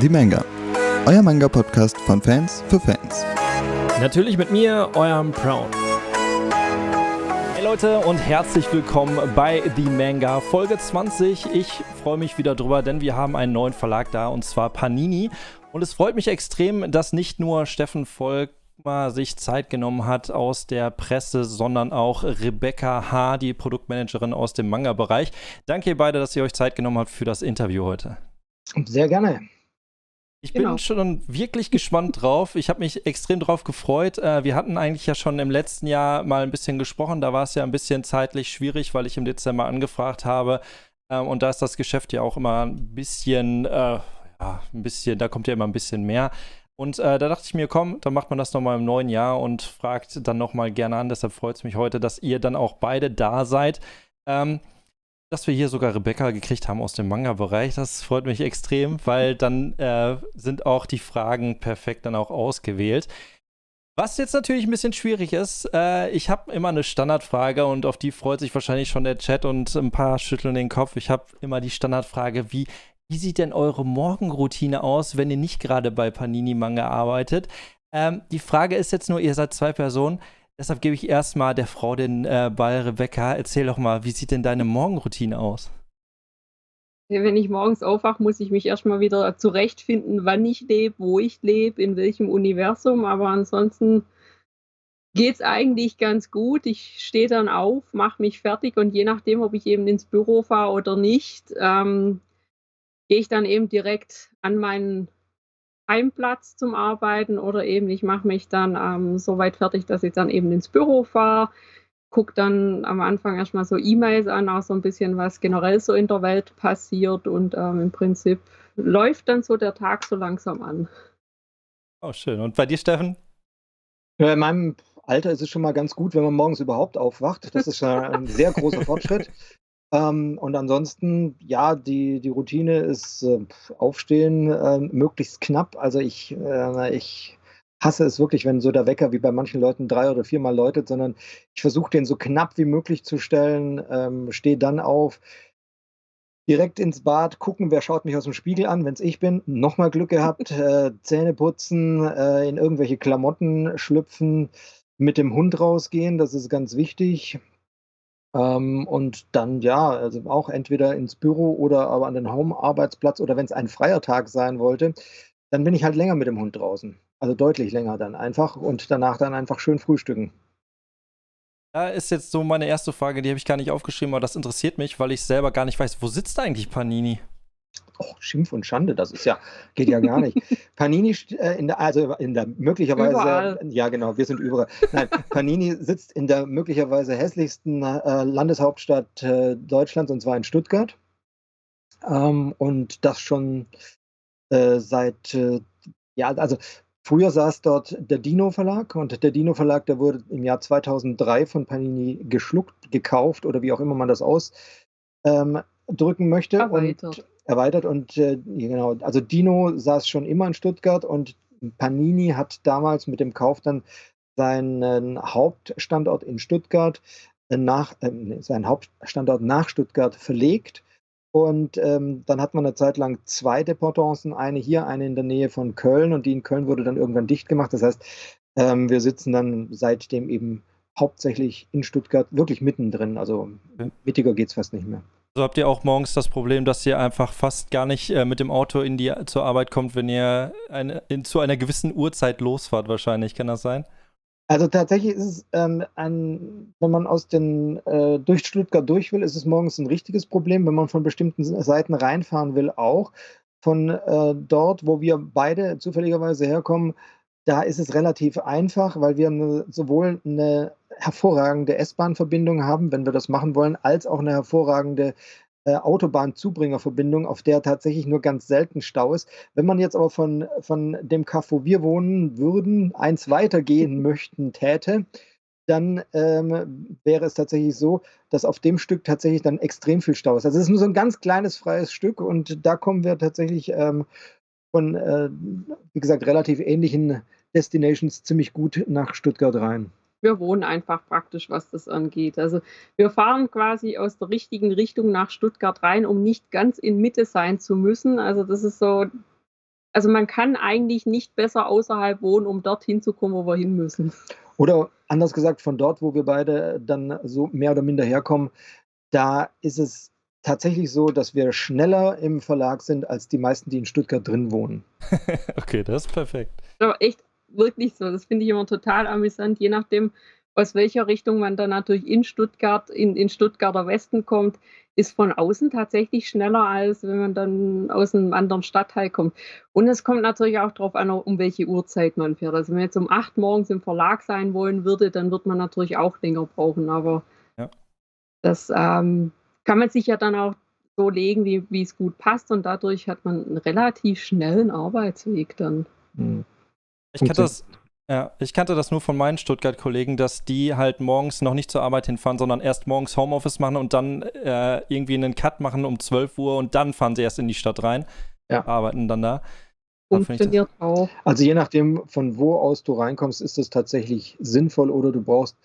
Die Manga. Euer Manga-Podcast von Fans für Fans. Natürlich mit mir, eurem Brown. Hey Leute und herzlich willkommen bei The Manga Folge 20. Ich freue mich wieder drüber, denn wir haben einen neuen Verlag da und zwar Panini. Und es freut mich extrem, dass nicht nur Steffen Volk sich Zeit genommen hat aus der Presse, sondern auch Rebecca H., die Produktmanagerin aus dem Manga-Bereich. Danke ihr beide, dass ihr euch Zeit genommen habt für das Interview heute. Sehr gerne. Ich bin genau. schon wirklich gespannt drauf. Ich habe mich extrem drauf gefreut. Äh, wir hatten eigentlich ja schon im letzten Jahr mal ein bisschen gesprochen. Da war es ja ein bisschen zeitlich schwierig, weil ich im Dezember angefragt habe. Ähm, und da ist das Geschäft ja auch immer ein bisschen, äh, ja, ein bisschen, da kommt ja immer ein bisschen mehr. Und äh, da dachte ich mir, komm, dann macht man das nochmal im neuen Jahr und fragt dann nochmal gerne an. Deshalb freut es mich heute, dass ihr dann auch beide da seid. Ähm, dass wir hier sogar Rebecca gekriegt haben aus dem Manga-Bereich, das freut mich extrem, weil dann äh, sind auch die Fragen perfekt dann auch ausgewählt. Was jetzt natürlich ein bisschen schwierig ist, äh, ich habe immer eine Standardfrage und auf die freut sich wahrscheinlich schon der Chat und ein paar schütteln den Kopf. Ich habe immer die Standardfrage, wie wie sieht denn eure Morgenroutine aus, wenn ihr nicht gerade bei Panini Manga arbeitet? Ähm, die Frage ist jetzt nur, ihr seid zwei Personen. Deshalb gebe ich erstmal der Frau den äh, Ball, Rebecca. Erzähl doch mal, wie sieht denn deine Morgenroutine aus? Wenn ich morgens aufwache, muss ich mich erstmal wieder zurechtfinden, wann ich lebe, wo ich lebe, in welchem Universum. Aber ansonsten geht es eigentlich ganz gut. Ich stehe dann auf, mache mich fertig und je nachdem, ob ich eben ins Büro fahre oder nicht, ähm, gehe ich dann eben direkt an meinen Heimplatz zum Arbeiten oder eben ich mache mich dann ähm, so weit fertig, dass ich dann eben ins Büro fahre, gucke dann am Anfang erstmal so E-Mails an, auch so ein bisschen, was generell so in der Welt passiert und ähm, im Prinzip läuft dann so der Tag so langsam an. Oh, schön. Und bei dir, Steffen? in meinem Alter ist es schon mal ganz gut, wenn man morgens überhaupt aufwacht. Das ist schon ein sehr großer Fortschritt. Ähm, und ansonsten, ja, die, die Routine ist äh, Aufstehen äh, möglichst knapp. Also ich, äh, ich hasse es wirklich, wenn so der Wecker wie bei manchen Leuten drei oder viermal läutet, sondern ich versuche den so knapp wie möglich zu stellen, ähm, stehe dann auf, direkt ins Bad, gucken, wer schaut mich aus dem Spiegel an, wenn es ich bin, nochmal Glück gehabt, äh, Zähne putzen, äh, in irgendwelche Klamotten schlüpfen, mit dem Hund rausgehen, das ist ganz wichtig. Ähm, und dann ja, also auch entweder ins Büro oder aber an den Home-Arbeitsplatz oder wenn es ein freier Tag sein wollte, dann bin ich halt länger mit dem Hund draußen. Also deutlich länger dann einfach und danach dann einfach schön frühstücken. Da ist jetzt so meine erste Frage, die habe ich gar nicht aufgeschrieben, aber das interessiert mich, weil ich selber gar nicht weiß, wo sitzt eigentlich Panini? Oh, Schimpf und Schande, das ist ja, geht ja gar nicht. Panini, äh, in der, also in der möglicherweise, überall. ja genau, wir sind überall. Nein, Panini sitzt in der möglicherweise hässlichsten äh, Landeshauptstadt äh, Deutschlands und zwar in Stuttgart. Ähm, und das schon äh, seit, äh, ja, also früher saß dort der Dino Verlag und der Dino Verlag, der wurde im Jahr 2003 von Panini geschluckt, gekauft oder wie auch immer man das ausdrücken ähm, möchte. Erweitert. Erweitert und äh, genau, also Dino saß schon immer in Stuttgart und Panini hat damals mit dem Kauf dann seinen Hauptstandort in Stuttgart äh, nach, äh, seinen Hauptstandort nach Stuttgart verlegt. Und ähm, dann hat man eine Zeit lang zwei Deportancen, eine hier, eine in der Nähe von Köln und die in Köln wurde dann irgendwann dicht gemacht. Das heißt, ähm, wir sitzen dann seitdem eben hauptsächlich in Stuttgart wirklich mittendrin. Also mittiger geht es fast nicht mehr. Also habt ihr auch morgens das Problem, dass ihr einfach fast gar nicht äh, mit dem Auto in die, zur Arbeit kommt, wenn ihr eine, in, zu einer gewissen Uhrzeit losfahrt wahrscheinlich. Kann das sein? Also tatsächlich ist es, ähm, ein, wenn man aus den äh, durch Stuttgart durch will, ist es morgens ein richtiges Problem. Wenn man von bestimmten Seiten reinfahren will, auch. Von äh, dort, wo wir beide zufälligerweise herkommen, da ist es relativ einfach, weil wir eine, sowohl eine hervorragende S-Bahn-Verbindung haben, wenn wir das machen wollen, als auch eine hervorragende äh, Autobahnzubringerverbindung, auf der tatsächlich nur ganz selten Stau ist. Wenn man jetzt aber von, von dem Kaff, wo wir wohnen würden, eins weitergehen möchten, täte, dann ähm, wäre es tatsächlich so, dass auf dem Stück tatsächlich dann extrem viel Stau ist. Also es ist nur so ein ganz kleines freies Stück und da kommen wir tatsächlich ähm, von, äh, wie gesagt, relativ ähnlichen Destinations ziemlich gut nach Stuttgart rein. Wir wohnen einfach praktisch, was das angeht. Also wir fahren quasi aus der richtigen Richtung nach Stuttgart rein, um nicht ganz in Mitte sein zu müssen. Also das ist so also man kann eigentlich nicht besser außerhalb wohnen, um dorthin zu kommen, wo wir hin müssen. Oder anders gesagt, von dort, wo wir beide dann so mehr oder minder herkommen, da ist es tatsächlich so, dass wir schneller im Verlag sind als die meisten, die in Stuttgart drin wohnen. okay, das ist perfekt. Aber echt wirklich so. Das finde ich immer total amüsant, je nachdem, aus welcher Richtung man dann natürlich in Stuttgart, in, in Stuttgarter Westen kommt, ist von außen tatsächlich schneller, als wenn man dann aus einem anderen Stadtteil kommt. Und es kommt natürlich auch darauf an, um welche Uhrzeit man fährt. Also wenn man jetzt um acht morgens im Verlag sein wollen würde, dann wird man natürlich auch länger brauchen. Aber ja. das ähm, kann man sich ja dann auch so legen, wie, wie es gut passt. Und dadurch hat man einen relativ schnellen Arbeitsweg dann. Mhm. Ich kann das ja, ich kannte das nur von meinen Stuttgart-Kollegen, dass die halt morgens noch nicht zur Arbeit hinfahren, sondern erst morgens Homeoffice machen und dann äh, irgendwie einen Cut machen um 12 Uhr und dann fahren sie erst in die Stadt rein. Ja. Arbeiten dann da. Funktioniert auch. Also je nachdem, von wo aus du reinkommst, ist es tatsächlich sinnvoll oder du brauchst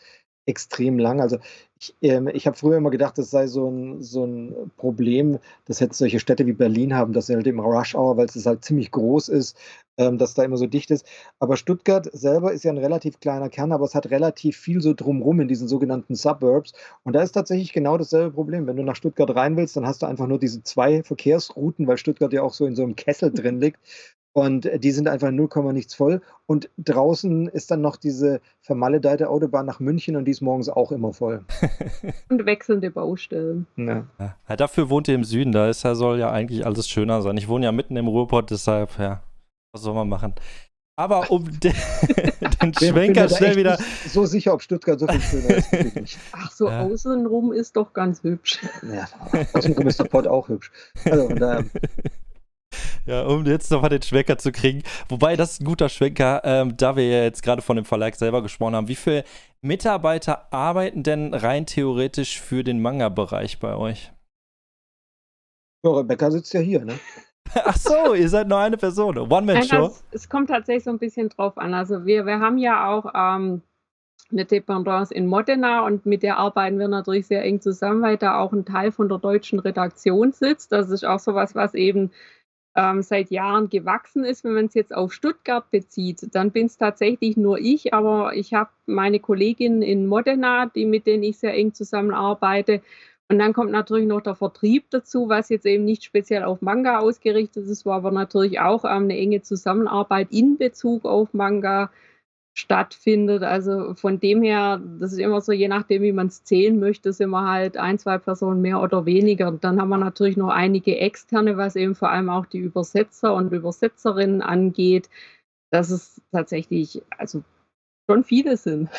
extrem lang. Also ich, ähm, ich habe früher immer gedacht, das sei so ein, so ein Problem, dass jetzt solche Städte wie Berlin haben, dass sie halt im Rush Hour, weil es halt ziemlich groß ist, ähm, dass da immer so dicht ist. Aber Stuttgart selber ist ja ein relativ kleiner Kern, aber es hat relativ viel so drumrum in diesen sogenannten Suburbs. Und da ist tatsächlich genau dasselbe Problem. Wenn du nach Stuttgart rein willst, dann hast du einfach nur diese zwei Verkehrsrouten, weil Stuttgart ja auch so in so einem Kessel drin liegt. Und die sind einfach 0, nichts voll. Und draußen ist dann noch diese vermaledeite Autobahn nach München und die ist morgens auch immer voll. und wechselnde Baustellen. Ja. ja. dafür wohnt ihr im Süden, da ist, da soll ja eigentlich alles schöner sein. Ich wohne ja mitten im Ruhrpott, deshalb, ja, was soll man machen? Aber um den, den Schwenker schnell wieder. So sicher, ob Stuttgart so viel schöner ist. Ach, so ja. außenrum ist doch ganz hübsch. Ja, außenrum ist der Pott auch hübsch. Also, daher. Ja, um jetzt nochmal den Schwenker zu kriegen. Wobei, das ist ein guter Schwenker, ähm, da wir ja jetzt gerade von dem Verlag selber gesprochen haben. Wie viele Mitarbeiter arbeiten denn rein theoretisch für den Manga-Bereich bei euch? Ja, Rebecca sitzt ja hier, ne? Ach so, ihr seid nur eine Person. One-Man-Show. Es, es, kommt tatsächlich so ein bisschen drauf an. Also wir, wir haben ja auch ähm, eine Dependance in Modena und mit der arbeiten wir natürlich sehr eng zusammen, weil da auch ein Teil von der deutschen Redaktion sitzt. Das ist auch sowas, was eben ähm, seit Jahren gewachsen ist. Wenn man es jetzt auf Stuttgart bezieht, dann bin es tatsächlich nur ich, aber ich habe meine Kollegin in Modena, die, mit denen ich sehr eng zusammenarbeite. Und dann kommt natürlich noch der Vertrieb dazu, was jetzt eben nicht speziell auf Manga ausgerichtet ist, war aber natürlich auch ähm, eine enge Zusammenarbeit in Bezug auf Manga stattfindet. Also von dem her, das ist immer so, je nachdem, wie man es zählen möchte, sind wir halt ein, zwei Personen mehr oder weniger. Dann haben wir natürlich noch einige externe, was eben vor allem auch die Übersetzer und Übersetzerinnen angeht. Das ist tatsächlich, also schon viele sind.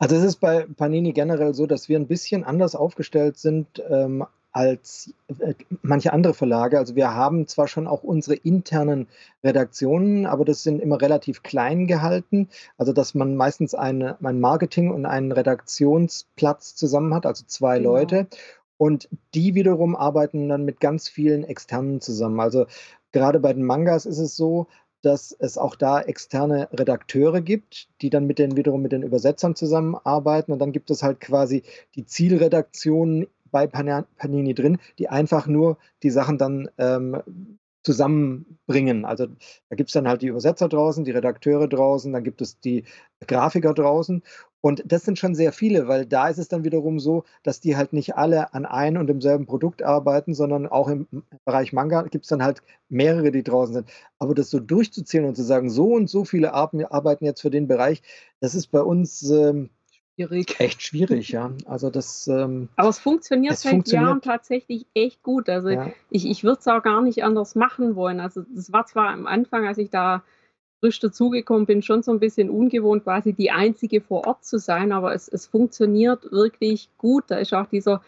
Also es ist bei Panini generell so, dass wir ein bisschen anders aufgestellt sind ähm, als äh, manche andere Verlage. Also wir haben zwar schon auch unsere internen Redaktionen, aber das sind immer relativ klein gehalten. Also dass man meistens eine, ein Marketing und einen Redaktionsplatz zusammen hat, also zwei genau. Leute. Und die wiederum arbeiten dann mit ganz vielen externen zusammen. Also gerade bei den Mangas ist es so, dass es auch da externe Redakteure gibt, die dann mit den wiederum mit den Übersetzern zusammenarbeiten. Und dann gibt es halt quasi die Zielredaktionen bei Panini drin, die einfach nur die Sachen dann ähm, zusammenbringen. Also da gibt es dann halt die Übersetzer draußen, die Redakteure draußen, dann gibt es die Grafiker draußen. Und das sind schon sehr viele, weil da ist es dann wiederum so, dass die halt nicht alle an einem und demselben Produkt arbeiten, sondern auch im Bereich Manga gibt es dann halt mehrere, die draußen sind. Aber das so durchzuzählen und zu sagen, so und so viele arbeiten jetzt für den Bereich, das ist bei uns ähm, schwierig. Echt schwierig, ja. Also das. Ähm, Aber es funktioniert seit funktioniert. Jahren tatsächlich echt gut. Also ja. ich, ich würde es auch gar nicht anders machen wollen. Also das war zwar am Anfang, als ich da frisch dazugekommen bin, schon so ein bisschen ungewohnt, quasi die einzige vor Ort zu sein, aber es, es funktioniert wirklich gut. Da ist auch dieser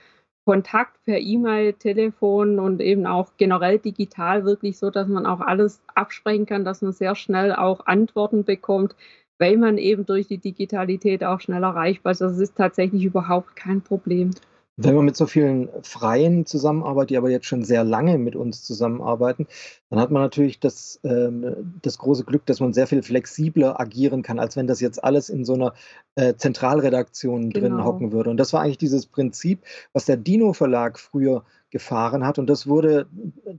Kontakt per E-Mail, Telefon und eben auch generell digital wirklich so, dass man auch alles absprechen kann, dass man sehr schnell auch Antworten bekommt weil man eben durch die Digitalität auch schnell erreichbar ist. Also es ist tatsächlich überhaupt kein Problem. Wenn man mit so vielen Freien zusammenarbeitet, die aber jetzt schon sehr lange mit uns zusammenarbeiten, dann hat man natürlich das, ähm, das große Glück, dass man sehr viel flexibler agieren kann, als wenn das jetzt alles in so einer äh, Zentralredaktion drin Genau. hocken würde. Und das war eigentlich dieses Prinzip, was der Dino Verlag früher gefahren hat. Und das wurde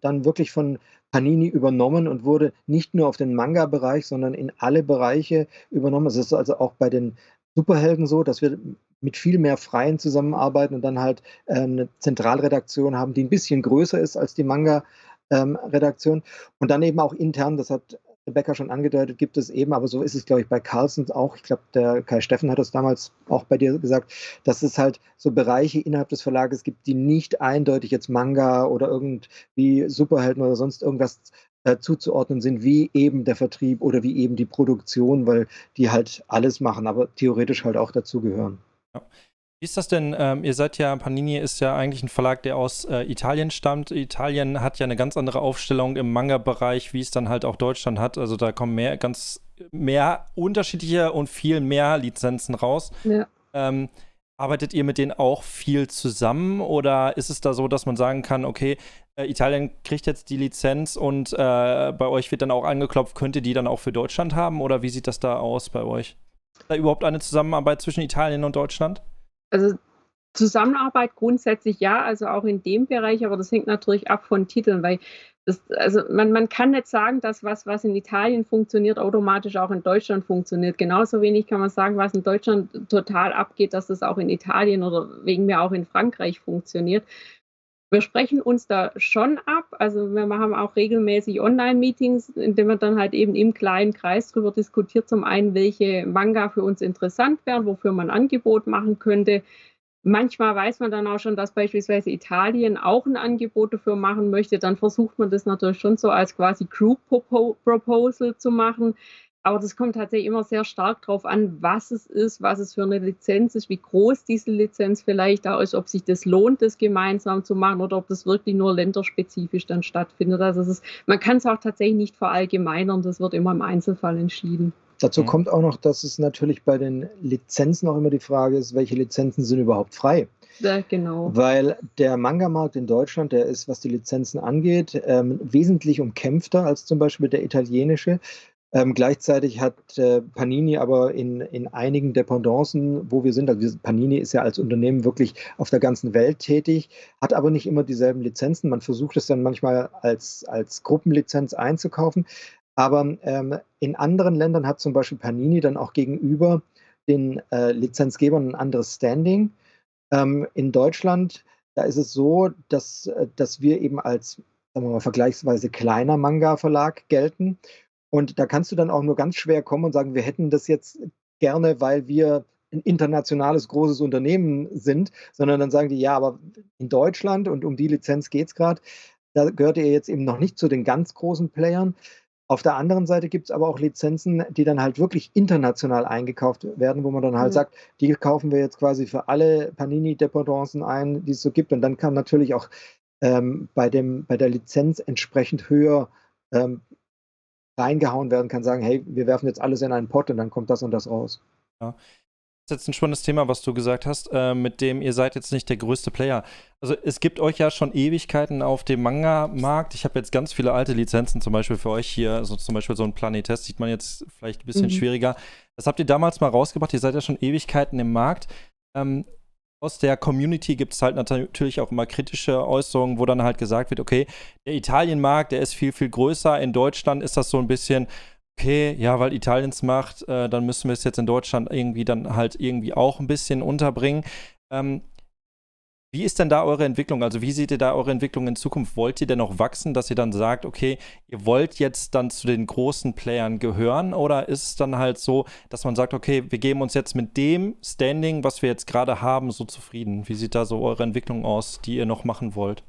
dann wirklich von Panini übernommen und wurde nicht nur auf den Manga-Bereich, sondern in alle Bereiche übernommen. Es ist also auch bei den Superhelden so, dass wir mit viel mehr Freien zusammenarbeiten und dann halt äh, eine Zentralredaktion haben, die ein bisschen größer ist als die Manga-Redaktion. und dann eben auch intern, das hat Becker schon angedeutet, gibt es eben, aber so ist es, glaube ich, bei Carlson auch. Ich glaube, der Kai Steffen hat das damals auch bei dir gesagt, dass es halt so Bereiche innerhalb des Verlages gibt, die nicht eindeutig jetzt Manga oder irgendwie Superhelden oder sonst irgendwas äh, zuzuordnen sind, wie eben der Vertrieb oder wie eben die Produktion, weil die halt alles machen, aber theoretisch halt auch dazugehören. Ja. Wie ist das denn? Ähm, ihr seid ja, Panini ist ja eigentlich ein Verlag, der aus äh, Italien stammt. Italien hat ja eine ganz andere Aufstellung im Manga-Bereich, wie es dann halt auch Deutschland hat. Also da kommen mehr, ganz mehr unterschiedliche und viel mehr Lizenzen raus. Ja. Ähm, arbeitet ihr mit denen auch viel zusammen oder ist es da so, dass man sagen kann, okay, Italien kriegt jetzt die Lizenz und äh, bei euch wird dann auch angeklopft, könnt ihr die dann auch für Deutschland haben oder wie sieht das da aus bei euch? Ist da überhaupt eine Zusammenarbeit zwischen Italien und Deutschland? Also Zusammenarbeit grundsätzlich ja, also auch in dem Bereich, aber das hängt natürlich ab von Titeln, weil das, also man, man kann nicht sagen, dass was, was in Italien funktioniert, automatisch auch in Deutschland funktioniert. Genauso wenig kann man sagen, was in Deutschland total abgeht, dass das auch in Italien oder wegen mir auch in Frankreich funktioniert. Wir sprechen uns da schon ab. Also wir haben auch regelmäßig Online-Meetings, in denen man dann halt eben im kleinen Kreis darüber diskutiert, zum einen, welche Manga für uns interessant wären, wofür man ein Angebot machen könnte. Manchmal weiß man dann auch schon, dass beispielsweise Italien auch ein Angebot dafür machen möchte. Dann versucht man das natürlich schon so als quasi Group Proposal zu machen. Aber das kommt tatsächlich immer sehr stark darauf an, was es ist, was es für eine Lizenz ist, wie groß diese Lizenz vielleicht auch ist, ob sich das lohnt, das gemeinsam zu machen oder ob das wirklich nur länderspezifisch dann stattfindet. Also ist, man kann es auch tatsächlich nicht verallgemeinern, das wird immer im Einzelfall entschieden. Dazu mhm. kommt auch noch, dass es natürlich bei den Lizenzen auch immer die Frage ist, welche Lizenzen sind überhaupt frei? Ja, genau. Weil der Manga-Markt in Deutschland, der ist, was die Lizenzen angeht, ähm, wesentlich umkämpfter als zum Beispiel der italienische. Ähm, gleichzeitig hat äh, Panini aber in, in einigen Dependancen, wo wir sind, also Panini ist ja als Unternehmen wirklich auf der ganzen Welt tätig, hat aber nicht immer dieselben Lizenzen. Man versucht es dann manchmal als, als Gruppenlizenz einzukaufen. Aber ähm, in anderen Ländern hat zum Beispiel Panini dann auch gegenüber den äh, Lizenzgebern ein anderes Standing. Ähm, in Deutschland, da ist es so, dass, äh, dass wir eben als sagen wir mal, vergleichsweise kleiner Manga-Verlag gelten. Und da kannst du dann auch nur ganz schwer kommen und sagen, wir hätten das jetzt gerne, weil wir ein internationales großes Unternehmen sind, sondern dann sagen die, ja, aber in Deutschland und um die Lizenz geht es gerade, da gehört ihr jetzt eben noch nicht zu den ganz großen Playern. Auf der anderen Seite gibt es aber auch Lizenzen, die dann halt wirklich international eingekauft werden, wo man dann halt mhm. sagt, die kaufen wir jetzt quasi für alle Panini-Dependancen ein, die es so gibt. Und dann kann natürlich auch ähm, bei, dem, bei der Lizenz entsprechend höher ähm, reingehauen werden, kann sagen, hey, wir werfen jetzt alles in einen Pott und dann kommt das und das raus. Ja. Das ist jetzt ein spannendes Thema, was du gesagt hast, äh, mit dem ihr seid jetzt nicht der größte Player. Also es gibt euch ja schon Ewigkeiten auf dem Manga-Markt. Ich habe jetzt ganz viele alte Lizenzen, zum Beispiel für euch hier, also zum Beispiel so ein Planetes, sieht man jetzt vielleicht ein bisschen mhm. schwieriger. Das habt ihr damals mal rausgebracht, ihr seid ja schon Ewigkeiten im Markt. Ähm, aus der Community gibt es halt natürlich auch immer kritische Äußerungen, wo dann halt gesagt wird, okay, der Italienmarkt, der ist viel, viel größer. In Deutschland ist das so ein bisschen, okay, ja, weil Italiens macht, äh, dann müssen wir es jetzt in Deutschland irgendwie dann halt irgendwie auch ein bisschen unterbringen. Ähm, wie ist denn da eure Entwicklung? Also wie seht ihr da eure Entwicklung in Zukunft? Wollt ihr denn noch wachsen, dass ihr dann sagt, okay, ihr wollt jetzt dann zu den großen Playern gehören? Oder ist es dann halt so, dass man sagt, okay, wir geben uns jetzt mit dem Standing, was wir jetzt gerade haben, so zufrieden? Wie sieht da so eure Entwicklung aus, die ihr noch machen wollt?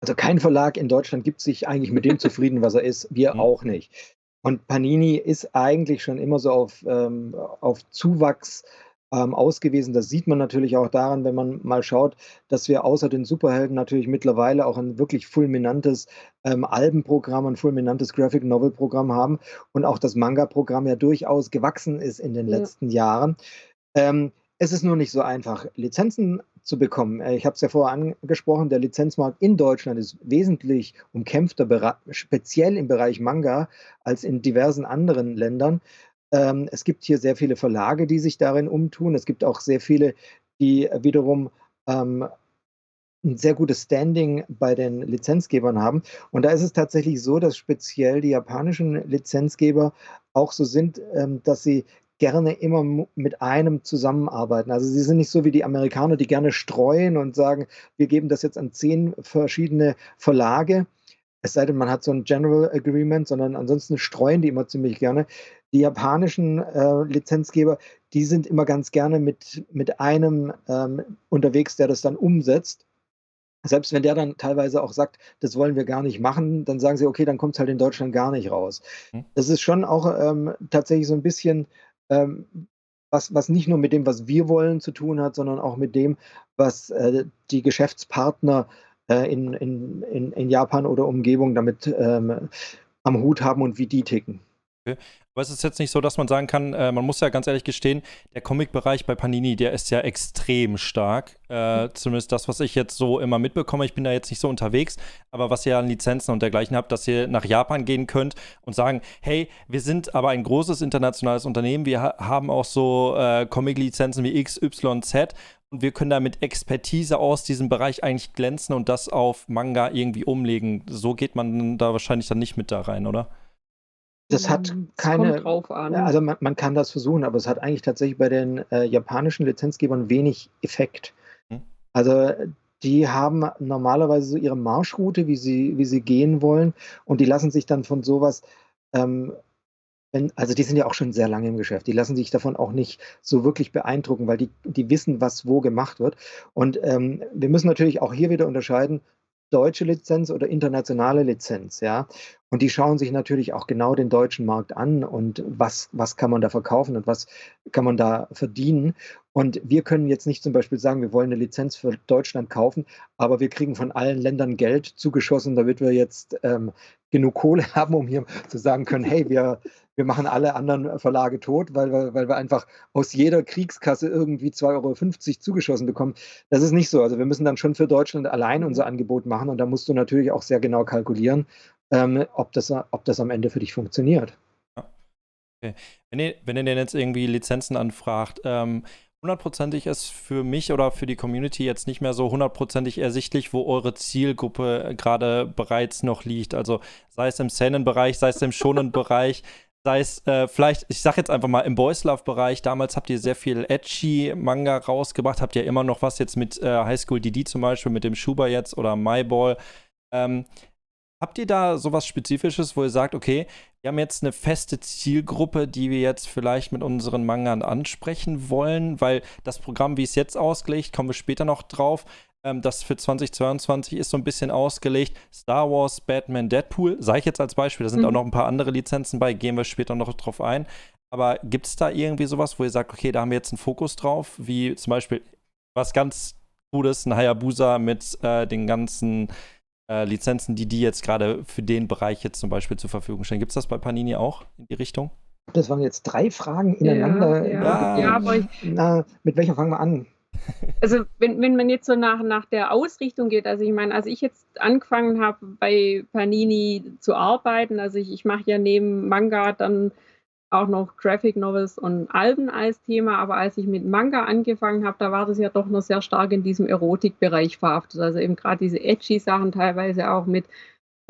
Also kein Verlag in Deutschland gibt sich eigentlich mit dem zufrieden, was er ist. Wir mhm. auch nicht. Und Panini ist eigentlich schon immer so auf, ähm, auf Zuwachs ähm, ausgewiesen. Das sieht man natürlich auch daran, wenn man mal schaut, dass wir außer den Superhelden natürlich mittlerweile auch ein wirklich fulminantes ähm, Albenprogramm, ein fulminantes Graphic Novel Programm haben und auch das Manga-Programm ja durchaus gewachsen ist in den ja. letzten Jahren. Ähm, es ist nur nicht so einfach, Lizenzen zu bekommen. Äh, ich habe es ja vorher angesprochen, der Lizenzmarkt in Deutschland ist wesentlich umkämpfter, speziell im Bereich Manga, als in diversen anderen Ländern. Ähm, es gibt hier sehr viele Verlage, die sich darin umtun. Es gibt auch sehr viele, die wiederum ähm, ein sehr gutes Standing bei den Lizenzgebern haben. Und da ist es tatsächlich so, dass speziell die japanischen Lizenzgeber auch so sind, ähm, dass sie gerne immer mit einem zusammenarbeiten. Also sie sind nicht so wie die Amerikaner, die gerne streuen und sagen, wir geben das jetzt an zehn verschiedene Verlage. Es sei denn, man hat so ein General Agreement, sondern ansonsten streuen die immer ziemlich gerne. Die japanischen äh, Lizenzgeber, die sind immer ganz gerne mit, mit einem ähm, unterwegs, der das dann umsetzt. Selbst wenn der dann teilweise auch sagt, das wollen wir gar nicht machen, dann sagen sie, okay, dann kommt es halt in Deutschland gar nicht raus. Mhm. Das ist schon auch ähm, tatsächlich so ein bisschen ähm, was, was nicht nur mit dem, was wir wollen, zu tun hat, sondern auch mit dem, was äh, die Geschäftspartner äh, in, in, in, in, Japan oder Umgebung damit ähm, am Hut haben und wie die ticken. Okay. Aber es ist jetzt nicht so, dass man sagen kann, äh, man muss ja ganz ehrlich gestehen, der Comic-Bereich bei Panini, der ist ja extrem stark. Äh, mhm. Zumindest das, was ich jetzt so immer mitbekomme. Ich bin da jetzt nicht so unterwegs, aber was ihr an Lizenzen und dergleichen habt, dass ihr nach Japan gehen könnt und sagen, hey, wir sind aber ein großes internationales Unternehmen, wir ha haben auch so äh, Comic-Lizenzen wie X, Y, Z und wir können da mit Expertise aus diesem Bereich eigentlich glänzen und das auf Manga irgendwie umlegen. So geht man da wahrscheinlich dann nicht mit da rein, oder? Das hat ähm, keine. Also man, man, kann das versuchen, aber es hat eigentlich tatsächlich bei den äh, japanischen Lizenzgebern wenig Effekt. Hm. Also die haben normalerweise so ihre Marschroute, wie sie, wie sie gehen wollen, und die lassen sich dann von sowas, ähm, wenn, also die sind ja auch schon sehr lange im Geschäft, die lassen sich davon auch nicht so wirklich beeindrucken, weil die, die wissen, was wo gemacht wird. Und ähm, wir müssen natürlich auch hier wieder unterscheiden, deutsche Lizenz oder internationale Lizenz, ja. Und die schauen sich natürlich auch genau den deutschen Markt an und was, was kann man da verkaufen und was kann man da verdienen. Und wir können jetzt nicht zum Beispiel sagen, wir wollen eine Lizenz für Deutschland kaufen, aber wir kriegen von allen Ländern Geld zugeschossen, damit wir jetzt ähm, genug Kohle haben, um hier zu sagen können, hey, wir, wir machen alle anderen Verlage tot, weil wir, weil wir einfach aus jeder Kriegskasse irgendwie 2,50 Euro zugeschossen bekommen. Das ist nicht so. Also wir müssen dann schon für Deutschland allein unser Angebot machen und da musst du natürlich auch sehr genau kalkulieren ähm, ob, das, ob das am Ende für dich funktioniert. Okay. Wenn, ihr, wenn ihr denn jetzt irgendwie Lizenzen anfragt, ähm, hundertprozentig ist für mich oder für die Community jetzt nicht mehr so hundertprozentig ersichtlich, wo eure Zielgruppe gerade bereits noch liegt. Also sei es im Szenenbereich, sei es im schonen Bereich, sei es äh, vielleicht, ich sag jetzt einfach mal im Boys Love Bereich, damals habt ihr sehr viel edgy Manga rausgebracht, habt ihr immer noch was jetzt mit äh, High School DD zum Beispiel, mit dem Schuber jetzt oder My Ball. Ähm, Habt ihr da sowas Spezifisches, wo ihr sagt, okay, wir haben jetzt eine feste Zielgruppe, die wir jetzt vielleicht mit unseren Mangern ansprechen wollen, weil das Programm, wie es jetzt ausgelegt, kommen wir später noch drauf, ähm, das für 2022 ist so ein bisschen ausgelegt. Star Wars, Batman, Deadpool, sage ich jetzt als Beispiel, da sind mhm. auch noch ein paar andere Lizenzen bei, gehen wir später noch drauf ein. Aber gibt es da irgendwie sowas, wo ihr sagt, okay, da haben wir jetzt einen Fokus drauf, wie zum Beispiel was ganz Gutes, ein Hayabusa mit äh, den ganzen äh, Lizenzen, die die jetzt gerade für den Bereich jetzt zum Beispiel zur Verfügung stellen. Gibt es das bei Panini auch in die Richtung? Das waren jetzt drei Fragen ineinander. Ja, ja. ja aber ich, Na, mit welcher fangen wir an? Also wenn, wenn man jetzt so nach, nach der Ausrichtung geht, also ich meine, als ich jetzt angefangen habe bei Panini zu arbeiten, also ich, ich mache ja neben Manga dann auch noch Graphic Novels und Alben als Thema, aber als ich mit Manga angefangen habe, da war das ja doch noch sehr stark in diesem Erotikbereich verhaftet. Also eben gerade diese edgy Sachen, teilweise auch mit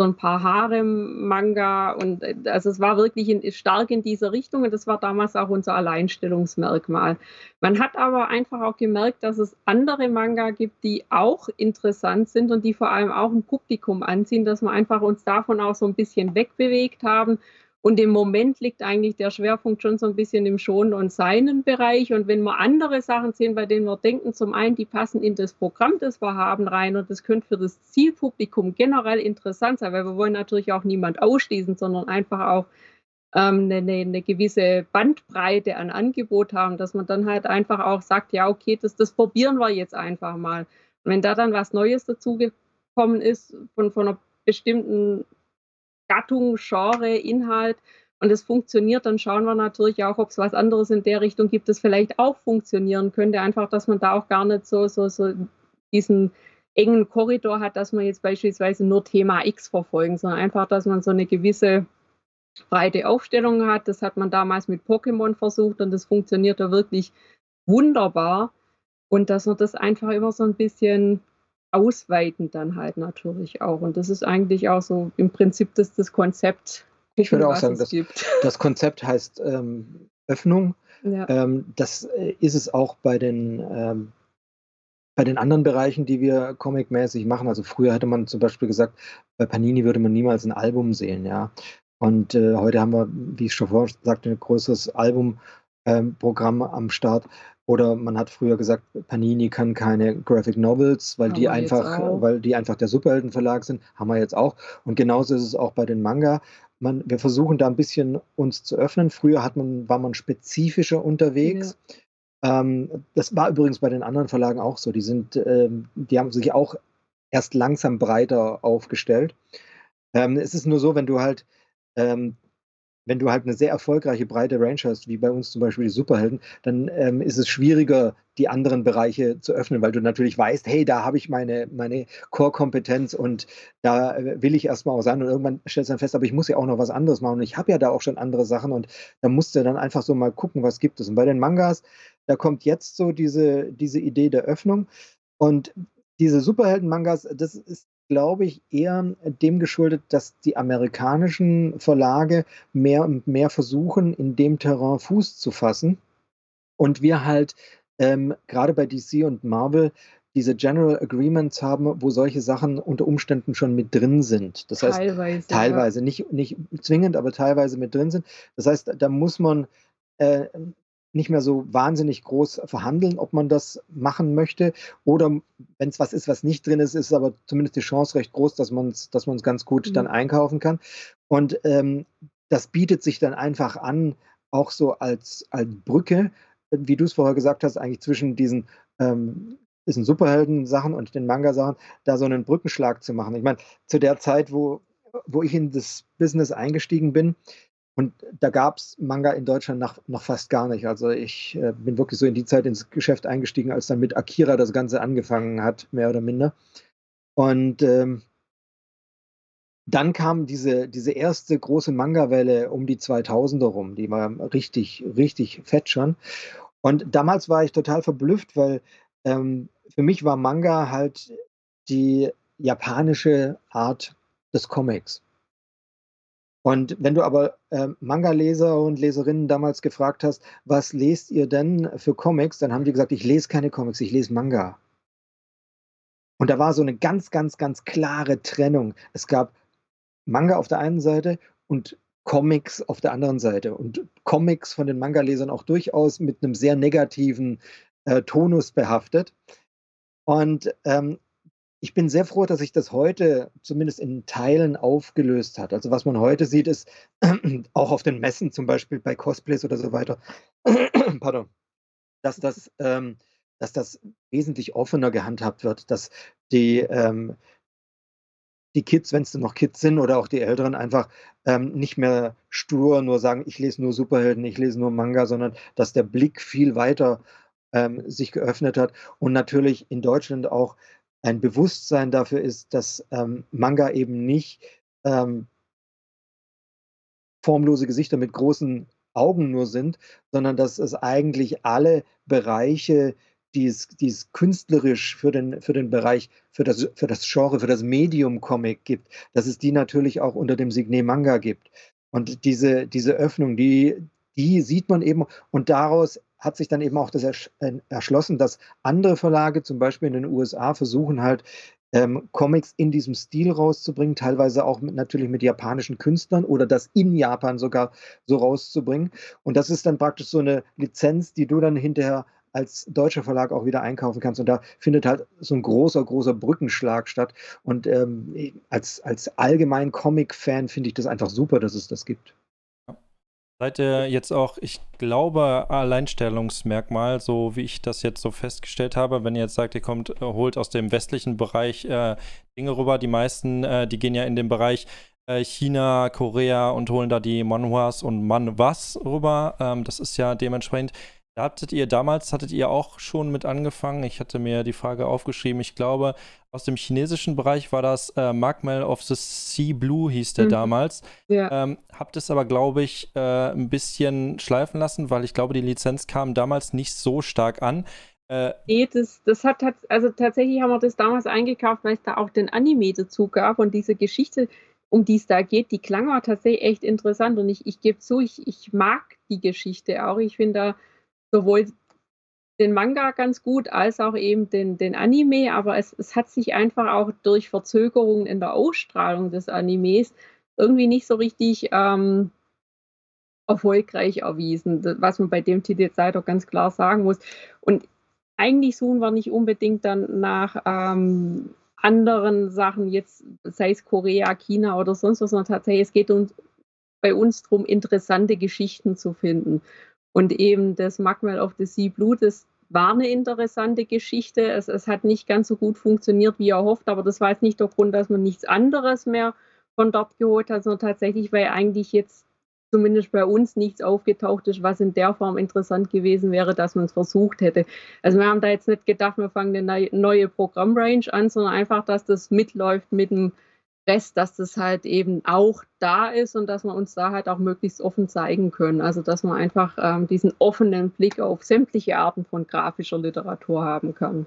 so ein paar Harem-Manga und äh, also es war wirklich in, stark in dieser Richtung und das war damals auch unser Alleinstellungsmerkmal. Man hat aber einfach auch gemerkt, dass es andere Manga gibt, die auch interessant sind und die vor allem auch ein Publikum anziehen, dass wir einfach uns davon auch so ein bisschen wegbewegt haben und im Moment liegt eigentlich der Schwerpunkt schon so ein bisschen im Schonen und Seinen Bereich. Und wenn wir andere Sachen sehen, bei denen wir denken, zum einen, die passen in das Programm, das wir haben, rein und das könnte für das Zielpublikum generell interessant sein, weil wir wollen natürlich auch niemand ausschließen, sondern einfach auch ähm, eine, eine, gewisse Bandbreite an Angebot haben, dass man dann halt einfach auch sagt, ja, okay, das, das probieren wir jetzt einfach mal. Und wenn da dann was Neues dazugekommen ist von, von einer bestimmten Gattung, Genre, Inhalt, und es funktioniert, dann schauen wir natürlich auch, ob es was anderes in der Richtung gibt, das vielleicht auch funktionieren könnte. Einfach, dass man da auch gar nicht so, so, so diesen engen Korridor hat, dass man jetzt beispielsweise nur Thema X verfolgen, sondern einfach, dass man so eine gewisse breite Aufstellung hat. Das hat man damals mit Pokémon versucht und das funktioniert da wirklich wunderbar. Und dass man das einfach immer so ein bisschen ausweiten dann halt natürlich auch. Und das ist eigentlich auch so im Prinzip das, das Konzept. Ich würde auch sagen, das, das Konzept heißt ähm, Öffnung. Ja. Ähm, das äh, ist es auch bei den ähm, bei den anderen Bereichen, die wir comicmäßig machen, also früher hätte man zum Beispiel gesagt, bei Panini würde man niemals ein Album sehen, ja. Und äh, heute haben wir, wie ich schon vorher sagte, ein größeres Albumprogramm ähm, am Start. Oder man hat früher gesagt, Panini kann keine Graphic Novels, weil die einfach, weil die einfach der Superheldenverlag sind. Haben wir jetzt auch. Und genauso ist es auch bei den Manga. Man, wir versuchen da ein bisschen uns zu öffnen. Früher hat man, war man spezifischer unterwegs. Ja. Ähm, das war übrigens bei den anderen Verlagen auch so. Die sind, ähm, die haben sich auch erst langsam breiter aufgestellt. Ähm, es ist nur so, wenn du halt, ähm, wenn du halt eine sehr erfolgreiche breite Range hast, wie bei uns zum Beispiel die Superhelden, dann ähm, ist es schwieriger, die anderen Bereiche zu öffnen, weil du natürlich weißt, hey, da habe ich meine, meine Core-Kompetenz und da äh, will ich erstmal auch sein und irgendwann stellst du dann fest, aber ich muss ja auch noch was anderes machen und ich habe ja da auch schon andere Sachen und da musst du dann einfach so mal gucken, was gibt es. Und bei den Mangas, da kommt jetzt so diese, diese Idee der Öffnung. Und diese Superhelden-Mangas, das ist, glaube ich, eher dem geschuldet, dass die amerikanischen Verlage mehr und mehr versuchen, in dem Terrain Fuß zu fassen. Und wir halt ähm, gerade bei DC und Marvel diese General Agreements haben, wo solche Sachen unter Umständen schon mit drin sind. Das heißt, teilweise, teilweise ja. nicht, nicht zwingend, aber teilweise mit drin sind. Das heißt, da muss man äh, nicht mehr so wahnsinnig groß verhandeln, ob man das machen möchte. Oder wenn es was ist, was nicht drin ist, ist aber zumindest die Chance recht groß, dass man es dass ganz gut mhm. dann einkaufen kann. Und ähm, das bietet sich dann einfach an, auch so als, als Brücke, wie du es vorher gesagt hast, eigentlich zwischen diesen, ähm, diesen Superhelden-Sachen und den Manga-Sachen, da so einen Brückenschlag zu machen. Ich meine, zu der Zeit, wo, wo ich in das Business eingestiegen bin, und da gab es Manga in Deutschland noch, noch fast gar nicht. Also ich äh, bin wirklich so in die Zeit ins Geschäft eingestiegen, als dann mit Akira das Ganze angefangen hat, mehr oder minder. Und ähm, dann kam diese, diese erste große Manga-Welle um die 2000er rum, die war richtig, richtig fett schon. Und damals war ich total verblüfft, weil ähm, für mich war Manga halt die japanische Art des Comics. Und wenn du aber äh, Manga-Leser und Leserinnen damals gefragt hast, was lest ihr denn für Comics, dann haben die gesagt, ich lese keine Comics, ich lese Manga. Und da war so eine ganz, ganz, ganz klare Trennung. Es gab Manga auf der einen Seite und Comics auf der anderen Seite. Und Comics von den Manga-Lesern auch durchaus mit einem sehr negativen äh, Tonus behaftet. Und ähm, ich bin sehr froh, dass sich das heute zumindest in Teilen aufgelöst hat. Also was man heute sieht, ist auch auf den Messen, zum Beispiel bei Cosplays oder so weiter, pardon, dass das, ähm, dass das wesentlich offener gehandhabt wird, dass die, ähm, die Kids, wenn es noch Kids sind oder auch die Älteren, einfach ähm, nicht mehr stur nur sagen, ich lese nur Superhelden, ich lese nur Manga, sondern dass der Blick viel weiter ähm, sich geöffnet hat und natürlich in Deutschland auch ein Bewusstsein dafür ist, dass ähm, Manga eben nicht ähm, formlose Gesichter mit großen Augen nur sind, sondern dass es eigentlich alle Bereiche, die es, die es künstlerisch für den, für den Bereich, für das, für das Genre, für das Medium Comic gibt, dass es die natürlich auch unter dem Signet Manga gibt. Und diese, diese Öffnung, die, die sieht man eben und daraus hat sich dann eben auch das äh, erschlossen, dass andere Verlage, zum Beispiel in den USA, versuchen halt ähm, Comics in diesem Stil rauszubringen, teilweise auch mit, natürlich mit japanischen Künstlern oder das in Japan sogar so rauszubringen. Und das ist dann praktisch so eine Lizenz, die du dann hinterher als deutscher Verlag auch wieder einkaufen kannst. Und da findet halt so ein großer, großer Brückenschlag statt. Und ähm, als, als allgemein Comic-Fan finde ich das einfach super, dass es das gibt. Seid ihr jetzt auch, ich glaube, Alleinstellungsmerkmal, so wie ich das jetzt so festgestellt habe, wenn ihr jetzt sagt, ihr kommt, äh, holt aus dem westlichen Bereich äh, Dinge rüber, die meisten, äh, die gehen ja in den Bereich äh, China, Korea und holen da die Manhwas und Manwas rüber. Ähm, das ist ja dementsprechend. Hattet ihr damals, hattet ihr auch schon mit angefangen? Ich hatte mir die Frage aufgeschrieben. Ich glaube, aus dem chinesischen Bereich war das äh, Magmel of the Sea Blue, hieß der mhm. damals. Ja. Ähm, habt es aber, glaube ich, äh, ein bisschen schleifen lassen, weil ich glaube, die Lizenz kam damals nicht so stark an. Äh, nee, das, das hat, also tatsächlich haben wir das damals eingekauft, weil es da auch den Anime dazu gab und diese Geschichte, um die es da geht, die klang auch tatsächlich echt interessant. Und ich, ich gebe zu, ich, ich mag die Geschichte auch. Ich finde da sowohl den Manga ganz gut als auch eben den, den Anime, aber es, es hat sich einfach auch durch Verzögerungen in der Ausstrahlung des Animes irgendwie nicht so richtig ähm, erfolgreich erwiesen, was man bei dem Titel jetzt leider ganz klar sagen muss. Und eigentlich suchen wir nicht unbedingt dann nach ähm, anderen Sachen, jetzt sei es Korea, China oder sonst was, sondern tatsächlich, es geht uns bei uns darum, interessante Geschichten zu finden. Und eben das Magmal of the Sea Blue, das war eine interessante Geschichte. Es, es hat nicht ganz so gut funktioniert, wie er hofft, aber das war jetzt nicht der Grund, dass man nichts anderes mehr von dort geholt hat, sondern tatsächlich, weil eigentlich jetzt zumindest bei uns nichts aufgetaucht ist, was in der Form interessant gewesen wäre, dass man es versucht hätte. Also wir haben da jetzt nicht gedacht, wir fangen eine neue Programmrange an, sondern einfach, dass das mitläuft mit dem Rest, dass das halt eben auch da ist und dass wir uns da halt auch möglichst offen zeigen können. Also dass man einfach ähm, diesen offenen Blick auf sämtliche Arten von grafischer Literatur haben kann.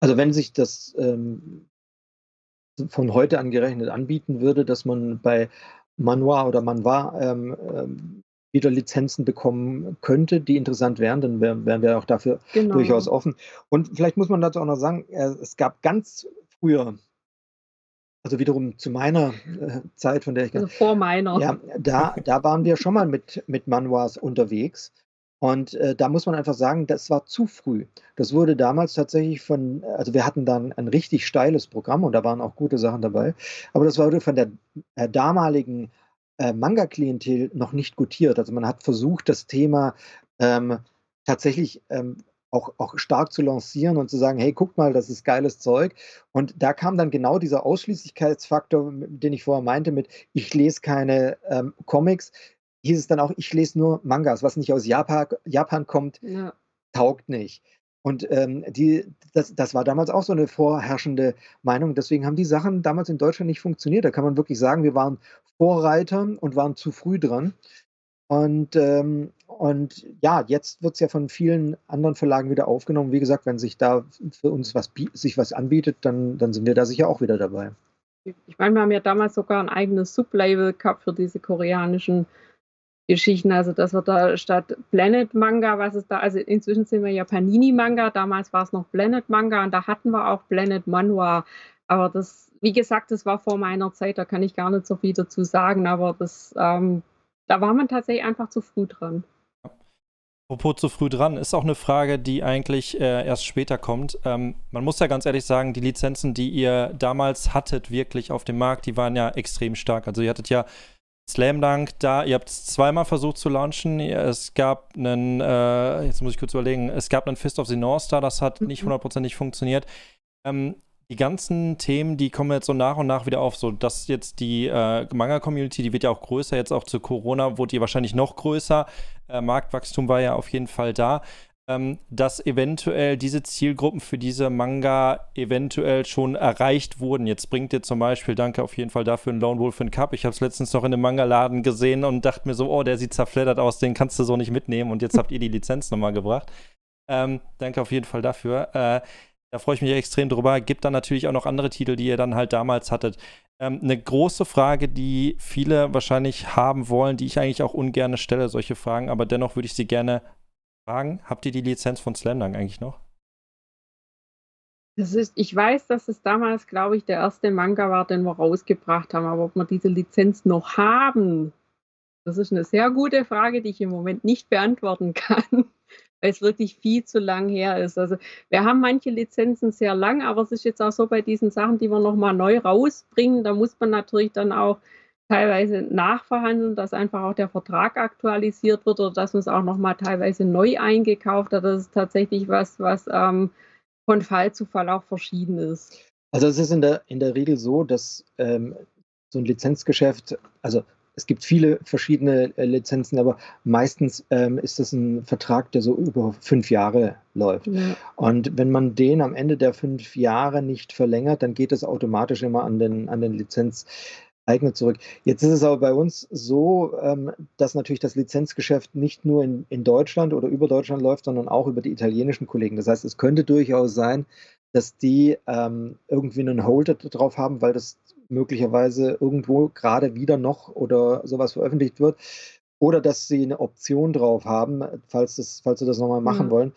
Also wenn sich das ähm, von heute an gerechnet anbieten würde, dass man bei Manua oder Manwa ähm, ähm, wieder Lizenzen bekommen könnte, die interessant wären, dann wären, wären wir auch dafür genau. durchaus offen. Und vielleicht muss man dazu auch noch sagen, äh, es gab ganz früher, also wiederum zu meiner äh, Zeit, von der ich. Also vor meiner. Ja, da, da waren wir schon mal mit, mit Manuas unterwegs. Und äh, da muss man einfach sagen, das war zu früh. Das wurde damals tatsächlich von, also wir hatten dann ein richtig steiles Programm und da waren auch gute Sachen dabei, aber das wurde von der äh, damaligen äh, Manga-Klientel noch nicht gutiert. Also man hat versucht, das Thema ähm, tatsächlich ähm, auch, auch stark zu lancieren und zu sagen, hey, guck mal, das ist geiles Zeug. Und da kam dann genau dieser Ausschließlichkeitsfaktor, den ich vorher meinte, mit ich lese keine ähm, Comics, hieß es dann auch, ich lese nur Mangas, was nicht aus Japan, Japan kommt, ja. taugt nicht. Und ähm, die, das, das war damals auch so eine vorherrschende Meinung. Deswegen haben die Sachen damals in Deutschland nicht funktioniert. Da kann man wirklich sagen, wir waren Vorreiter und waren zu früh dran. Und, ähm, und ja, jetzt wird es ja von vielen anderen Verlagen wieder aufgenommen. Wie gesagt, wenn sich da für uns was, sich was anbietet, dann, dann sind wir da sicher auch wieder dabei. Ich meine, wir haben ja damals sogar ein eigenes Sublabel gehabt für diese koreanischen Geschichten. Also das wird da statt Planet Manga, was ist da, also inzwischen sind wir ja Panini Manga, damals war es noch Planet Manga und da hatten wir auch Planet Manhwa. Aber das, wie gesagt, das war vor meiner Zeit, da kann ich gar nicht so viel dazu sagen, aber das, ähm, da war man tatsächlich einfach zu früh dran. Apropos zu früh dran, ist auch eine Frage, die eigentlich äh, erst später kommt. Ähm, man muss ja ganz ehrlich sagen, die Lizenzen, die ihr damals hattet, wirklich auf dem Markt, die waren ja extrem stark. Also ihr hattet ja Slam Dunk da, ihr habt es zweimal versucht zu launchen. Es gab einen, äh, jetzt muss ich kurz überlegen, es gab einen Fist of the North Star, das hat mhm. nicht hundertprozentig funktioniert. Ähm, die ganzen Themen, die kommen jetzt so nach und nach wieder auf. So, dass jetzt die äh, Manga-Community, die wird ja auch größer, jetzt auch zu Corona wurde die wahrscheinlich noch größer. Äh, Marktwachstum war ja auf jeden Fall da ähm, dass eventuell diese Zielgruppen für diese Manga eventuell schon erreicht wurden. Jetzt bringt ihr zum Beispiel, danke auf jeden Fall dafür, einen Lone Wolf in Cup. Ich habe es letztens noch in einem Manga-Laden gesehen und dachte mir so, oh, der sieht zerfleddert aus, den kannst du so nicht mitnehmen und jetzt habt ihr die Lizenz nochmal gebracht. Ähm, danke auf jeden Fall dafür. Äh, da freue ich mich extrem drüber. Gibt dann natürlich auch noch andere Titel, die ihr dann halt damals hattet. Ähm, eine große Frage, die viele wahrscheinlich haben wollen, die ich eigentlich auch ungern stelle, solche Fragen, aber dennoch würde ich sie gerne fragen, habt ihr die Lizenz von Slamdunk eigentlich noch? Das ist, ich weiß, dass es damals, glaube ich, der erste Manga war, den wir rausgebracht haben, aber ob wir diese Lizenz noch haben, das ist eine sehr gute Frage, die ich im Moment nicht beantworten kann, weil es wirklich viel zu lang her ist. Also wir haben manche Lizenzen sehr lang, aber es ist jetzt auch so bei diesen Sachen, die wir nochmal neu rausbringen, da muss man natürlich dann auch teilweise nachverhandeln, dass einfach auch der Vertrag aktualisiert wird oder dass man es auch nochmal teilweise neu eingekauft hat. Das ist tatsächlich was, was ähm, von Fall zu Fall auch verschieden ist. Also es ist in der, in der Regel so, dass ähm, so ein Lizenzgeschäft, also es gibt viele verschiedene äh, Lizenzen, aber meistens ähm, ist das ein Vertrag, der so über fünf Jahre läuft. Ja. Und wenn man den am Ende der fünf Jahre nicht verlängert, dann geht es automatisch immer an den, an den Lizenzeigner zurück. Jetzt ist es aber bei uns so, ähm, dass natürlich das Lizenzgeschäft nicht nur in, in Deutschland oder über Deutschland läuft, sondern auch über die italienischen Kollegen. Das heißt, es könnte durchaus sein, dass die ähm, irgendwie einen Holder drauf haben, weil das möglicherweise irgendwo gerade wieder noch oder sowas veröffentlicht wird. Oder dass sie eine Option drauf haben, falls, das, falls sie das nochmal machen mhm. wollen.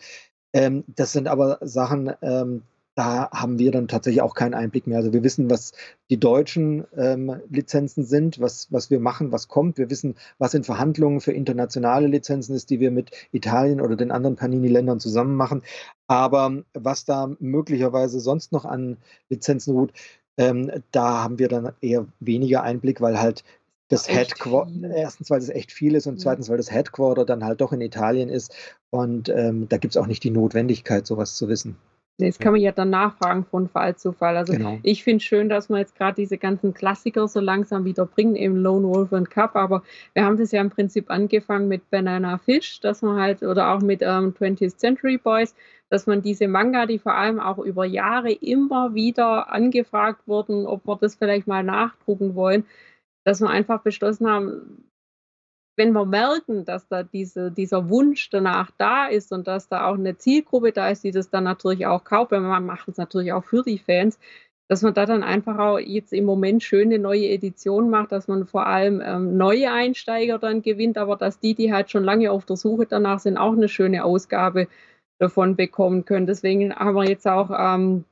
Ähm, das sind aber Sachen, ähm, da haben wir dann tatsächlich auch keinen Einblick mehr. Also wir wissen, was die deutschen ähm, Lizenzen sind, was, was wir machen, was kommt. Wir wissen, was in Verhandlungen für internationale Lizenzen ist, die wir mit Italien oder den anderen Panini-Ländern zusammen machen. Aber was da möglicherweise sonst noch an Lizenzen ruht, ähm, da haben wir dann eher weniger Einblick, weil halt das Headquarter, erstens, weil es echt viel ist und ja. zweitens, weil das Headquarter dann halt doch in Italien ist und ähm, da gibt es auch nicht die Notwendigkeit, sowas zu wissen. Das kann man ja dann nachfragen von Fall zu Fall. Also genau. ich finde es schön, dass man jetzt gerade diese ganzen Klassiker so langsam wieder bringen, eben Lone Wolf und Cup, aber wir haben das ja im Prinzip angefangen mit Banana Fish, dass man halt, oder auch mit ähm, 20th Century Boys, dass man diese Manga, die vor allem auch über Jahre immer wieder angefragt wurden, ob wir das vielleicht mal nachdrucken wollen, dass wir einfach beschlossen haben, wenn wir merken, dass da diese, dieser Wunsch danach da ist und dass da auch eine Zielgruppe da ist, die das dann natürlich auch kauft, weil man macht es natürlich auch für die Fans, dass man da dann einfach auch jetzt im Moment schöne neue Editionen macht, dass man vor allem ähm, neue Einsteiger dann gewinnt, aber dass die, die halt schon lange auf der Suche danach sind, auch eine schöne Ausgabe davon bekommen können. Deswegen haben wir jetzt auch ähm,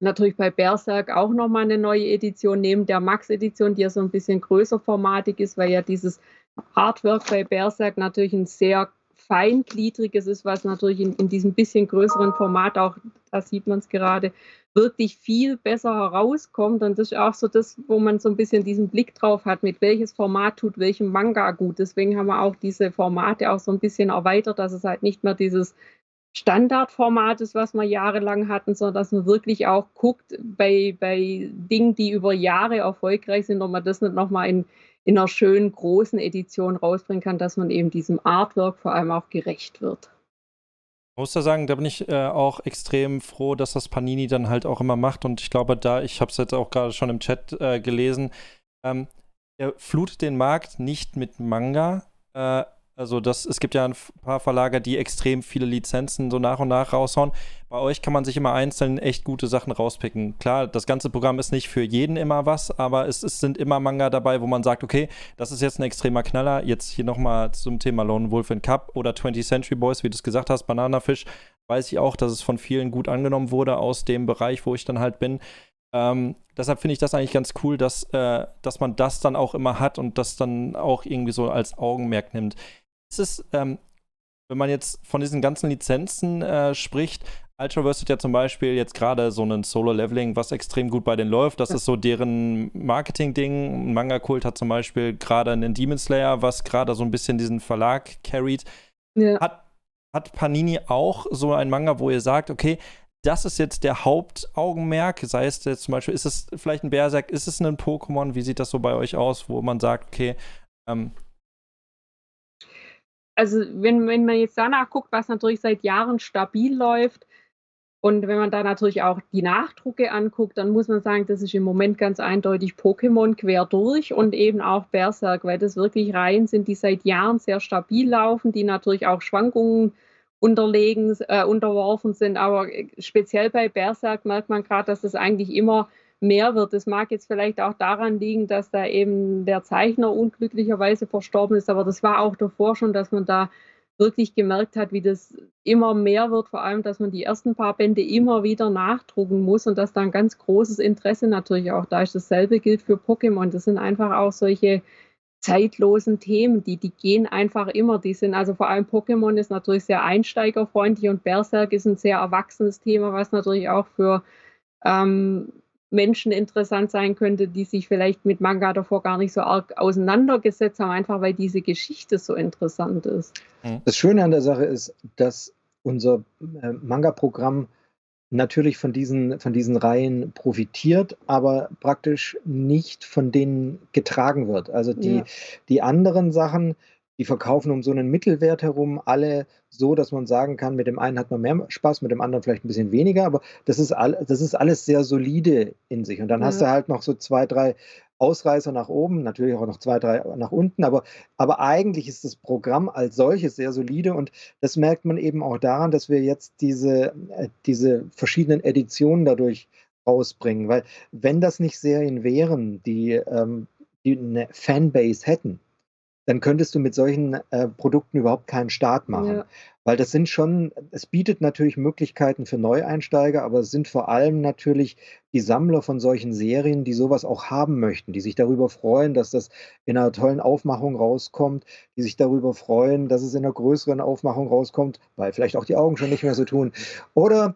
natürlich bei Berserk auch nochmal eine neue Edition neben der Max-Edition, die ja so ein bisschen größer formatig ist, weil ja dieses Artwork bei Berserk natürlich ein sehr feingliedriges ist, was natürlich in, in diesem bisschen größeren Format auch, da sieht man es gerade, wirklich viel besser herauskommt. Und das ist auch so das, wo man so ein bisschen diesen Blick drauf hat, mit welches Format tut welchem Manga gut. Deswegen haben wir auch diese Formate auch so ein bisschen erweitert, dass es halt nicht mehr dieses Standardformat ist, was wir jahrelang hatten, sondern dass man wirklich auch guckt bei, bei Dingen, die über Jahre erfolgreich sind, ob man das nicht nochmal in, in einer schönen großen Edition rausbringen kann, dass man eben diesem Artwork vor allem auch gerecht wird. Ich muss da sagen, da bin ich äh, auch extrem froh, dass das Panini dann halt auch immer macht. Und ich glaube, da, ich habe es jetzt auch gerade schon im Chat äh, gelesen, ähm, er flutet den Markt nicht mit Manga, äh, also das, es gibt ja ein paar Verlager, die extrem viele Lizenzen so nach und nach raushauen. Bei euch kann man sich immer einzeln echt gute Sachen rauspicken. Klar, das ganze Programm ist nicht für jeden immer was, aber es, es sind immer Manga dabei, wo man sagt, okay, das ist jetzt ein extremer Knaller. Jetzt hier nochmal zum Thema Lone Wolf in Cup oder 20th Century Boys, wie du es gesagt hast, Bananafisch. Weiß ich auch, dass es von vielen gut angenommen wurde aus dem Bereich, wo ich dann halt bin. Ähm, deshalb finde ich das eigentlich ganz cool, dass, äh, dass man das dann auch immer hat und das dann auch irgendwie so als Augenmerk nimmt ist es, ähm, wenn man jetzt von diesen ganzen Lizenzen äh, spricht, Ultraverse hat ja zum Beispiel jetzt gerade so ein Solo-Leveling, was extrem gut bei denen läuft. Das ist so deren Marketing-Ding. Manga Kult hat zum Beispiel gerade einen Demon Slayer, was gerade so ein bisschen diesen Verlag carried. Ja. Hat, hat Panini auch so ein Manga, wo ihr sagt, okay, das ist jetzt der Hauptaugenmerk, sei es jetzt zum Beispiel, ist es vielleicht ein Berserk, ist es ein Pokémon, wie sieht das so bei euch aus, wo man sagt, okay, ähm, also wenn, wenn man jetzt danach guckt, was natürlich seit Jahren stabil läuft, und wenn man da natürlich auch die Nachdrucke anguckt, dann muss man sagen, das ist im Moment ganz eindeutig Pokémon quer durch und eben auch Berserk, weil das wirklich Reihen sind, die seit Jahren sehr stabil laufen, die natürlich auch Schwankungen unterlegen, äh, unterworfen sind. Aber äh, speziell bei Berserk merkt man gerade, dass das eigentlich immer mehr wird. Das mag jetzt vielleicht auch daran liegen, dass da eben der Zeichner unglücklicherweise verstorben ist, aber das war auch davor schon, dass man da wirklich gemerkt hat, wie das immer mehr wird, vor allem, dass man die ersten paar Bände immer wieder nachdrucken muss und dass da ein ganz großes Interesse natürlich auch da ist. Dasselbe gilt für Pokémon. Das sind einfach auch solche zeitlosen Themen, die, die gehen einfach immer. Die sind also vor allem Pokémon ist natürlich sehr einsteigerfreundlich und Berserk ist ein sehr erwachsenes Thema, was natürlich auch für ähm, Menschen interessant sein könnte, die sich vielleicht mit Manga davor gar nicht so arg auseinandergesetzt haben, einfach weil diese Geschichte so interessant ist. Mhm. Das Schöne an der Sache ist, dass unser äh, Manga-Programm natürlich von diesen, von diesen Reihen profitiert, aber praktisch nicht von denen getragen wird. Also die, ja. die anderen Sachen, die verkaufen um so einen Mittelwert herum, alle so, dass man sagen kann, mit dem einen hat man mehr Spaß, mit dem anderen vielleicht ein bisschen weniger, aber das ist, all, das ist alles sehr solide in sich. Und dann ja. hast du halt noch so zwei, drei Ausreißer nach oben, natürlich auch noch zwei, drei nach unten, aber, aber eigentlich ist das Programm als solches sehr solide und das merkt man eben auch daran, dass wir jetzt diese, äh, diese verschiedenen Editionen dadurch rausbringen, weil wenn das nicht Serien wären, die, ähm, die eine Fanbase hätten, dann könntest du mit solchen äh, Produkten überhaupt keinen Start machen. Ja. Weil das sind schon, es bietet natürlich Möglichkeiten für Neueinsteiger, aber es sind vor allem natürlich die Sammler von solchen Serien, die sowas auch haben möchten, die sich darüber freuen, dass das in einer tollen Aufmachung rauskommt, die sich darüber freuen, dass es in einer größeren Aufmachung rauskommt, weil vielleicht auch die Augen schon nicht mehr so tun. Oder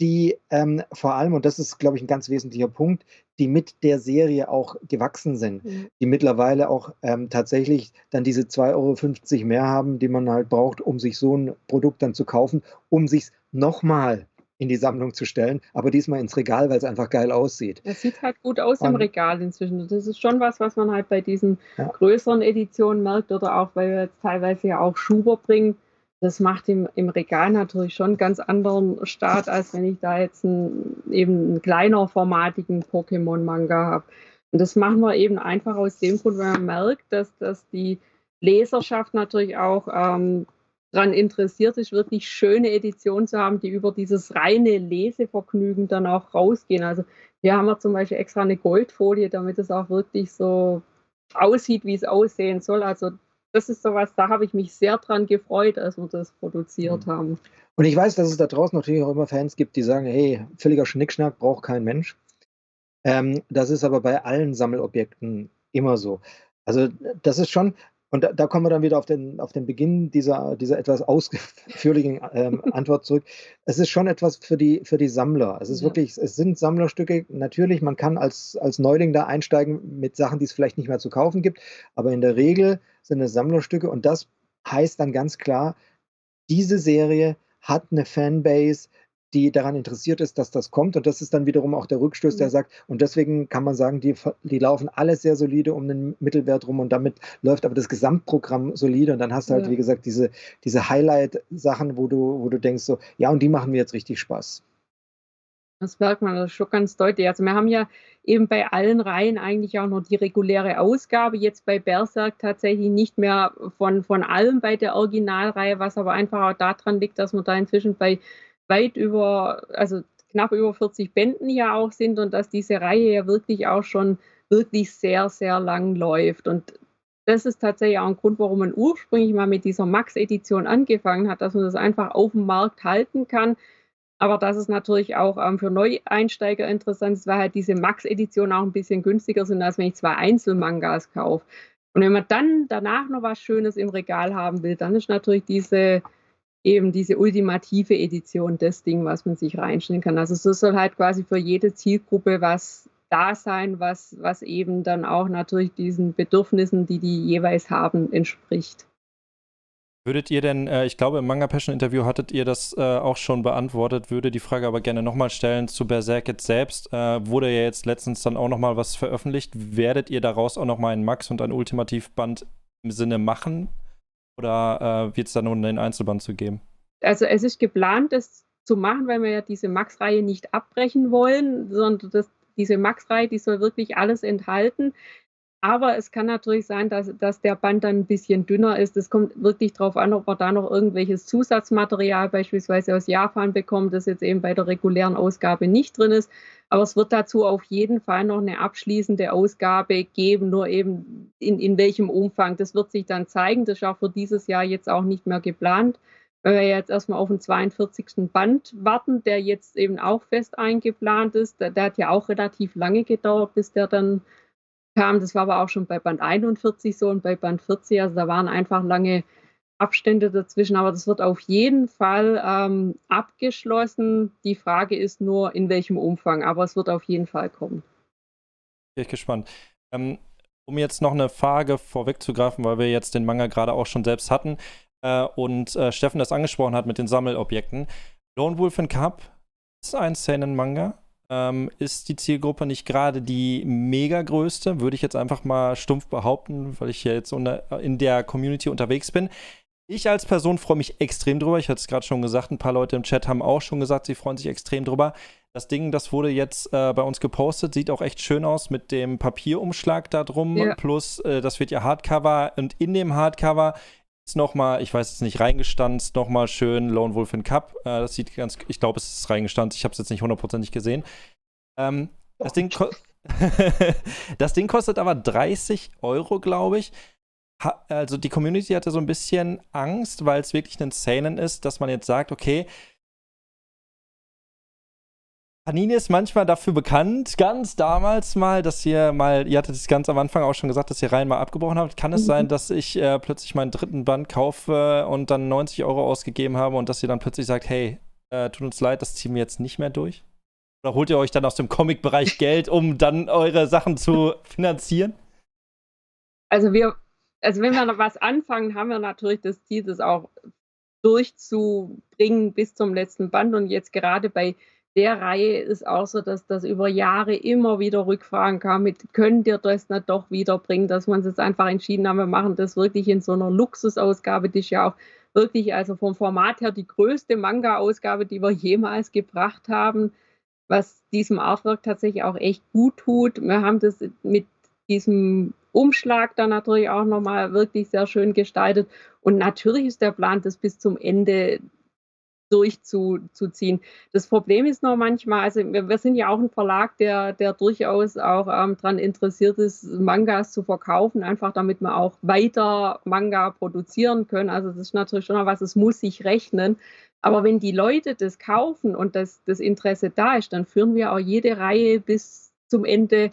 die ähm, vor allem, und das ist, glaube ich, ein ganz wesentlicher Punkt, die mit der Serie auch gewachsen sind, mhm. die mittlerweile auch ähm, tatsächlich dann diese 2,50 Euro mehr haben, die man halt braucht, um sich so ein Produkt dann zu kaufen, um sich nochmal in die Sammlung zu stellen, aber diesmal ins Regal, weil es einfach geil aussieht. Es sieht halt gut aus und, im Regal inzwischen. Das ist schon was, was man halt bei diesen ja. größeren Editionen merkt oder auch, weil wir jetzt teilweise ja auch Schuber bringen, das macht im, im Regal natürlich schon einen ganz anderen Start, als wenn ich da jetzt einen, eben einen kleiner formatigen Pokémon-Manga habe. Und das machen wir eben einfach aus dem Grund, weil man merkt, dass, dass die Leserschaft natürlich auch ähm, daran interessiert ist, wirklich schöne Editionen zu haben, die über dieses reine Lesevergnügen dann auch rausgehen. Also hier haben wir zum Beispiel extra eine Goldfolie, damit es auch wirklich so aussieht, wie es aussehen soll. Also das ist sowas, da habe ich mich sehr dran gefreut, als wir das produziert mhm. haben. Und ich weiß, dass es da draußen natürlich auch immer Fans gibt, die sagen, hey, völliger Schnickschnack braucht kein Mensch. Ähm, das ist aber bei allen Sammelobjekten immer so. Also das ist schon, und da, da, kommen wir dann wieder auf den, auf den Beginn dieser, dieser etwas ausführlichen ähm, Antwort zurück. Es ist schon etwas für die, für die Sammler. Es ist ja. wirklich, es sind Sammlerstücke. Natürlich, man kann als, als Neuling da einsteigen mit Sachen, die es vielleicht nicht mehr zu kaufen gibt. Aber in der Regel sind es Sammlerstücke. Und das heißt dann ganz klar, diese Serie hat eine Fanbase, die daran interessiert ist, dass das kommt. Und das ist dann wiederum auch der Rückstoß, der sagt, und deswegen kann man sagen, die, die laufen alle sehr solide um den Mittelwert rum und damit läuft aber das Gesamtprogramm solide. Und dann hast du halt, ja. wie gesagt, diese, diese Highlight-Sachen, wo du, wo du denkst, so, ja, und die machen mir jetzt richtig Spaß. Das merkt man das schon ganz deutlich. Also wir haben ja eben bei allen Reihen eigentlich auch nur die reguläre Ausgabe. Jetzt bei Berserk tatsächlich nicht mehr von, von allem bei der Originalreihe, was aber einfach auch daran liegt, dass wir da inzwischen bei weit über, also knapp über 40 Bänden ja auch sind und dass diese Reihe ja wirklich auch schon wirklich sehr, sehr lang läuft. Und das ist tatsächlich auch ein Grund, warum man ursprünglich mal mit dieser Max-Edition angefangen hat, dass man das einfach auf dem Markt halten kann. Aber dass es natürlich auch ähm, für Neueinsteiger interessant ist, weil halt diese Max-Edition auch ein bisschen günstiger sind, als wenn ich zwei Einzelmangas kaufe. Und wenn man dann danach noch was Schönes im Regal haben will, dann ist natürlich diese eben diese ultimative Edition das Ding, was man sich reinstellen kann. Also so soll halt quasi für jede Zielgruppe was da sein, was, was eben dann auch natürlich diesen Bedürfnissen, die die jeweils haben, entspricht. Würdet ihr denn, äh, ich glaube im Manga Passion Interview hattet ihr das äh, auch schon beantwortet, würde die Frage aber gerne nochmal stellen zu Berserk jetzt selbst. Äh, wurde ja jetzt letztens dann auch nochmal was veröffentlicht. Werdet ihr daraus auch nochmal einen Max und ein Ultimativband im Sinne machen? Oder äh, wird es da nun den Einzelband zu geben? Also es ist geplant, das zu machen, weil wir ja diese Max-Reihe nicht abbrechen wollen, sondern das, diese Max-Reihe, die soll wirklich alles enthalten. Aber es kann natürlich sein, dass, dass der Band dann ein bisschen dünner ist. Es kommt wirklich darauf an, ob man da noch irgendwelches Zusatzmaterial beispielsweise aus Japan bekommt, das jetzt eben bei der regulären Ausgabe nicht drin ist. Aber es wird dazu auf jeden Fall noch eine abschließende Ausgabe geben, nur eben in, in welchem Umfang. Das wird sich dann zeigen. Das ist auch für dieses Jahr jetzt auch nicht mehr geplant, weil wir jetzt erstmal auf den 42. Band warten, der jetzt eben auch fest eingeplant ist. Der, der hat ja auch relativ lange gedauert, bis der dann kam. Das war aber auch schon bei Band 41 so und bei Band 40. Also da waren einfach lange Abstände dazwischen. Aber das wird auf jeden Fall ähm, abgeschlossen. Die Frage ist nur, in welchem Umfang. Aber es wird auf jeden Fall kommen. Bin ich gespannt. Ähm, um jetzt noch eine Frage vorwegzugreifen, weil wir jetzt den Manga gerade auch schon selbst hatten äh, und äh, Steffen das angesprochen hat mit den Sammelobjekten. Lone Wolf and Cup ist ein Seinen-Manga. Ähm, ist die Zielgruppe nicht gerade die mega größte, würde ich jetzt einfach mal stumpf behaupten, weil ich hier jetzt in der Community unterwegs bin. Ich als Person freue mich extrem drüber. Ich hatte es gerade schon gesagt, ein paar Leute im Chat haben auch schon gesagt, sie freuen sich extrem drüber. Das Ding, das wurde jetzt äh, bei uns gepostet, sieht auch echt schön aus mit dem Papierumschlag da drum. Ja. Plus, äh, das wird ja Hardcover und in dem Hardcover nochmal, ich weiß jetzt nicht, reingestanzt, nochmal schön Lone Wolf in Cup. Äh, das sieht ganz, ich glaube, es ist reingestanzt. Ich habe es jetzt nicht hundertprozentig gesehen. Ähm, das, Ding das Ding kostet aber 30 Euro, glaube ich also die Community hatte so ein bisschen Angst, weil es wirklich ein Seinen ist, dass man jetzt sagt, okay, Panini ist manchmal dafür bekannt, ganz damals mal, dass ihr mal, ihr hattet es ganz am Anfang auch schon gesagt, dass ihr rein mal abgebrochen habt. Kann es mhm. sein, dass ich äh, plötzlich meinen dritten Band kaufe und dann 90 Euro ausgegeben habe und dass ihr dann plötzlich sagt, hey, äh, tut uns leid, das ziehen wir jetzt nicht mehr durch? Oder holt ihr euch dann aus dem Comic-Bereich Geld, um dann eure Sachen zu finanzieren? Also wir also wenn wir noch was anfangen, haben wir natürlich das Ziel, das auch durchzubringen bis zum letzten Band. Und jetzt gerade bei der Reihe ist auch so, dass das über Jahre immer wieder Rückfragen kam mit, könnt ihr das nicht doch wiederbringen, dass man es jetzt einfach entschieden haben, wir machen das wirklich in so einer Luxusausgabe, die ist ja auch wirklich, also vom Format her die größte Manga-Ausgabe, die wir jemals gebracht haben, was diesem Artwork tatsächlich auch echt gut tut. Wir haben das mit diesem Umschlag dann natürlich auch nochmal wirklich sehr schön gestaltet. Und natürlich ist der Plan, das bis zum Ende durchzuziehen. Das Problem ist noch manchmal, also wir, wir, sind ja auch ein Verlag, der, der durchaus auch ähm, daran interessiert ist, Mangas zu verkaufen, einfach damit wir auch weiter Manga produzieren können. Also das ist natürlich schon was, es muss sich rechnen. Aber wenn die Leute das kaufen und das, das Interesse da ist, dann führen wir auch jede Reihe bis zum Ende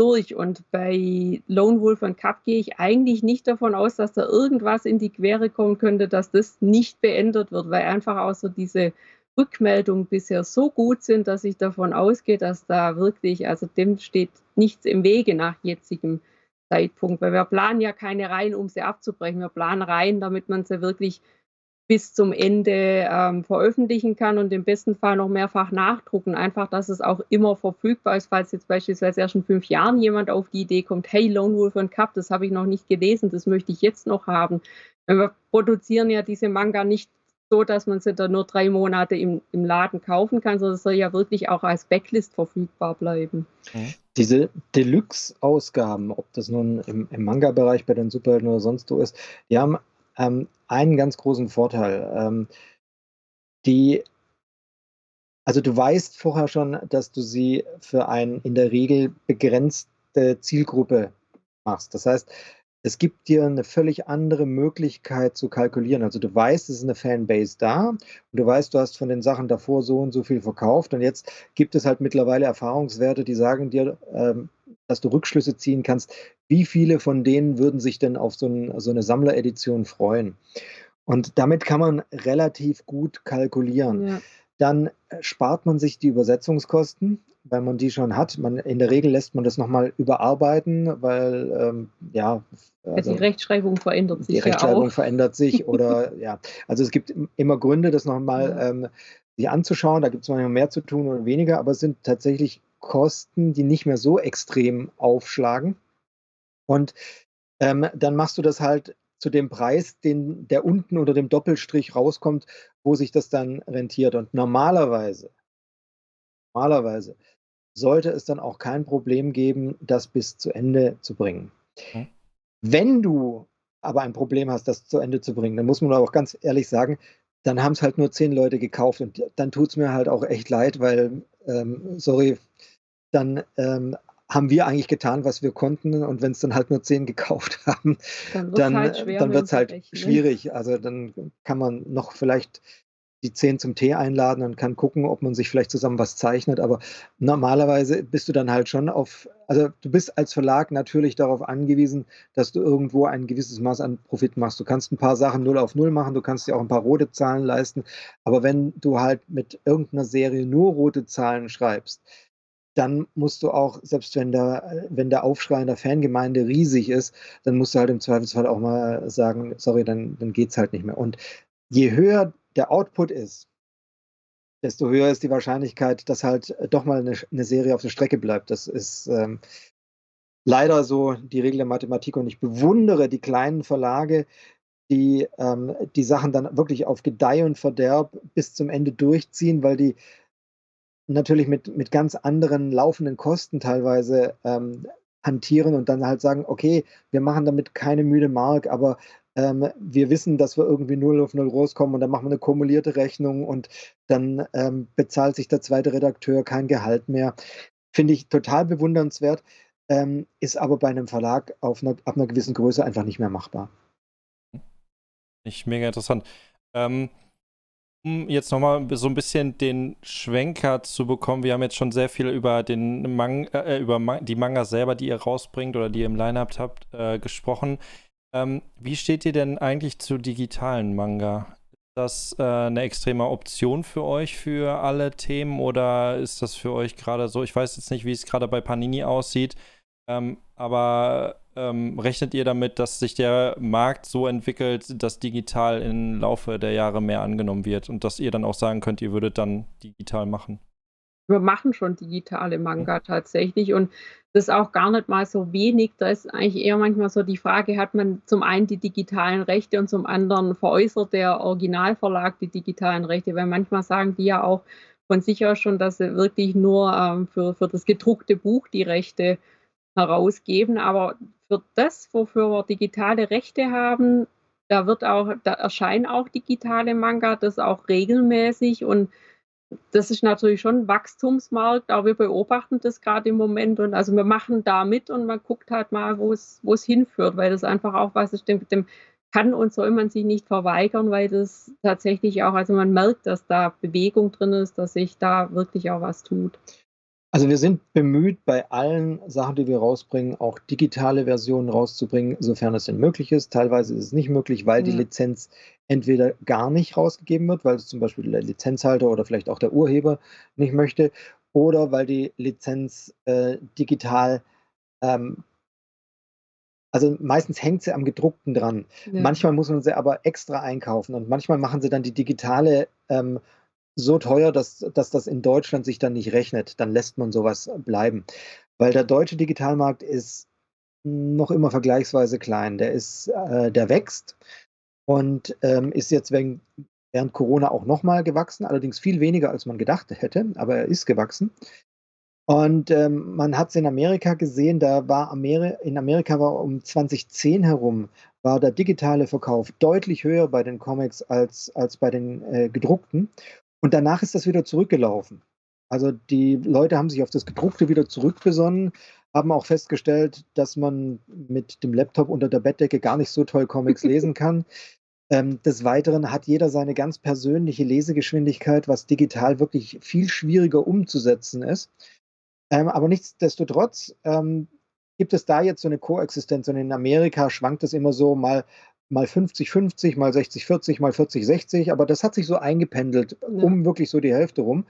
durch. Und bei Lone Wolf und Cup gehe ich eigentlich nicht davon aus, dass da irgendwas in die Quere kommen könnte, dass das nicht beendet wird, weil einfach auch so diese Rückmeldungen bisher so gut sind, dass ich davon ausgehe, dass da wirklich, also dem steht nichts im Wege nach jetzigem Zeitpunkt, weil wir planen ja keine Reihen, um sie abzubrechen. Wir planen Reihen, damit man sie wirklich bis zum Ende ähm, veröffentlichen kann und im besten Fall noch mehrfach nachdrucken. Einfach, dass es auch immer verfügbar ist, falls jetzt beispielsweise erst in fünf Jahren jemand auf die Idee kommt, hey, Lone Wolf und Cup, das habe ich noch nicht gelesen, das möchte ich jetzt noch haben. Wir produzieren ja diese Manga nicht so, dass man sie dann nur drei Monate im, im Laden kaufen kann, sondern es soll ja wirklich auch als Backlist verfügbar bleiben. Mhm. Diese Deluxe-Ausgaben, ob das nun im, im Manga-Bereich bei den Superhelden oder sonst wo ist, die haben ähm, einen ganz großen Vorteil. Ähm, die, also du weißt vorher schon, dass du sie für eine in der Regel begrenzte Zielgruppe machst. Das heißt, es gibt dir eine völlig andere Möglichkeit zu kalkulieren. Also du weißt, es ist eine Fanbase da und du weißt, du hast von den Sachen davor so und so viel verkauft und jetzt gibt es halt mittlerweile Erfahrungswerte, die sagen dir, ähm, dass du Rückschlüsse ziehen kannst, wie viele von denen würden sich denn auf so, ein, so eine Sammleredition freuen. Und damit kann man relativ gut kalkulieren. Ja. Dann spart man sich die Übersetzungskosten, weil man die schon hat. Man, in der Regel lässt man das nochmal überarbeiten, weil ähm, ja. Also, die Rechtschreibung verändert sich. Die Rechtschreibung ja verändert sich oder ja. Also es gibt immer Gründe, das nochmal ähm, sich anzuschauen. Da gibt es manchmal mehr zu tun oder weniger, aber es sind tatsächlich Kosten, die nicht mehr so extrem aufschlagen. Und ähm, dann machst du das halt zu dem Preis, den, der unten unter dem Doppelstrich rauskommt, wo sich das dann rentiert. Und normalerweise, normalerweise sollte es dann auch kein Problem geben, das bis zu Ende zu bringen. Mhm. Wenn du aber ein Problem hast, das zu Ende zu bringen, dann muss man auch ganz ehrlich sagen, dann haben es halt nur zehn Leute gekauft und dann tut es mir halt auch echt leid, weil, ähm, sorry, dann ähm, haben wir eigentlich getan, was wir konnten. Und wenn es dann halt nur zehn gekauft haben, dann, halt dann wird es halt, halt schwierig. Also dann kann man noch vielleicht die zehn zum Tee einladen und kann gucken, ob man sich vielleicht zusammen was zeichnet. Aber normalerweise bist du dann halt schon auf, also du bist als Verlag natürlich darauf angewiesen, dass du irgendwo ein gewisses Maß an Profit machst. Du kannst ein paar Sachen null auf null machen, du kannst dir auch ein paar rote Zahlen leisten. Aber wenn du halt mit irgendeiner Serie nur rote Zahlen schreibst, dann musst du auch, selbst wenn der, wenn der Aufschrei in der Fangemeinde riesig ist, dann musst du halt im Zweifelsfall auch mal sagen, sorry, dann, dann geht es halt nicht mehr. Und je höher der Output ist, desto höher ist die Wahrscheinlichkeit, dass halt doch mal eine, eine Serie auf der Strecke bleibt. Das ist ähm, leider so die Regel der Mathematik und ich bewundere die kleinen Verlage, die ähm, die Sachen dann wirklich auf Gedeih und Verderb bis zum Ende durchziehen, weil die natürlich mit, mit ganz anderen laufenden Kosten teilweise ähm, hantieren und dann halt sagen, okay, wir machen damit keine müde Mark, aber ähm, wir wissen, dass wir irgendwie 0 auf 0 rauskommen und dann machen wir eine kumulierte Rechnung und dann ähm, bezahlt sich der zweite Redakteur kein Gehalt mehr. Finde ich total bewundernswert, ähm, ist aber bei einem Verlag auf einer, ab einer gewissen Größe einfach nicht mehr machbar. Nicht mega interessant. Ähm, um jetzt nochmal so ein bisschen den Schwenker zu bekommen, wir haben jetzt schon sehr viel über den Mang äh, über Ma die Manga selber, die ihr rausbringt oder die ihr im Line-Up habt, äh, gesprochen. Ähm, wie steht ihr denn eigentlich zu digitalen Manga? Ist das äh, eine extreme Option für euch für alle Themen oder ist das für euch gerade so? Ich weiß jetzt nicht, wie es gerade bei Panini aussieht, ähm, aber ähm, rechnet ihr damit, dass sich der Markt so entwickelt, dass digital im Laufe der Jahre mehr angenommen wird und dass ihr dann auch sagen könnt, ihr würdet dann digital machen? Wir machen schon digitale Manga tatsächlich und das ist auch gar nicht mal so wenig. Da ist eigentlich eher manchmal so die Frage, hat man zum einen die digitalen Rechte und zum anderen veräußert der Originalverlag die digitalen Rechte, weil manchmal sagen die ja auch von sich aus schon, dass sie wirklich nur ähm, für, für das gedruckte Buch die Rechte herausgeben. Aber für das, wofür wir digitale Rechte haben, da wird auch, da erscheinen auch digitale Manga, das auch regelmäßig und das ist natürlich schon ein Wachstumsmarkt, aber wir beobachten das gerade im Moment und also wir machen da mit und man guckt halt mal, wo es, wo es hinführt, weil das einfach auch was ist, dem, dem kann und soll man sich nicht verweigern, weil das tatsächlich auch, also man merkt, dass da Bewegung drin ist, dass sich da wirklich auch was tut. Also wir sind bemüht, bei allen Sachen, die wir rausbringen, auch digitale Versionen rauszubringen, sofern es denn möglich ist. Teilweise ist es nicht möglich, weil die Lizenz entweder gar nicht rausgegeben wird, weil es zum Beispiel der Lizenzhalter oder vielleicht auch der Urheber nicht möchte, oder weil die Lizenz äh, digital ähm, also meistens hängt sie am gedruckten dran. Ja. Manchmal muss man sie aber extra einkaufen und manchmal machen sie dann die digitale ähm, so teuer, dass, dass das in Deutschland sich dann nicht rechnet. Dann lässt man sowas bleiben. Weil der deutsche Digitalmarkt ist noch immer vergleichsweise klein. Der ist, äh, der wächst und ähm, ist jetzt wegen, während Corona auch nochmal gewachsen, allerdings viel weniger, als man gedacht hätte, aber er ist gewachsen. Und ähm, man hat es in Amerika gesehen, da war Ameri in Amerika war um 2010 herum, war der digitale Verkauf deutlich höher bei den Comics als, als bei den äh, gedruckten. Und danach ist das wieder zurückgelaufen. Also die Leute haben sich auf das Gedruckte wieder zurückbesonnen, haben auch festgestellt, dass man mit dem Laptop unter der Bettdecke gar nicht so toll Comics lesen kann. Ähm, des Weiteren hat jeder seine ganz persönliche Lesegeschwindigkeit, was digital wirklich viel schwieriger umzusetzen ist. Ähm, aber nichtsdestotrotz ähm, gibt es da jetzt so eine Koexistenz und in Amerika schwankt es immer so mal mal 50-50, mal 60-40, mal 40-60, aber das hat sich so eingependelt, ja. um wirklich so die Hälfte rum.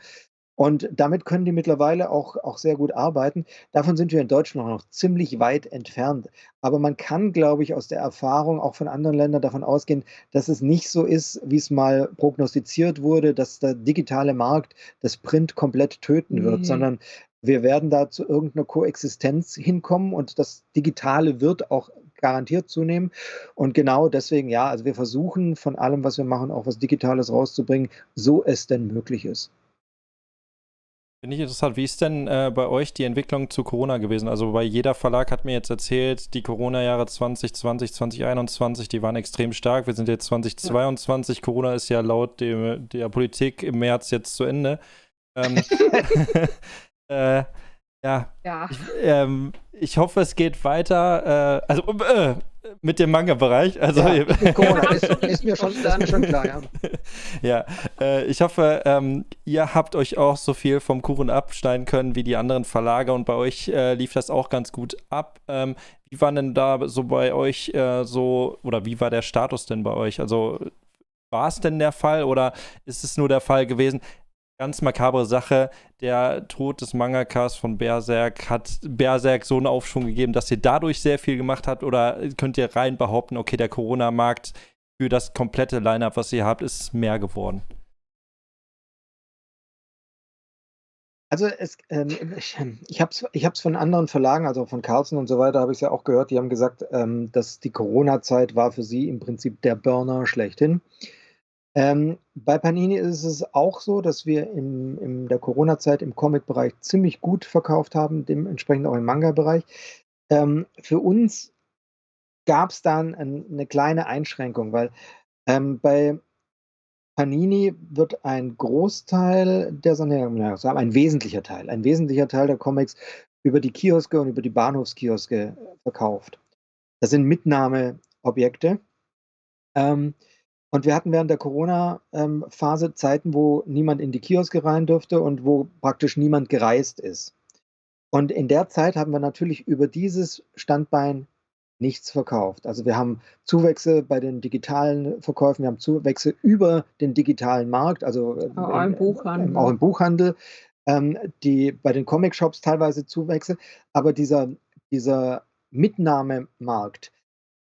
Und damit können die mittlerweile auch, auch sehr gut arbeiten. Davon sind wir in Deutschland noch ziemlich weit entfernt. Aber man kann, glaube ich, aus der Erfahrung auch von anderen Ländern davon ausgehen, dass es nicht so ist, wie es mal prognostiziert wurde, dass der digitale Markt das Print komplett töten wird, nee. sondern wir werden da zu irgendeiner Koexistenz hinkommen und das Digitale wird auch garantiert zunehmen. Und genau deswegen, ja, also wir versuchen von allem, was wir machen, auch was Digitales rauszubringen, so es denn möglich ist. Finde ich interessant. Wie ist denn äh, bei euch die Entwicklung zu Corona gewesen? Also bei jeder Verlag hat mir jetzt erzählt, die Corona-Jahre 2020, 2021, die waren extrem stark. Wir sind jetzt 2022. Ja. Corona ist ja laut dem, der Politik im März jetzt zu Ende. Ähm, äh, ja. ja. Ich, ähm, ich, hoffe, es geht weiter. Äh, also äh, mit dem Manga-Bereich. Also, ja, Corona ist, ist, mir schon, ist, mir schon, klar, ja. ja, äh, ich hoffe, ähm, ihr habt euch auch so viel vom Kuchen abschneiden können wie die anderen Verlage und bei euch äh, lief das auch ganz gut ab. Ähm, wie war denn da so bei euch äh, so, oder wie war der Status denn bei euch? Also war es denn der Fall oder ist es nur der Fall gewesen? Ganz makabre Sache. Der Tod des Mangakas von Berserk hat Berserk so einen Aufschwung gegeben, dass ihr dadurch sehr viel gemacht habt? Oder könnt ihr rein behaupten, okay, der Corona-Markt für das komplette Line-Up, was ihr habt, ist mehr geworden? Also es, ähm, ich, ich habe es ich von anderen Verlagen, also von Carlsen und so weiter, habe ich es ja auch gehört, die haben gesagt, ähm, dass die Corona-Zeit war für sie im Prinzip der Burner schlechthin. Ähm, bei Panini ist es auch so, dass wir in, in der Corona-Zeit im Comic-Bereich ziemlich gut verkauft haben, dementsprechend auch im Manga-Bereich. Ähm, für uns gab es dann ein, eine kleine Einschränkung, weil ähm, bei Panini wird ein Großteil der, ja, ein wesentlicher Teil, ein wesentlicher Teil der Comics über die Kioske und über die Bahnhofskioske verkauft. Das sind Mitnahmeobjekte. Ähm, und wir hatten während der Corona-Phase ähm, Zeiten, wo niemand in die Kioske rein durfte und wo praktisch niemand gereist ist. Und in der Zeit haben wir natürlich über dieses Standbein nichts verkauft. Also wir haben Zuwächse bei den digitalen Verkäufen, wir haben Zuwächse über den digitalen Markt, also äh, auch im Buchhandel. Auch im Buchhandel ähm, die bei den Comic-Shops teilweise Zuwächse, aber dieser, dieser Mitnahmemarkt,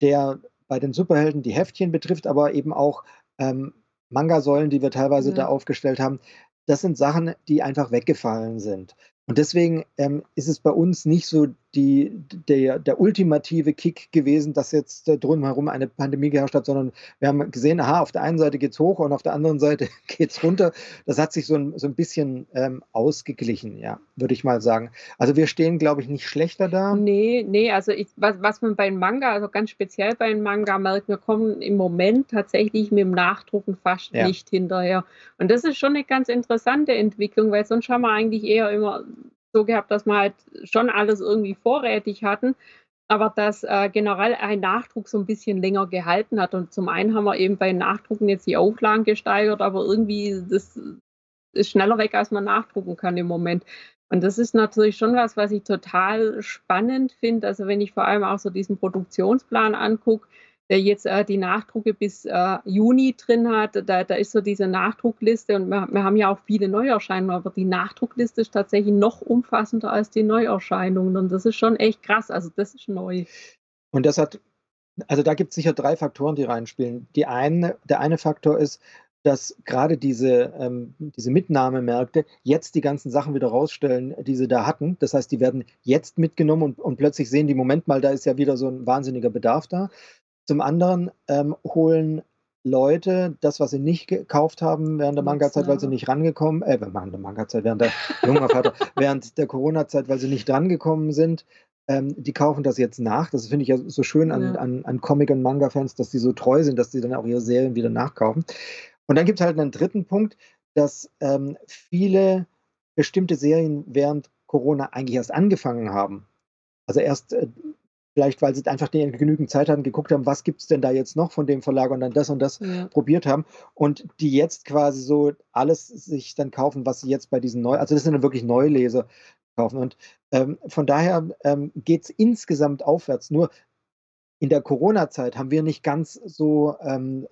der bei den Superhelden die Heftchen betrifft, aber eben auch ähm, Manga-Säulen, die wir teilweise ja. da aufgestellt haben, das sind Sachen, die einfach weggefallen sind. Und deswegen ähm, ist es bei uns nicht so die, der, der ultimative Kick gewesen, dass jetzt drumherum eine Pandemie geherrscht hat, sondern wir haben gesehen, aha, auf der einen Seite geht es hoch und auf der anderen Seite geht es runter. Das hat sich so ein, so ein bisschen ähm, ausgeglichen, ja, würde ich mal sagen. Also wir stehen, glaube ich, nicht schlechter da. Nee, nee, also ich, was, was man beim Manga, also ganz speziell beim Manga merkt, wir kommen im Moment tatsächlich mit dem Nachdrucken fast ja. nicht hinterher. Und das ist schon eine ganz interessante Entwicklung, weil sonst haben wir eigentlich eher immer so gehabt, dass wir halt schon alles irgendwie vorrätig hatten, aber dass äh, generell ein Nachdruck so ein bisschen länger gehalten hat. Und zum einen haben wir eben bei Nachdrucken jetzt die Auflagen gesteigert, aber irgendwie das ist schneller weg, als man nachdrucken kann im Moment. Und das ist natürlich schon was, was ich total spannend finde. Also wenn ich vor allem auch so diesen Produktionsplan angucke, der jetzt äh, die Nachdrucke bis äh, Juni drin hat. Da, da ist so diese Nachdruckliste und wir, wir, haben ja auch viele Neuerscheinungen, aber die Nachdruckliste ist tatsächlich noch umfassender als die Neuerscheinungen und das ist schon echt krass. Also das ist neu. Und das hat, also da gibt es sicher drei Faktoren, die reinspielen. Die eine, der eine Faktor ist, dass gerade diese, ähm, diese Mitnahmemärkte jetzt die ganzen Sachen wieder rausstellen, die sie da hatten. Das heißt, die werden jetzt mitgenommen und, und plötzlich sehen die, Moment mal, da ist ja wieder so ein wahnsinniger Bedarf da. Zum anderen ähm, holen Leute das, was sie nicht gekauft haben während der Manga-Zeit, weil sie nicht rangekommen, äh, während der Manga-Zeit, während der junger Vater, während der Corona-Zeit, weil sie nicht rangekommen sind, ähm, die kaufen das jetzt nach. Das finde ich ja so schön an, ja. an, an Comic- und Manga-Fans, dass die so treu sind, dass die dann auch ihre Serien wieder nachkaufen. Und dann gibt es halt einen dritten Punkt, dass ähm, viele bestimmte Serien während Corona eigentlich erst angefangen haben. Also erst äh, Vielleicht, weil sie einfach genügend Zeit hatten, geguckt haben, was gibt es denn da jetzt noch von dem Verlag und dann das und das ja. probiert haben. Und die jetzt quasi so alles sich dann kaufen, was sie jetzt bei diesen neu, also das sind dann wirklich Neuleser kaufen. Und ähm, von daher ähm, geht es insgesamt aufwärts. Nur in der Corona-Zeit haben wir nicht ganz so, ähm,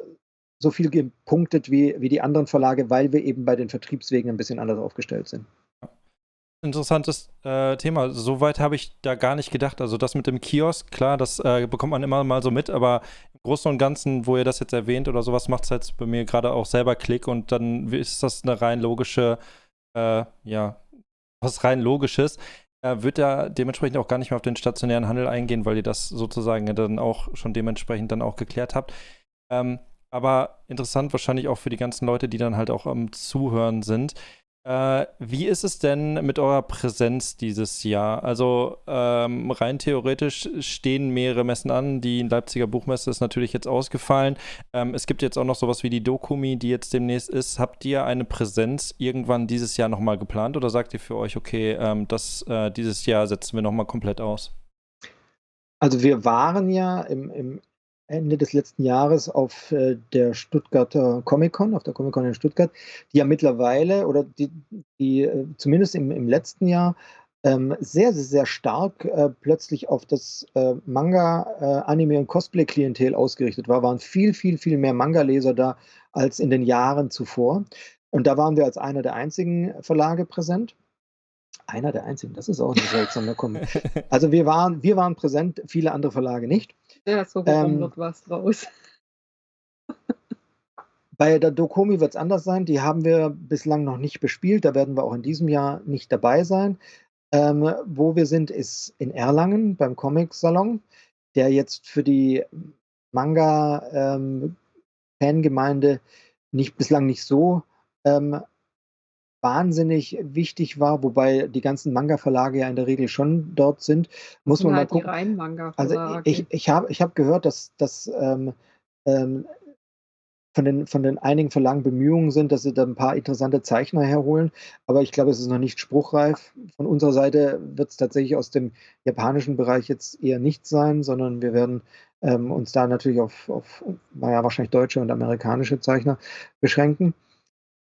so viel gepunktet wie, wie die anderen Verlage, weil wir eben bei den Vertriebswegen ein bisschen anders aufgestellt sind interessantes äh, Thema. Soweit habe ich da gar nicht gedacht. Also das mit dem Kiosk, klar, das äh, bekommt man immer mal so mit, aber im Großen und Ganzen, wo ihr das jetzt erwähnt oder sowas, macht es halt bei mir gerade auch selber Klick und dann ist das eine rein logische, äh, ja, was rein logisches. Er wird ja dementsprechend auch gar nicht mehr auf den stationären Handel eingehen, weil ihr das sozusagen dann auch schon dementsprechend dann auch geklärt habt. Ähm, aber interessant wahrscheinlich auch für die ganzen Leute, die dann halt auch am Zuhören sind. Äh, wie ist es denn mit eurer Präsenz dieses Jahr? Also ähm, rein theoretisch stehen mehrere Messen an. Die Leipziger Buchmesse ist natürlich jetzt ausgefallen. Ähm, es gibt jetzt auch noch sowas wie die Dokumi, die jetzt demnächst ist. Habt ihr eine Präsenz irgendwann dieses Jahr nochmal geplant oder sagt ihr für euch, okay, ähm, das äh, dieses Jahr setzen wir nochmal komplett aus? Also wir waren ja im, im Ende des letzten Jahres auf äh, der Stuttgarter Comic-Con, auf der Comic-Con in Stuttgart, die ja mittlerweile oder die, die äh, zumindest im, im letzten Jahr ähm, sehr, sehr, sehr stark äh, plötzlich auf das äh, Manga, äh, Anime und Cosplay-Klientel ausgerichtet war, waren viel, viel, viel mehr Manga-Leser da als in den Jahren zuvor. Und da waren wir als einer der einzigen Verlage präsent. Einer der einzigen, das ist auch ein seltsamer Kommentar. Also wir waren, wir waren präsent, viele andere Verlage nicht. Ja, so ähm, wird was draus. bei der Dokomi wird es anders sein. Die haben wir bislang noch nicht bespielt. Da werden wir auch in diesem Jahr nicht dabei sein. Ähm, wo wir sind, ist in Erlangen beim Comic-Salon, der jetzt für die Manga-Fangemeinde ähm, nicht, bislang nicht so ähm, wahnsinnig wichtig war, wobei die ganzen Manga-Verlage ja in der Regel schon dort sind. Muss man ja, mal gucken. Die reinen Manga-Verlage. Also ich, ich habe ich hab gehört, dass, dass ähm, ähm, von den, von den einigen Verlagen Bemühungen sind, dass sie da ein paar interessante Zeichner herholen. Aber ich glaube, es ist noch nicht spruchreif. Von unserer Seite wird es tatsächlich aus dem japanischen Bereich jetzt eher nicht sein, sondern wir werden ähm, uns da natürlich auf, auf naja, wahrscheinlich deutsche und amerikanische Zeichner beschränken.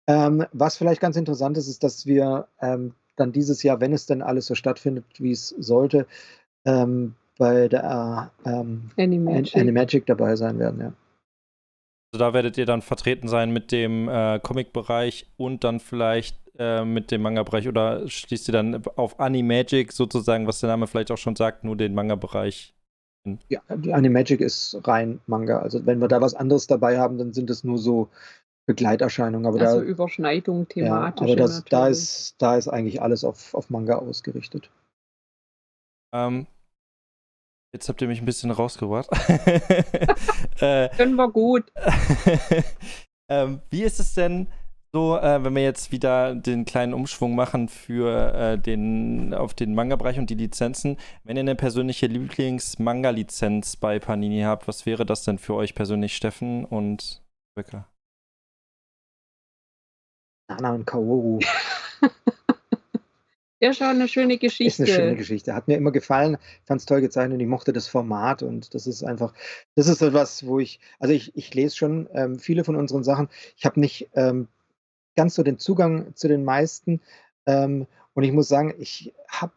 Ähm, was vielleicht ganz interessant ist, ist, dass wir ähm, dann dieses Jahr, wenn es denn alles so stattfindet, wie es sollte, ähm, bei der äh, Animagic. Animagic dabei sein werden. Ja. Also da werdet ihr dann vertreten sein mit dem äh, Comic-Bereich und dann vielleicht äh, mit dem Manga-Bereich oder schließt ihr dann auf Animagic sozusagen, was der Name vielleicht auch schon sagt, nur den Manga-Bereich? Ja, die Animagic ist rein Manga. Also wenn wir da was anderes dabei haben, dann sind es nur so Begleiterscheinungen. Aber also da, Überschneidung thematisch. Ja, aber das, da, ist, da ist eigentlich alles auf, auf Manga ausgerichtet. Ähm, Jetzt habt ihr mich ein bisschen rausgebracht. äh, Können wir gut. ähm, wie ist es denn so, äh, wenn wir jetzt wieder den kleinen Umschwung machen für äh, den auf den Manga-Bereich und die Lizenzen? Wenn ihr eine persönliche Lieblings-Manga-Lizenz bei Panini habt, was wäre das denn für euch persönlich, Steffen und Becker? Nana und Kaoru. Ja, schon eine schöne Geschichte. Ist eine schöne Geschichte. Hat mir immer gefallen, fand es toll gezeichnet und ich mochte das Format und das ist einfach, das ist etwas, wo ich, also ich, ich lese schon ähm, viele von unseren Sachen. Ich habe nicht ähm, ganz so den Zugang zu den meisten ähm, und ich muss sagen, ich habe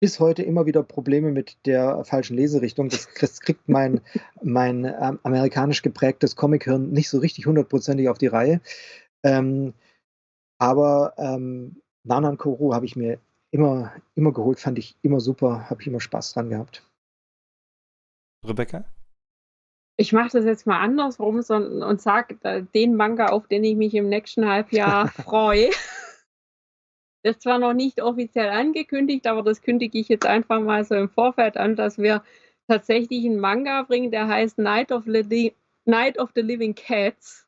bis heute immer wieder Probleme mit der falschen Leserichtung. Das, kriegt mein, mein ähm, amerikanisch geprägtes Comic-Hirn nicht so richtig hundertprozentig auf die Reihe. Ähm, aber ähm, Nanan Koro habe ich mir immer, immer geholt, fand ich immer super, habe ich immer Spaß dran gehabt. Rebecca? Ich mache das jetzt mal andersrum und sage den Manga, auf den ich mich im nächsten Halbjahr freue. Das ist zwar noch nicht offiziell angekündigt, aber das kündige ich jetzt einfach mal so im Vorfeld an, dass wir tatsächlich einen Manga bringen, der heißt Night of, Li Night of the Living Cats.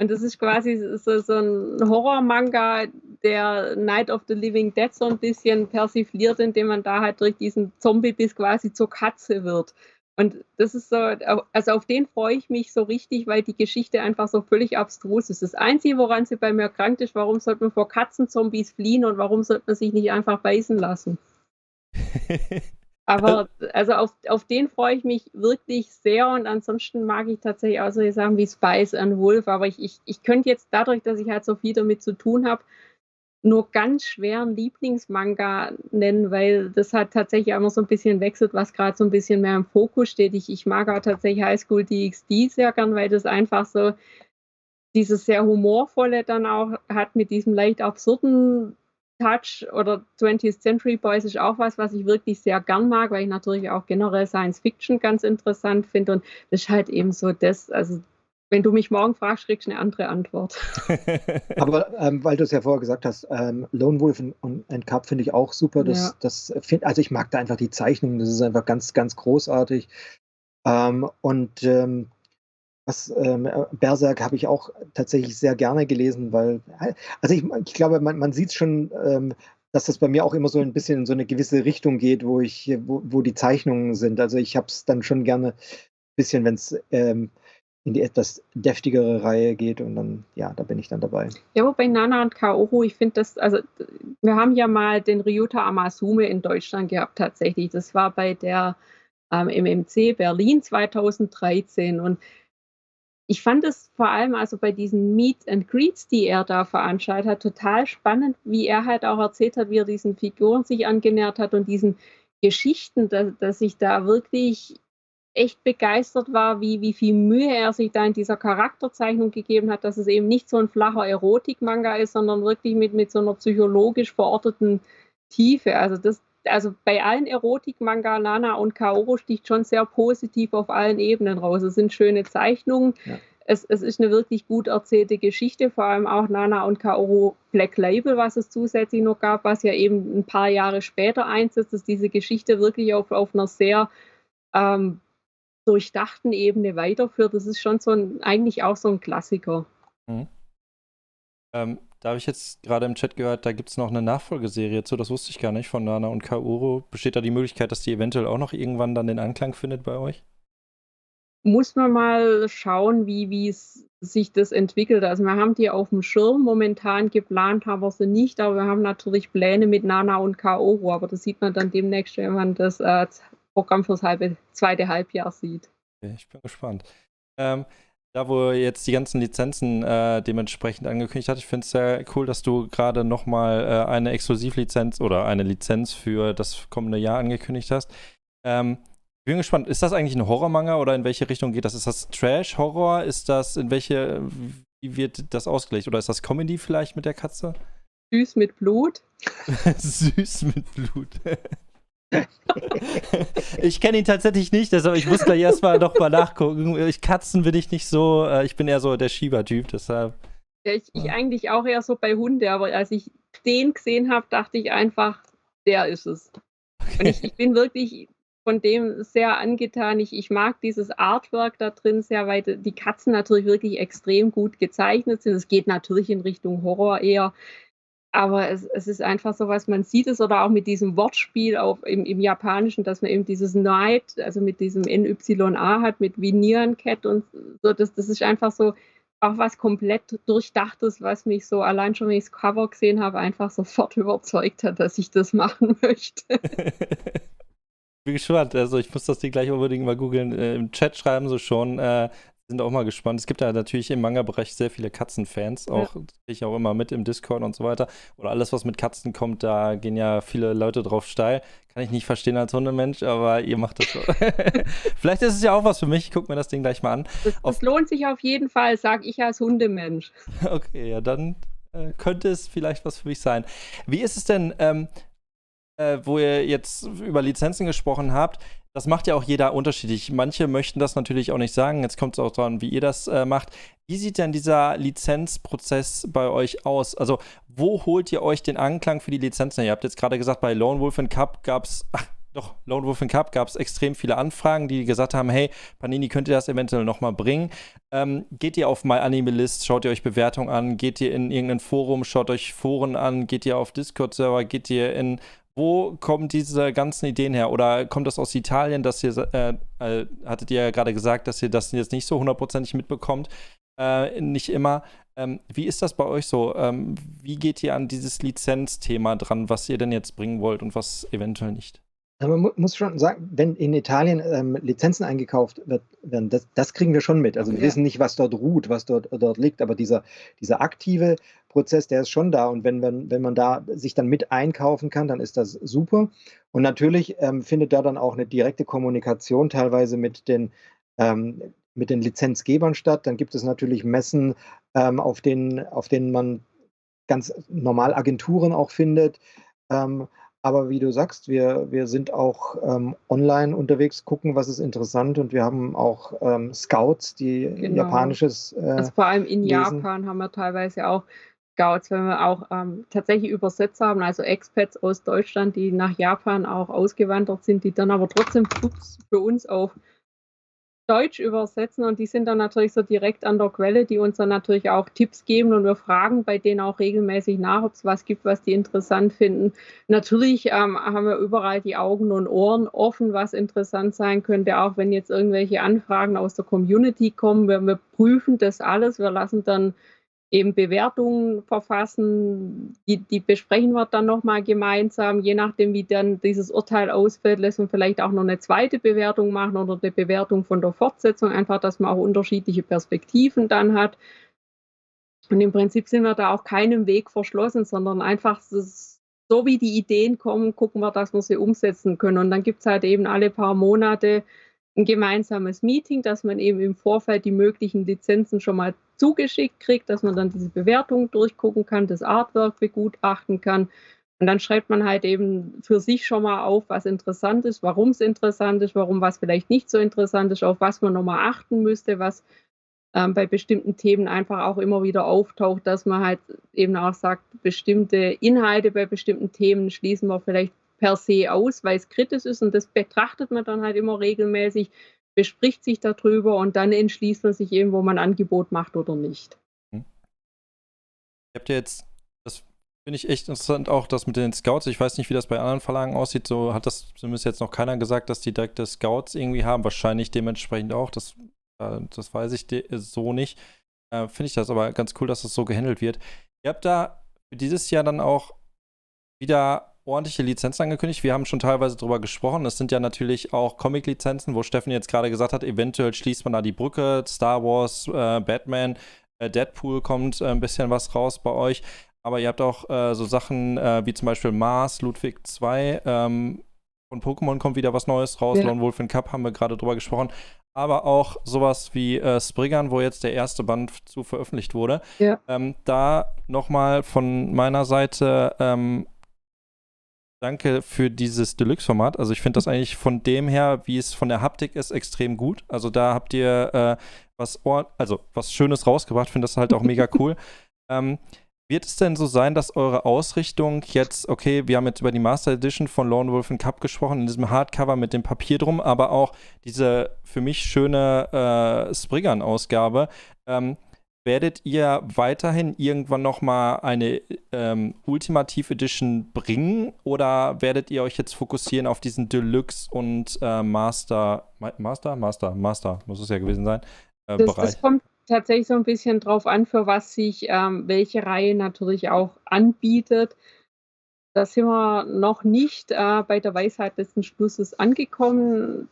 Und das ist quasi so, so ein Horror-Manga, der Night of the Living Dead so ein bisschen persifliert, indem man da halt durch diesen Zombie bis quasi zur Katze wird. Und das ist so, also auf den freue ich mich so richtig, weil die Geschichte einfach so völlig abstrus ist. Das Einzige, woran sie bei mir erkrankt ist, warum sollte man vor Katzenzombies fliehen und warum sollte man sich nicht einfach beißen lassen? Aber also auf, auf den freue ich mich wirklich sehr und ansonsten mag ich tatsächlich auch solche Sachen wie Spice and Wolf, aber ich, ich, ich könnte jetzt dadurch, dass ich halt so viel damit zu tun habe, nur ganz schwer einen Lieblingsmanga nennen, weil das hat tatsächlich immer so ein bisschen wechselt, was gerade so ein bisschen mehr im Fokus steht. Ich, ich mag auch tatsächlich High School DxD sehr gern, weil das einfach so dieses sehr humorvolle dann auch hat mit diesem leicht absurden Touch oder 20th Century Boys ist auch was, was ich wirklich sehr gern mag, weil ich natürlich auch generell Science Fiction ganz interessant finde und das ist halt eben so das, also wenn du mich morgen fragst, kriegst du eine andere Antwort. Aber ähm, weil du es ja vorher gesagt hast, ähm, Lone Wolf und, and Cup finde ich auch super. Das, ja. das find, also ich mag da einfach die Zeichnungen, das ist einfach ganz, ganz großartig. Ähm, und ähm, was, ähm, Berserk habe ich auch tatsächlich sehr gerne gelesen, weil, also ich, ich glaube, man, man sieht schon, ähm, dass das bei mir auch immer so ein bisschen in so eine gewisse Richtung geht, wo ich, wo, wo die Zeichnungen sind. Also ich habe es dann schon gerne ein bisschen, wenn es ähm, in die etwas deftigere Reihe geht und dann, ja, da bin ich dann dabei. Ja, wobei Nana und Kaoru, ich finde das, also wir haben ja mal den Ryuta Amasume in Deutschland gehabt tatsächlich. Das war bei der ähm, MMC Berlin 2013 und ich fand es vor allem also bei diesen Meet and Greets, die er da veranstaltet hat, total spannend, wie er halt auch erzählt hat, wie er diesen Figuren sich angenähert hat und diesen Geschichten, dass, dass ich da wirklich echt begeistert war, wie, wie viel Mühe er sich da in dieser Charakterzeichnung gegeben hat, dass es eben nicht so ein flacher Erotik-Manga ist, sondern wirklich mit, mit so einer psychologisch verorteten Tiefe. Also das, also bei allen Erotik-Manga, Nana und Kaoru sticht schon sehr positiv auf allen Ebenen raus. Es sind schöne Zeichnungen. Ja. es, es ist eine wirklich gut erzählte Geschichte, vor allem auch Nana und Kaoru Black Label, was es zusätzlich noch gab, was ja eben ein paar Jahre später einsetzt, dass diese Geschichte wirklich auf, auf einer sehr ähm, durchdachten Ebene weiterführt. Das ist schon so ein, eigentlich auch so ein Klassiker. Mhm. Ähm, da habe ich jetzt gerade im Chat gehört, da gibt es noch eine Nachfolgeserie zu, das wusste ich gar nicht, von Nana und Kaoru. Besteht da die Möglichkeit, dass die eventuell auch noch irgendwann dann den Anklang findet bei euch? muss man mal schauen, wie es sich das entwickelt. Also wir haben die auf dem Schirm. Momentan geplant haben wir sie nicht, aber wir haben natürlich Pläne mit Nana und Kaoru. Aber das sieht man dann demnächst, wenn man das äh, Programm fürs halbe, zweite Halbjahr sieht. Okay, ich bin gespannt. Ähm, da, wo jetzt die ganzen Lizenzen äh, dementsprechend angekündigt hat, ich finde es sehr cool, dass du gerade nochmal äh, eine Exklusivlizenz oder eine Lizenz für das kommende Jahr angekündigt hast. Ähm, bin gespannt. Ist das eigentlich ein Horrormanga oder in welche Richtung geht das? Ist das Trash, Horror? Ist das in welche, wie wird das ausgelegt? Oder ist das Comedy vielleicht mit der Katze? Süß mit Blut. Süß mit Blut. ich kenne ihn tatsächlich nicht, deshalb ich muss gleich erstmal noch mal nachgucken. Ich Katzen bin ich nicht so, äh, ich bin eher so der Schieber-Typ, deshalb. Ja, ich, ich eigentlich auch eher so bei Hunde, aber als ich den gesehen habe, dachte ich einfach, der ist es. Okay. Und ich, ich bin wirklich von dem sehr angetan. Ich, ich mag dieses Artwork da drin sehr, weil die Katzen natürlich wirklich extrem gut gezeichnet sind. Es geht natürlich in Richtung Horror eher. Aber es, es ist einfach so was, man sieht es oder auch mit diesem Wortspiel auf, im, im Japanischen, dass man eben dieses Night, also mit diesem NYA hat, mit Veneeren Cat und so, das, das ist einfach so auch was komplett Durchdachtes, was mich so allein schon, wenn ich das Cover gesehen habe, einfach sofort überzeugt hat, dass ich das machen möchte. bin gespannt. Also ich muss das Ding gleich unbedingt mal googeln. Äh, Im Chat schreiben sie schon. Äh, sind auch mal gespannt. Es gibt ja natürlich im Manga-Bereich sehr viele Katzenfans, auch ja. ich auch immer mit im Discord und so weiter. Oder alles, was mit Katzen kommt, da gehen ja viele Leute drauf steil. Kann ich nicht verstehen als Hundemensch, aber ihr macht das so. Vielleicht ist es ja auch was für mich. Ich gucke mir das Ding gleich mal an. Das lohnt sich auf jeden Fall, sag ich als Hundemensch. okay, ja, dann äh, könnte es vielleicht was für mich sein. Wie ist es denn? Ähm, äh, wo ihr jetzt über Lizenzen gesprochen habt, das macht ja auch jeder unterschiedlich. Manche möchten das natürlich auch nicht sagen. Jetzt kommt es auch daran, wie ihr das äh, macht. Wie sieht denn dieser Lizenzprozess bei euch aus? Also, wo holt ihr euch den Anklang für die Lizenzen? Ihr habt jetzt gerade gesagt, bei Lone Wolf Cup gab es, doch, Lone Wolf Cup gab es extrem viele Anfragen, die gesagt haben: Hey, Panini, könnt ihr das eventuell nochmal bringen? Ähm, geht ihr auf MyAnimeList, schaut ihr euch Bewertungen an? Geht ihr in irgendein Forum, schaut euch Foren an? Geht ihr auf Discord-Server? Geht ihr in wo kommen diese ganzen Ideen her? Oder kommt das aus Italien, dass ihr, äh, äh, hattet ihr ja gerade gesagt, dass ihr das jetzt nicht so hundertprozentig mitbekommt? Äh, nicht immer. Ähm, wie ist das bei euch so? Ähm, wie geht ihr an dieses Lizenzthema dran, was ihr denn jetzt bringen wollt und was eventuell nicht? man muss schon sagen, wenn in Italien ähm, Lizenzen eingekauft wird, werden, das, das, kriegen wir schon mit. Also wir wissen nicht, was dort ruht, was dort, dort liegt, aber dieser, dieser aktive Prozess, der ist schon da. Und wenn, wenn, wenn man da sich dann mit einkaufen kann, dann ist das super. Und natürlich ähm, findet da dann auch eine direkte Kommunikation teilweise mit den, ähm, mit den Lizenzgebern statt. Dann gibt es natürlich Messen, ähm, auf, denen, auf denen man ganz normal Agenturen auch findet. Ähm, aber wie du sagst, wir, wir sind auch ähm, online unterwegs, gucken, was ist interessant und wir haben auch ähm, Scouts, die genau. japanisches. Äh, also vor allem in lesen. Japan haben wir teilweise auch Scouts, wenn wir auch ähm, tatsächlich Übersetzer haben, also Expats aus Deutschland, die nach Japan auch ausgewandert sind, die dann aber trotzdem für uns auf Deutsch übersetzen und die sind dann natürlich so direkt an der Quelle, die uns dann natürlich auch Tipps geben und wir fragen bei denen auch regelmäßig nach, ob es was gibt, was die interessant finden. Natürlich ähm, haben wir überall die Augen und Ohren offen, was interessant sein könnte, auch wenn jetzt irgendwelche Anfragen aus der Community kommen. Wir, wir prüfen das alles, wir lassen dann eben Bewertungen verfassen, die, die besprechen wir dann nochmal gemeinsam, je nachdem, wie dann dieses Urteil ausfällt, lässt man vielleicht auch noch eine zweite Bewertung machen oder eine Bewertung von der Fortsetzung, einfach, dass man auch unterschiedliche Perspektiven dann hat. Und im Prinzip sind wir da auch keinem Weg verschlossen, sondern einfach so wie die Ideen kommen, gucken wir, dass wir sie umsetzen können. Und dann gibt es halt eben alle paar Monate ein gemeinsames Meeting, dass man eben im Vorfeld die möglichen Lizenzen schon mal zugeschickt kriegt, dass man dann diese Bewertung durchgucken kann, das Artwork begutachten kann. Und dann schreibt man halt eben für sich schon mal auf, was interessant ist, warum es interessant ist, warum was vielleicht nicht so interessant ist, auf was man nochmal achten müsste, was ähm, bei bestimmten Themen einfach auch immer wieder auftaucht, dass man halt eben auch sagt, bestimmte Inhalte bei bestimmten Themen schließen wir vielleicht per se aus, weil es kritisch ist und das betrachtet man dann halt immer regelmäßig, bespricht sich darüber und dann entschließt man sich eben, wo man Angebot macht oder nicht. Hm. Ihr habt ja jetzt, das finde ich echt interessant, auch das mit den Scouts. Ich weiß nicht, wie das bei anderen Verlagen aussieht. So hat das zumindest jetzt noch keiner gesagt, dass die direkte Scouts irgendwie haben. Wahrscheinlich dementsprechend auch. Das, äh, das weiß ich so nicht. Äh, finde ich das aber ganz cool, dass das so gehandelt wird. Ihr habt da für dieses Jahr dann auch wieder ordentliche Lizenzen angekündigt. Wir haben schon teilweise darüber gesprochen. Es sind ja natürlich auch Comic-Lizenzen, wo Steffen jetzt gerade gesagt hat, eventuell schließt man da die Brücke. Star Wars, äh, Batman, äh, Deadpool kommt äh, ein bisschen was raus bei euch. Aber ihr habt auch äh, so Sachen äh, wie zum Beispiel Mars, Ludwig 2. Ähm, von Pokémon kommt wieder was Neues raus. Ja. Lone Wolf in Cup haben wir gerade drüber gesprochen. Aber auch sowas wie äh, Spriggan, wo jetzt der erste Band zu veröffentlicht wurde. Ja. Ähm, da nochmal von meiner Seite ähm, Danke für dieses Deluxe-Format. Also ich finde das eigentlich von dem her, wie es von der Haptik ist, extrem gut. Also da habt ihr äh, was, also was Schönes rausgebracht. Finde das halt auch mega cool. Ähm, wird es denn so sein, dass eure Ausrichtung jetzt, okay, wir haben jetzt über die Master Edition von Lone Wolf Cup gesprochen, in diesem Hardcover mit dem Papier drum, aber auch diese für mich schöne äh, Spriggan-Ausgabe. Ähm, werdet ihr weiterhin irgendwann noch mal eine ähm, Ultimative Edition bringen oder werdet ihr euch jetzt fokussieren auf diesen Deluxe und äh, Master, Master, Master, Master muss es ja gewesen sein, äh, das, Bereich? Das kommt tatsächlich so ein bisschen drauf an, für was sich ähm, welche Reihe natürlich auch anbietet. Da sind wir noch nicht äh, bei der Weisheit des Schlusses angekommen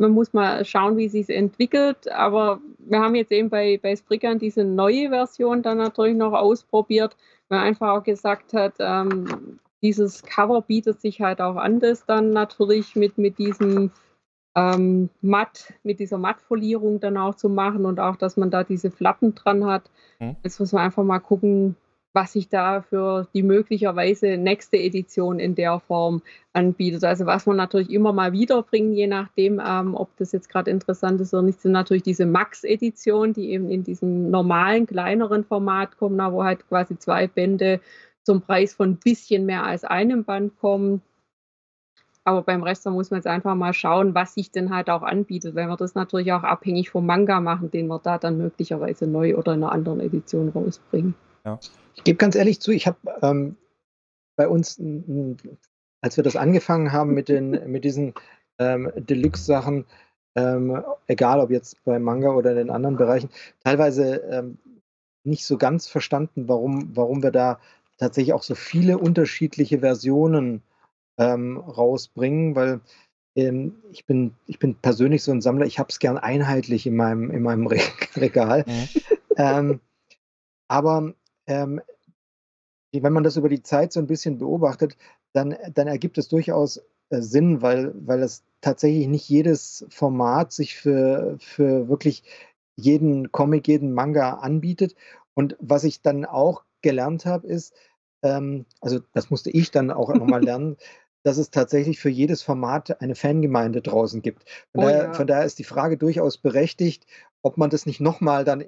man muss mal schauen, wie sich entwickelt. Aber wir haben jetzt eben bei, bei Spriggan diese neue Version dann natürlich noch ausprobiert, weil man einfach auch gesagt hat, ähm, dieses Cover bietet sich halt auch an, das dann natürlich mit, mit diesem ähm, Matt, mit dieser Mattfolierung dann auch zu machen und auch, dass man da diese Flappen dran hat. Mhm. Jetzt muss man einfach mal gucken, was sich da für die möglicherweise nächste Edition in der Form anbietet. Also was man natürlich immer mal wieder bringen, je nachdem, ähm, ob das jetzt gerade interessant ist oder nicht, sind natürlich diese Max-Editionen, die eben in diesem normalen, kleineren Format kommen, wo halt quasi zwei Bände zum Preis von ein bisschen mehr als einem Band kommen. Aber beim Rest da muss man jetzt einfach mal schauen, was sich denn halt auch anbietet, weil wir das natürlich auch abhängig vom Manga machen, den wir da dann möglicherweise neu oder in einer anderen Edition rausbringen. Ja. Ich gebe ganz ehrlich zu, ich habe ähm, bei uns, als wir das angefangen haben mit, den, mit diesen ähm, Deluxe-Sachen, ähm, egal ob jetzt bei Manga oder in den anderen Bereichen, teilweise ähm, nicht so ganz verstanden, warum, warum wir da tatsächlich auch so viele unterschiedliche Versionen ähm, rausbringen, weil ähm, ich, bin, ich bin persönlich so ein Sammler, ich habe es gern einheitlich in meinem, in meinem Regal. Mhm. Ähm, aber ähm, wenn man das über die Zeit so ein bisschen beobachtet, dann, dann ergibt es durchaus äh, Sinn, weil, weil es tatsächlich nicht jedes Format sich für, für wirklich jeden Comic, jeden Manga anbietet. Und was ich dann auch gelernt habe, ist, ähm, also das musste ich dann auch nochmal lernen, dass es tatsächlich für jedes Format eine Fangemeinde draußen gibt. Von, oh, daher, ja. von daher ist die Frage durchaus berechtigt, ob man das nicht nochmal dann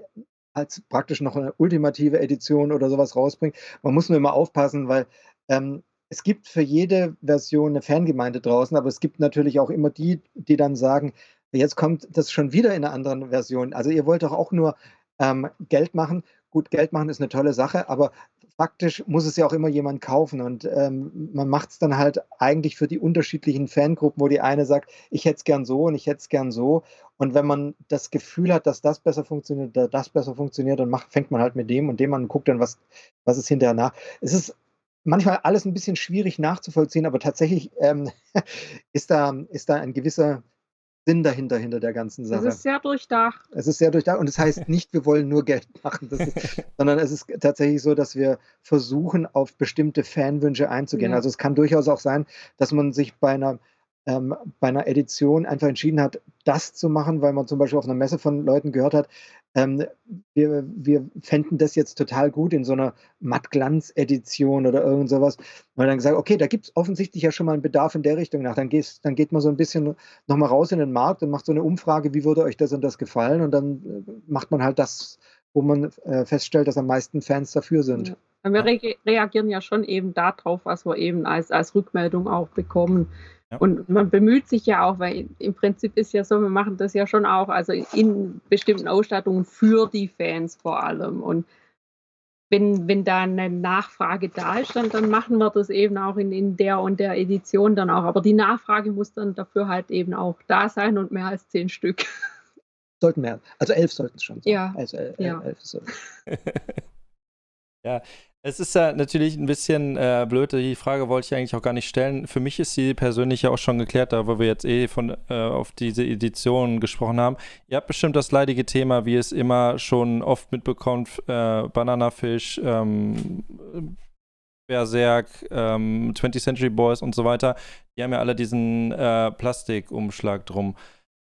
als praktisch noch eine ultimative Edition oder sowas rausbringt. Man muss nur immer aufpassen, weil ähm, es gibt für jede Version eine Fangemeinde draußen, aber es gibt natürlich auch immer die, die dann sagen, jetzt kommt das schon wieder in einer anderen Version. Also ihr wollt doch auch nur ähm, Geld machen. Gut, Geld machen ist eine tolle Sache, aber faktisch muss es ja auch immer jemand kaufen und ähm, man macht es dann halt eigentlich für die unterschiedlichen Fangruppen, wo die eine sagt, ich hätte es gern so und ich hätte es gern so. Und wenn man das Gefühl hat, dass das besser funktioniert oder das besser funktioniert, dann macht, fängt man halt mit dem und dem an und guckt dann, was, was ist hinterher nach. Es ist manchmal alles ein bisschen schwierig nachzuvollziehen, aber tatsächlich ähm, ist, da, ist da ein gewisser Sinn dahinter, hinter der ganzen Sache. Es ist sehr durchdacht. Es ist sehr durchdacht und es das heißt nicht, wir wollen nur Geld machen, ist, sondern es ist tatsächlich so, dass wir versuchen, auf bestimmte Fanwünsche einzugehen. Ja. Also es kann durchaus auch sein, dass man sich bei einer, ähm, bei einer Edition einfach entschieden hat, das zu machen, weil man zum Beispiel auf einer Messe von Leuten gehört hat, ähm, wir, wir fänden das jetzt total gut in so einer Mattglanz-Edition oder irgend sowas. Und dann gesagt, okay, da gibt es offensichtlich ja schon mal einen Bedarf in der Richtung nach. Dann, gehst, dann geht man so ein bisschen nochmal raus in den Markt und macht so eine Umfrage, wie würde euch das und das gefallen? Und dann äh, macht man halt das, wo man äh, feststellt, dass am meisten Fans dafür sind. Ja. Wir re reagieren ja schon eben darauf, was wir eben als, als Rückmeldung auch bekommen. Ja. Und man bemüht sich ja auch, weil im Prinzip ist ja so, wir machen das ja schon auch, also in bestimmten Ausstattungen für die Fans vor allem. Und wenn, wenn da eine Nachfrage da ist, dann, dann machen wir das eben auch in, in der und der Edition dann auch. Aber die Nachfrage muss dann dafür halt eben auch da sein und mehr als zehn Stück. Sollten mehr, also elf sollten es schon sein. Ja. Also elf, ja. elf ja, es ist ja natürlich ein bisschen äh, blöd, die Frage wollte ich eigentlich auch gar nicht stellen. Für mich ist sie persönlich ja auch schon geklärt, da wir jetzt eh von, äh, auf diese Edition gesprochen haben. Ihr habt bestimmt das leidige Thema, wie es immer schon oft mitbekommt, äh, Bananafisch, ähm, Berserk, ähm, 20th Century Boys und so weiter. Die haben ja alle diesen äh, Plastikumschlag drum.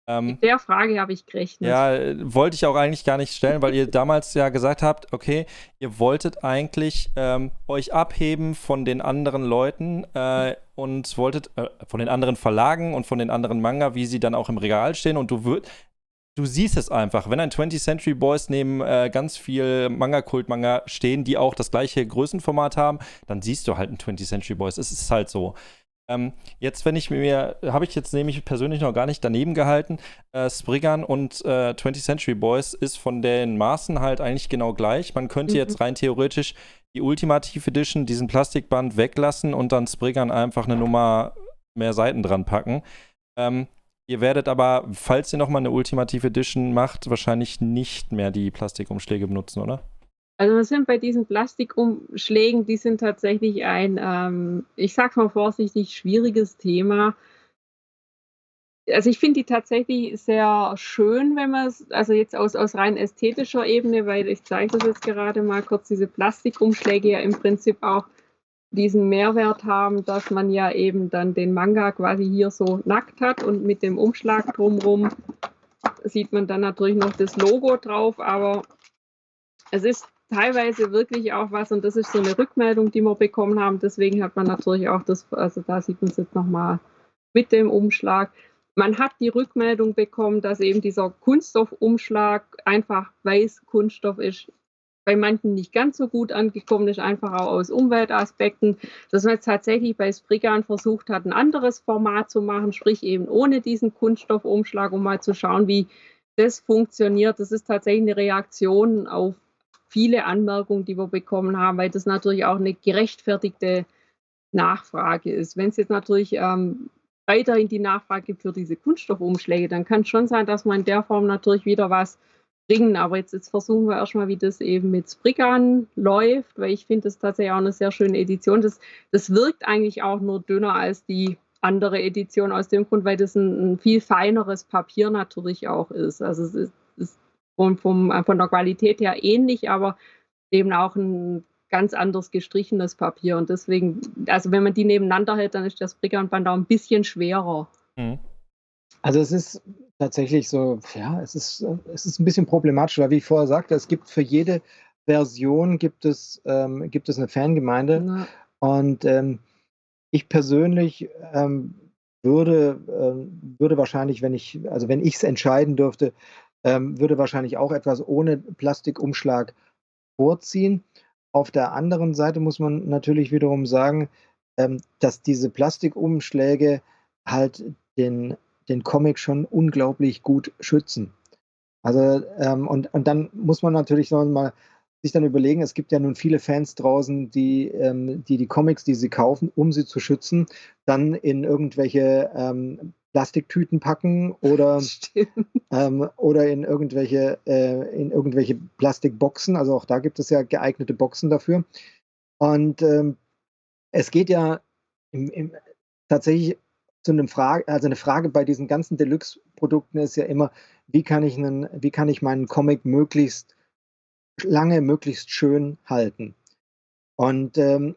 Ähm, Mit der Frage habe ich gerechnet. Ja, wollte ich auch eigentlich gar nicht stellen, weil ihr damals ja gesagt habt, okay, ihr wolltet eigentlich ähm, euch abheben von den anderen Leuten äh, und wolltet äh, von den anderen Verlagen und von den anderen Manga, wie sie dann auch im Regal stehen und du würdest du siehst es einfach. Wenn ein 20th Century Boys neben äh, ganz viel Manga-Kult-Manga stehen, die auch das gleiche Größenformat haben, dann siehst du halt ein 20th Century Boys. Es ist halt so. Ähm, jetzt, wenn ich mir, habe ich jetzt nämlich persönlich noch gar nicht daneben gehalten, äh, Spriggan und äh, 20th Century Boys ist von den Maßen halt eigentlich genau gleich. Man könnte mhm. jetzt rein theoretisch die Ultimative Edition, diesen Plastikband weglassen und dann Spriggan einfach eine Nummer mehr Seiten dran packen. Ähm, ihr werdet aber, falls ihr nochmal eine Ultimative Edition macht, wahrscheinlich nicht mehr die Plastikumschläge benutzen, oder? Also wir sind bei diesen Plastikumschlägen, die sind tatsächlich ein, ähm, ich sag's mal vorsichtig, schwieriges Thema. Also ich finde die tatsächlich sehr schön, wenn man es, also jetzt aus, aus rein ästhetischer Ebene, weil ich zeige das jetzt gerade mal kurz, diese Plastikumschläge ja im Prinzip auch diesen Mehrwert haben, dass man ja eben dann den Manga quasi hier so nackt hat und mit dem Umschlag drumherum sieht man dann natürlich noch das Logo drauf, aber es ist teilweise wirklich auch was, und das ist so eine Rückmeldung, die wir bekommen haben. Deswegen hat man natürlich auch das, also da sieht man es jetzt nochmal mit dem Umschlag. Man hat die Rückmeldung bekommen, dass eben dieser Kunststoffumschlag einfach weiß Kunststoff ist, bei manchen nicht ganz so gut angekommen ist, einfach auch aus Umweltaspekten, dass man jetzt tatsächlich bei Spriggan versucht hat, ein anderes Format zu machen, sprich eben ohne diesen Kunststoffumschlag, um mal zu schauen, wie das funktioniert. Das ist tatsächlich eine Reaktion auf viele Anmerkungen, die wir bekommen haben, weil das natürlich auch eine gerechtfertigte Nachfrage ist. Wenn es jetzt natürlich ähm, weiterhin die Nachfrage gibt für diese Kunststoffumschläge, dann kann es schon sein, dass man in der Form natürlich wieder was bringen. Aber jetzt, jetzt versuchen wir erstmal, wie das eben mit Spriggan läuft, weil ich finde das tatsächlich auch eine sehr schöne Edition. Das, das wirkt eigentlich auch nur dünner als die andere Edition aus dem Grund, weil das ein, ein viel feineres Papier natürlich auch ist. Also es ist, vom, vom, äh, von der Qualität her ähnlich, aber eben auch ein ganz anderes gestrichenes Papier. Und deswegen, also wenn man die nebeneinander hält, dann ist das Brigantband auch ein bisschen schwerer. Mhm. Also es ist tatsächlich so, ja, es ist, es ist ein bisschen problematisch, weil wie ich vorher sagte, es gibt für jede Version gibt es, ähm, gibt es eine Fangemeinde. Na. Und ähm, ich persönlich ähm, würde, ähm, würde wahrscheinlich, wenn ich, also wenn ich es entscheiden dürfte, ähm, würde wahrscheinlich auch etwas ohne Plastikumschlag vorziehen. Auf der anderen Seite muss man natürlich wiederum sagen, ähm, dass diese Plastikumschläge halt den, den Comic schon unglaublich gut schützen. Also, ähm, und, und dann muss man natürlich noch mal sich dann überlegen, es gibt ja nun viele Fans draußen, die, ähm, die die Comics, die sie kaufen, um sie zu schützen, dann in irgendwelche ähm, Plastiktüten packen oder, ähm, oder in irgendwelche, äh, in irgendwelche Plastikboxen. Also auch da gibt es ja geeignete Boxen dafür. Und ähm, es geht ja im, im, tatsächlich zu einem Frage, also eine Frage bei diesen ganzen Deluxe-Produkten ist ja immer, wie kann ich einen, wie kann ich meinen Comic möglichst lange, möglichst schön halten? Und ähm,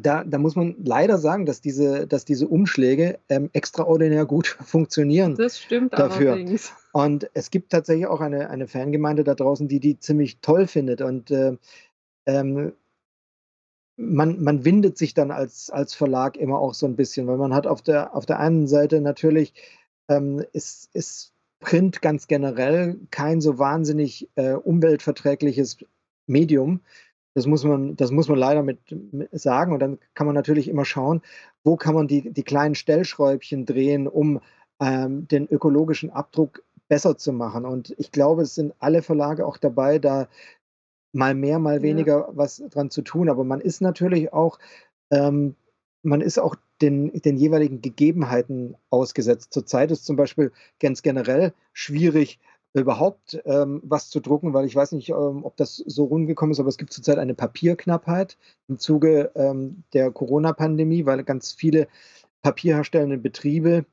da, da muss man leider sagen, dass diese, dass diese Umschläge ähm, extraordinär gut funktionieren. Das stimmt dafür. allerdings. Und es gibt tatsächlich auch eine, eine Fangemeinde da draußen, die die ziemlich toll findet. Und äh, ähm, man, man windet sich dann als, als Verlag immer auch so ein bisschen, weil man hat auf der, auf der einen Seite natürlich ähm, ist, ist Print ganz generell kein so wahnsinnig äh, umweltverträgliches Medium. Das muss man, das muss man leider mit, mit, sagen. Und dann kann man natürlich immer schauen, wo kann man die, die kleinen Stellschräubchen drehen, um ähm, den ökologischen Abdruck besser zu machen. Und ich glaube, es sind alle Verlage auch dabei, da mal mehr, mal weniger ja. was dran zu tun. Aber man ist natürlich auch, ähm, man ist auch den, den jeweiligen Gegebenheiten ausgesetzt. Zurzeit ist zum Beispiel ganz generell schwierig, überhaupt ähm, was zu drucken, weil ich weiß nicht, ähm, ob das so rumgekommen ist, aber es gibt zurzeit eine Papierknappheit im Zuge ähm, der Corona-Pandemie, weil ganz viele papierherstellende Betriebe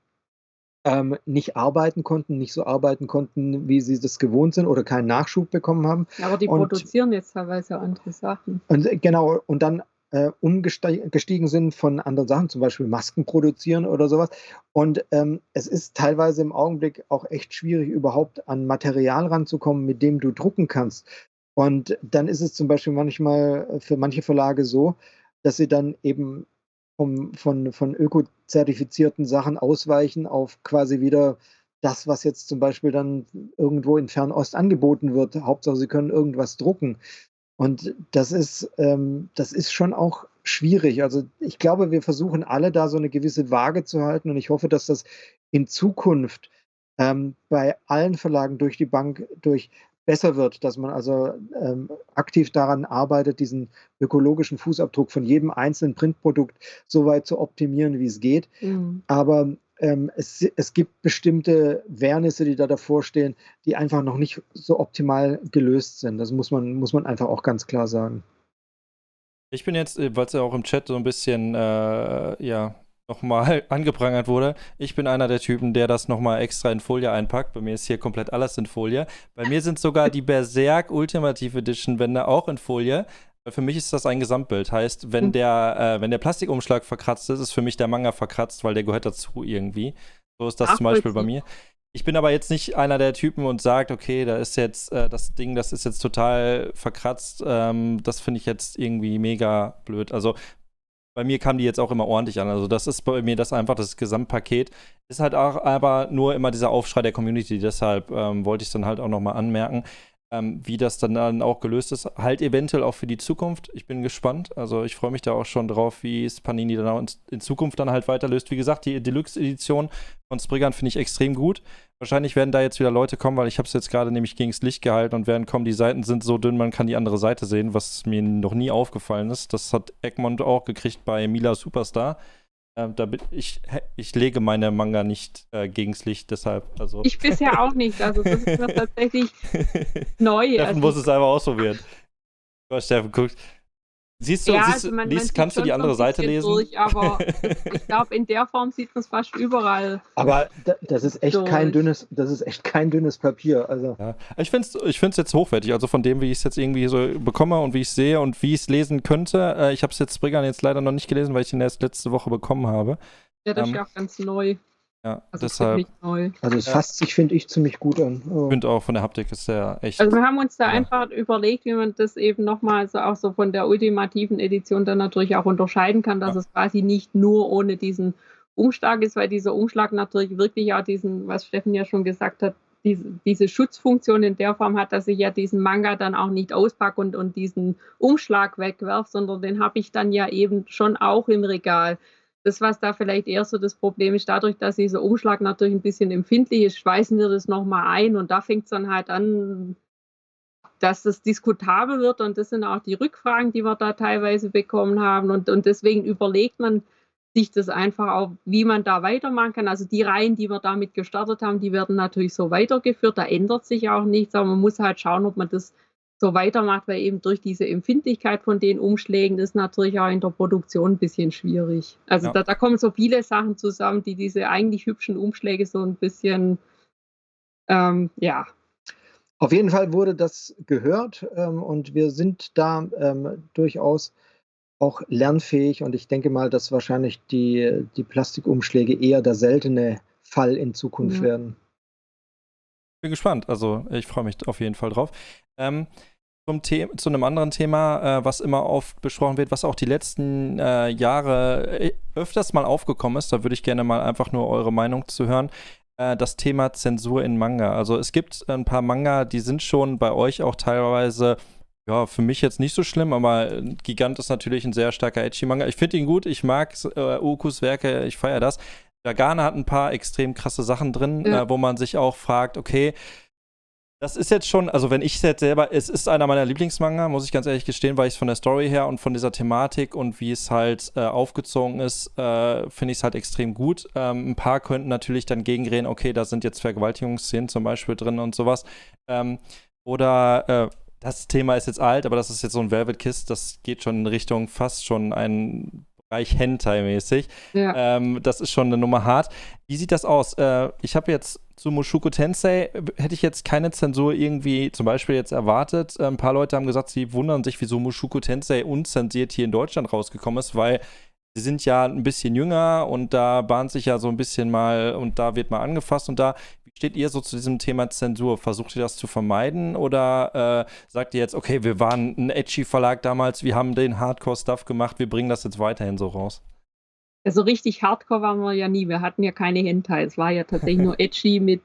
ähm, nicht arbeiten konnten, nicht so arbeiten konnten, wie sie das gewohnt sind oder keinen Nachschub bekommen haben. Aber die und, produzieren jetzt teilweise andere Sachen. Und äh, genau, und dann äh, umgestiegen sind von anderen Sachen, zum Beispiel Masken produzieren oder sowas. Und ähm, es ist teilweise im Augenblick auch echt schwierig, überhaupt an Material ranzukommen, mit dem du drucken kannst. Und dann ist es zum Beispiel manchmal für manche Verlage so, dass sie dann eben vom, von, von ökozertifizierten Sachen ausweichen auf quasi wieder das, was jetzt zum Beispiel dann irgendwo in Fernost angeboten wird. Hauptsache, sie können irgendwas drucken. Und das ist, ähm, das ist schon auch schwierig. Also ich glaube, wir versuchen alle da so eine gewisse Waage zu halten und ich hoffe, dass das in Zukunft ähm, bei allen Verlagen durch die Bank durch besser wird, dass man also ähm, aktiv daran arbeitet, diesen ökologischen Fußabdruck von jedem einzelnen Printprodukt so weit zu optimieren, wie es geht. Mhm. Aber ähm, es, es gibt bestimmte Wernisse, die da davor stehen, die einfach noch nicht so optimal gelöst sind. Das muss man, muss man einfach auch ganz klar sagen. Ich bin jetzt, äh, weil es ja auch im Chat so ein bisschen, äh, ja, nochmal angeprangert wurde. Ich bin einer der Typen, der das nochmal extra in Folie einpackt. Bei mir ist hier komplett alles in Folie. Bei mir sind sogar die Berserk Ultimative Edition Wände auch in Folie. Für mich ist das ein Gesamtbild. Heißt, wenn hm. der, äh, wenn der Plastikumschlag verkratzt ist, ist für mich der Manga verkratzt, weil der gehört dazu irgendwie. So ist das Ach, zum Beispiel bei mir. Ich bin aber jetzt nicht einer der Typen und sagt, okay, da ist jetzt äh, das Ding, das ist jetzt total verkratzt. Ähm, das finde ich jetzt irgendwie mega blöd. Also bei mir kam die jetzt auch immer ordentlich an. Also das ist bei mir das einfach das Gesamtpaket. Ist halt auch aber nur immer dieser Aufschrei der Community. Deshalb ähm, wollte ich es dann halt auch nochmal anmerken ähm, wie das dann, dann auch gelöst ist. Halt eventuell auch für die Zukunft. Ich bin gespannt. Also ich freue mich da auch schon drauf, wie es Panini dann auch in, in Zukunft dann halt weiterlöst. Wie gesagt, die Deluxe-Edition von Spriggern finde ich extrem gut. Wahrscheinlich werden da jetzt wieder Leute kommen, weil ich habe es jetzt gerade nämlich gegen das Licht gehalten und werden kommen, die Seiten sind so dünn, man kann die andere Seite sehen, was mir noch nie aufgefallen ist. Das hat Egmont auch gekriegt bei Mila Superstar. Ähm, da ich, ich lege meine Manga nicht äh, gegens Licht, deshalb. Also. Ich bisher auch nicht. Also das ist tatsächlich neu. Steffen also muss es einfach ausprobieren. Steffen guckt. Siehst du, ja, siehst, also man, liest, man kannst du die andere Seite lesen? Durch, aber ich glaube, in der Form sieht man es fast überall. Aber das ist echt durch. kein dünnes, das ist echt kein dünnes Papier. Also. Ja, ich finde es ich find's jetzt hochwertig. Also von dem, wie ich es jetzt irgendwie so bekomme und wie ich es sehe und wie ich es lesen könnte. Äh, ich habe es jetzt Spriggern jetzt leider noch nicht gelesen, weil ich ihn erst letzte Woche bekommen habe. Ja, das ähm, ist ja auch ganz neu. Ja, also deshalb. Neu. Also es ja. fasst sich, finde ich, ziemlich gut an. Oh. Ich finde auch von der Haptik ist der echt. Also wir haben uns da ja. einfach überlegt, wie man das eben nochmal so auch so von der ultimativen Edition dann natürlich auch unterscheiden kann, dass ja. es quasi nicht nur ohne diesen Umschlag ist, weil dieser Umschlag natürlich wirklich auch diesen, was Steffen ja schon gesagt hat, diese, diese Schutzfunktion in der Form hat, dass ich ja diesen Manga dann auch nicht auspacke und, und diesen Umschlag wegwerfe, sondern den habe ich dann ja eben schon auch im Regal das, was da vielleicht eher so das Problem ist, dadurch, dass dieser Umschlag natürlich ein bisschen empfindlich ist, schweißen wir das nochmal ein und da fängt es dann halt an, dass das diskutabel wird und das sind auch die Rückfragen, die wir da teilweise bekommen haben und, und deswegen überlegt man sich das einfach auch, wie man da weitermachen kann. Also die Reihen, die wir damit gestartet haben, die werden natürlich so weitergeführt, da ändert sich auch nichts, aber man muss halt schauen, ob man das so weitermacht, weil eben durch diese Empfindlichkeit von den Umschlägen ist natürlich auch in der Produktion ein bisschen schwierig. Also ja. da, da, kommen so viele Sachen zusammen, die diese eigentlich hübschen Umschläge so ein bisschen, ähm, ja. Auf jeden Fall wurde das gehört ähm, und wir sind da ähm, durchaus auch lernfähig und ich denke mal, dass wahrscheinlich die, die Plastikumschläge eher der seltene Fall in Zukunft ja. werden. Bin gespannt, also ich freue mich auf jeden Fall drauf. Ähm, zum The zu einem anderen Thema, äh, was immer oft besprochen wird, was auch die letzten äh, Jahre äh, öfters mal aufgekommen ist, da würde ich gerne mal einfach nur eure Meinung zu hören. Äh, das Thema Zensur in Manga. Also es gibt ein paar Manga, die sind schon bei euch auch teilweise ja, für mich jetzt nicht so schlimm, aber Gigant ist natürlich ein sehr starker Edgy-Manga. Ich finde ihn gut, ich mag äh, Okus Werke, ich feiere das. Jagana hat ein paar extrem krasse Sachen drin, ja. äh, wo man sich auch fragt, okay, das ist jetzt schon, also wenn ich jetzt selber, es ist einer meiner Lieblingsmanga, muss ich ganz ehrlich gestehen, weil ich es von der Story her und von dieser Thematik und wie es halt äh, aufgezogen ist, äh, finde ich es halt extrem gut. Ähm, ein paar könnten natürlich dann gegenreden, okay, da sind jetzt Vergewaltigungsszenen zum Beispiel drin und sowas. Ähm, oder äh, das Thema ist jetzt alt, aber das ist jetzt so ein Velvet Kiss, das geht schon in Richtung fast schon ein Bereich Hentai-mäßig. Ja. Ähm, das ist schon eine Nummer hart. Wie sieht das aus? Äh, ich habe jetzt zu Mushoku Tensei, hätte ich jetzt keine Zensur irgendwie zum Beispiel jetzt erwartet. Äh, ein paar Leute haben gesagt, sie wundern sich, wieso Mushoku Tensei unzensiert hier in Deutschland rausgekommen ist, weil sie sind ja ein bisschen jünger und da bahnt sich ja so ein bisschen mal und da wird mal angefasst und da steht ihr so zu diesem Thema Zensur? Versucht ihr das zu vermeiden oder äh, sagt ihr jetzt, okay, wir waren ein edgy Verlag damals, wir haben den Hardcore-Stuff gemacht, wir bringen das jetzt weiterhin so raus? Also richtig Hardcore waren wir ja nie. Wir hatten ja keine Hentai. Es war ja tatsächlich nur edgy mit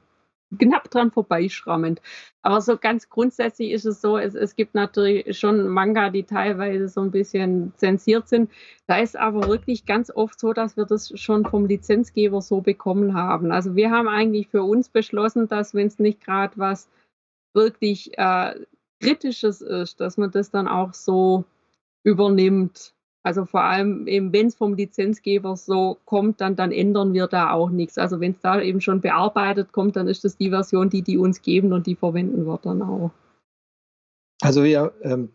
knapp dran vorbeischrammend. Aber so ganz grundsätzlich ist es so, es, es gibt natürlich schon Manga, die teilweise so ein bisschen zensiert sind. Da ist aber wirklich ganz oft so, dass wir das schon vom Lizenzgeber so bekommen haben. Also wir haben eigentlich für uns beschlossen, dass wenn es nicht gerade was wirklich äh, Kritisches ist, dass man das dann auch so übernimmt. Also vor allem eben, wenn es vom Lizenzgeber so kommt, dann, dann ändern wir da auch nichts. Also wenn es da eben schon bearbeitet kommt, dann ist das die Version, die die uns geben und die verwenden wir dann auch. Also wir, ähm,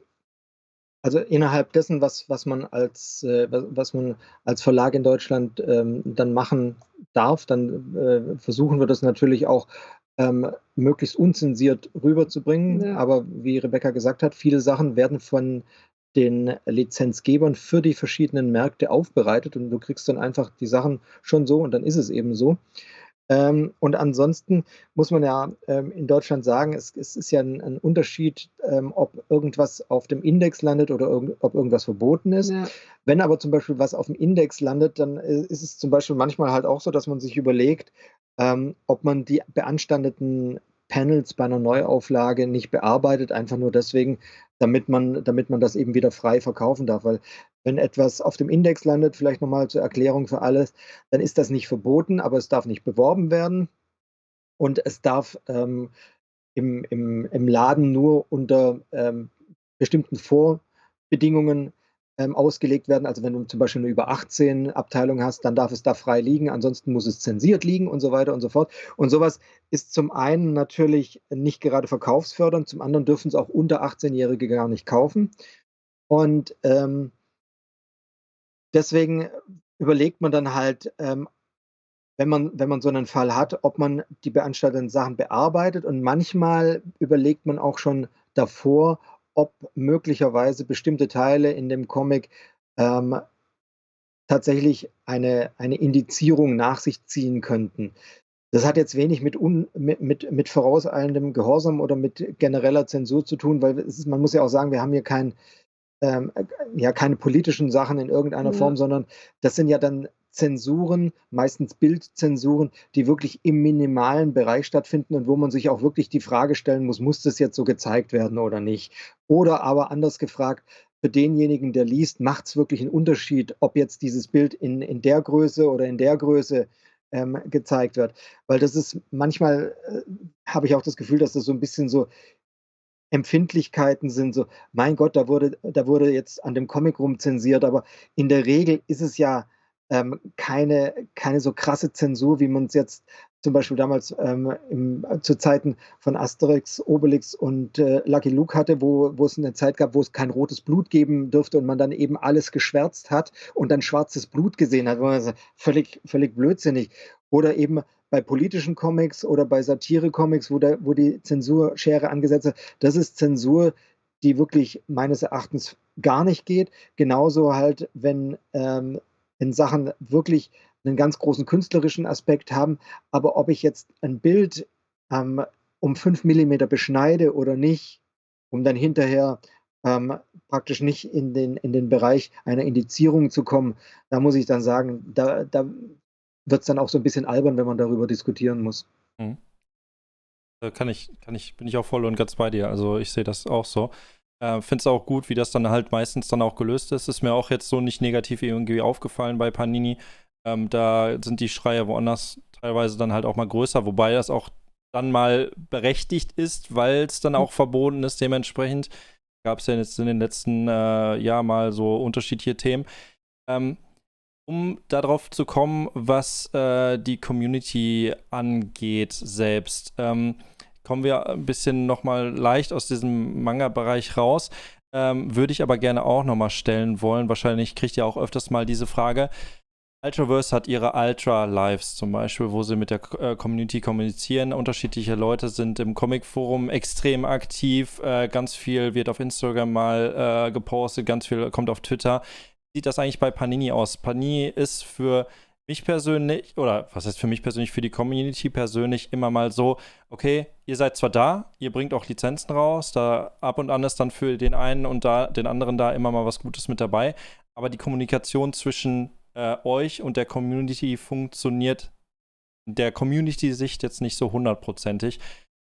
also innerhalb dessen, was, was man als äh, was man als Verlag in Deutschland ähm, dann machen darf, dann äh, versuchen wir das natürlich auch ähm, möglichst unzensiert rüberzubringen. Ja. Aber wie Rebecca gesagt hat, viele Sachen werden von den Lizenzgebern für die verschiedenen Märkte aufbereitet und du kriegst dann einfach die Sachen schon so und dann ist es eben so. Ähm, und ansonsten muss man ja ähm, in Deutschland sagen, es, es ist ja ein, ein Unterschied, ähm, ob irgendwas auf dem Index landet oder irg ob irgendwas verboten ist. Ja. Wenn aber zum Beispiel was auf dem Index landet, dann äh, ist es zum Beispiel manchmal halt auch so, dass man sich überlegt, ähm, ob man die beanstandeten Panels bei einer Neuauflage nicht bearbeitet, einfach nur deswegen, damit man, damit man das eben wieder frei verkaufen darf. Weil wenn etwas auf dem Index landet, vielleicht nochmal zur Erklärung für alles, dann ist das nicht verboten, aber es darf nicht beworben werden und es darf ähm, im, im, im Laden nur unter ähm, bestimmten Vorbedingungen ähm, ausgelegt werden. Also wenn du zum Beispiel eine über 18 Abteilung hast, dann darf es da frei liegen, ansonsten muss es zensiert liegen und so weiter und so fort. Und sowas ist zum einen natürlich nicht gerade verkaufsfördernd, zum anderen dürfen es auch unter 18-Jährige gar nicht kaufen. Und ähm, deswegen überlegt man dann halt, ähm, wenn man, wenn man so einen Fall hat, ob man die beanstandeten Sachen bearbeitet. Und manchmal überlegt man auch schon davor, ob möglicherweise bestimmte Teile in dem Comic ähm, tatsächlich eine, eine Indizierung nach sich ziehen könnten. Das hat jetzt wenig mit, un, mit, mit, mit vorauseilendem Gehorsam oder mit genereller Zensur zu tun, weil ist, man muss ja auch sagen, wir haben hier kein, ähm, ja, keine politischen Sachen in irgendeiner ja. Form, sondern das sind ja dann Zensuren, meistens Bildzensuren, die wirklich im minimalen Bereich stattfinden und wo man sich auch wirklich die Frage stellen muss, muss das jetzt so gezeigt werden oder nicht? Oder aber anders gefragt, für denjenigen, der liest, macht es wirklich einen Unterschied, ob jetzt dieses Bild in, in der Größe oder in der Größe ähm, gezeigt wird. Weil das ist manchmal, äh, habe ich auch das Gefühl, dass das so ein bisschen so Empfindlichkeiten sind, so, mein Gott, da wurde, da wurde jetzt an dem Comic rumzensiert, aber in der Regel ist es ja ähm, keine, keine so krasse Zensur, wie man es jetzt zum Beispiel damals ähm, im, zu Zeiten von Asterix, Obelix und äh, Lucky Luke hatte, wo, wo es eine Zeit gab, wo es kein rotes Blut geben durfte und man dann eben alles geschwärzt hat und dann schwarzes Blut gesehen hat. Also völlig, völlig blödsinnig. Oder eben bei politischen Comics oder bei Satire-Comics, wo, wo die Zensurschere angesetzt wird. Das ist Zensur, die wirklich meines Erachtens gar nicht geht. Genauso halt, wenn ähm, in Sachen wirklich einen ganz großen künstlerischen Aspekt haben. Aber ob ich jetzt ein Bild ähm, um 5 mm beschneide oder nicht, um dann hinterher ähm, praktisch nicht in den, in den Bereich einer Indizierung zu kommen, da muss ich dann sagen, da, da wird es dann auch so ein bisschen albern, wenn man darüber diskutieren muss. Mhm. Kann ich, kann ich, bin ich auch voll und ganz bei dir. Also ich sehe das auch so. Äh, Finde es auch gut, wie das dann halt meistens dann auch gelöst ist. Ist mir auch jetzt so nicht negativ irgendwie aufgefallen bei Panini. Ähm, da sind die Schreie woanders teilweise dann halt auch mal größer, wobei das auch dann mal berechtigt ist, weil es dann auch verboten ist. Dementsprechend gab es ja jetzt in den letzten äh, Jahren mal so unterschiedliche Themen. Ähm, um darauf zu kommen, was äh, die Community angeht selbst, ähm, kommen wir ein bisschen nochmal leicht aus diesem Manga-Bereich raus. Ähm, Würde ich aber gerne auch nochmal stellen wollen. Wahrscheinlich kriegt ihr auch öfters mal diese Frage. Ultraverse hat ihre Ultra-Lives zum Beispiel, wo sie mit der äh, Community kommunizieren. Unterschiedliche Leute sind im Comic-Forum extrem aktiv. Äh, ganz viel wird auf Instagram mal äh, gepostet, ganz viel kommt auf Twitter. Wie sieht das eigentlich bei Panini aus? Panini ist für mich persönlich, oder was heißt für mich persönlich, für die Community persönlich immer mal so, okay, ihr seid zwar da, ihr bringt auch Lizenzen raus, da ab und an ist dann für den einen und da den anderen da immer mal was Gutes mit dabei, aber die Kommunikation zwischen äh, euch und der Community funktioniert der Community-Sicht jetzt nicht so hundertprozentig.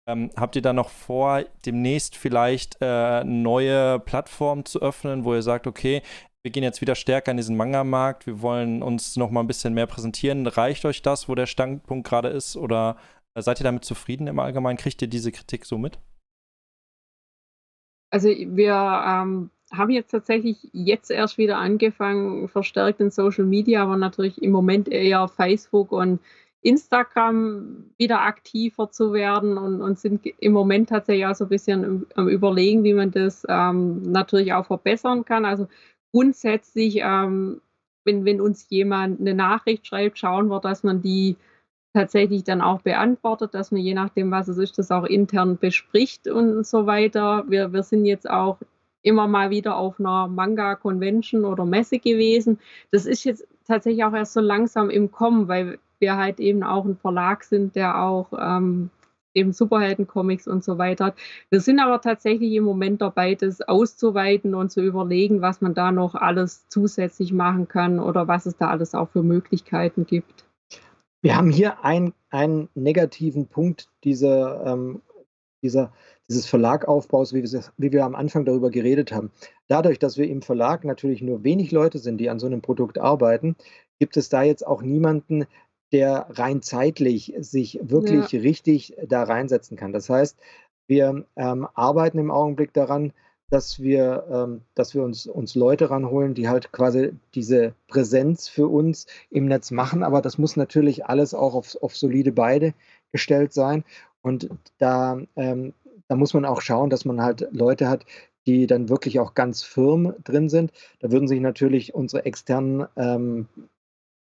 Ähm, habt ihr da noch vor, demnächst vielleicht äh, neue Plattformen zu öffnen, wo ihr sagt, okay, wir gehen jetzt wieder stärker in diesen Manga-Markt, wir wollen uns noch mal ein bisschen mehr präsentieren. Reicht euch das, wo der Standpunkt gerade ist? Oder äh, seid ihr damit zufrieden im Allgemeinen? Kriegt ihr diese Kritik so mit? Also wir ähm, haben jetzt tatsächlich jetzt erst wieder angefangen, verstärkt in Social Media, aber natürlich im Moment eher Facebook und Instagram wieder aktiver zu werden und, und sind im Moment tatsächlich auch so ein bisschen am Überlegen, wie man das ähm, natürlich auch verbessern kann. Also grundsätzlich, ähm, wenn, wenn uns jemand eine Nachricht schreibt, schauen wir, dass man die tatsächlich dann auch beantwortet, dass man je nachdem, was es ist, das auch intern bespricht und so weiter. Wir, wir sind jetzt auch immer mal wieder auf einer Manga-Convention oder Messe gewesen. Das ist jetzt tatsächlich auch erst so langsam im Kommen, weil wir halt eben auch ein Verlag sind, der auch ähm, eben Superhelden-Comics und so weiter. Wir sind aber tatsächlich im Moment dabei, das auszuweiten und zu überlegen, was man da noch alles zusätzlich machen kann oder was es da alles auch für Möglichkeiten gibt. Wir haben hier ein, einen negativen Punkt dieser, ähm, dieser, dieses Verlagaufbaus, wie wir, wie wir am Anfang darüber geredet haben. Dadurch, dass wir im Verlag natürlich nur wenig Leute sind, die an so einem Produkt arbeiten, gibt es da jetzt auch niemanden, der rein zeitlich sich wirklich ja. richtig da reinsetzen kann. Das heißt, wir ähm, arbeiten im Augenblick daran, dass wir, ähm, dass wir uns, uns Leute ranholen, die halt quasi diese Präsenz für uns im Netz machen. Aber das muss natürlich alles auch auf, auf solide Beine gestellt sein. Und da, ähm, da muss man auch schauen, dass man halt Leute hat, die dann wirklich auch ganz firm drin sind. Da würden sich natürlich unsere externen ähm,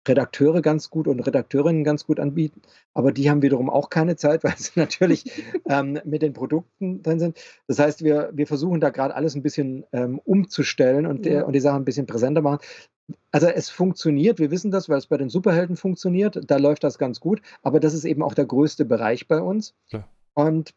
Redakteure ganz gut und Redakteurinnen ganz gut anbieten, aber die haben wiederum auch keine Zeit, weil sie natürlich ähm, mit den Produkten drin sind. Das heißt, wir, wir versuchen da gerade alles ein bisschen ähm, umzustellen und, ja. und die Sachen ein bisschen präsenter machen. Also es funktioniert, wir wissen das, weil es bei den Superhelden funktioniert, da läuft das ganz gut, aber das ist eben auch der größte Bereich bei uns. Ja. Und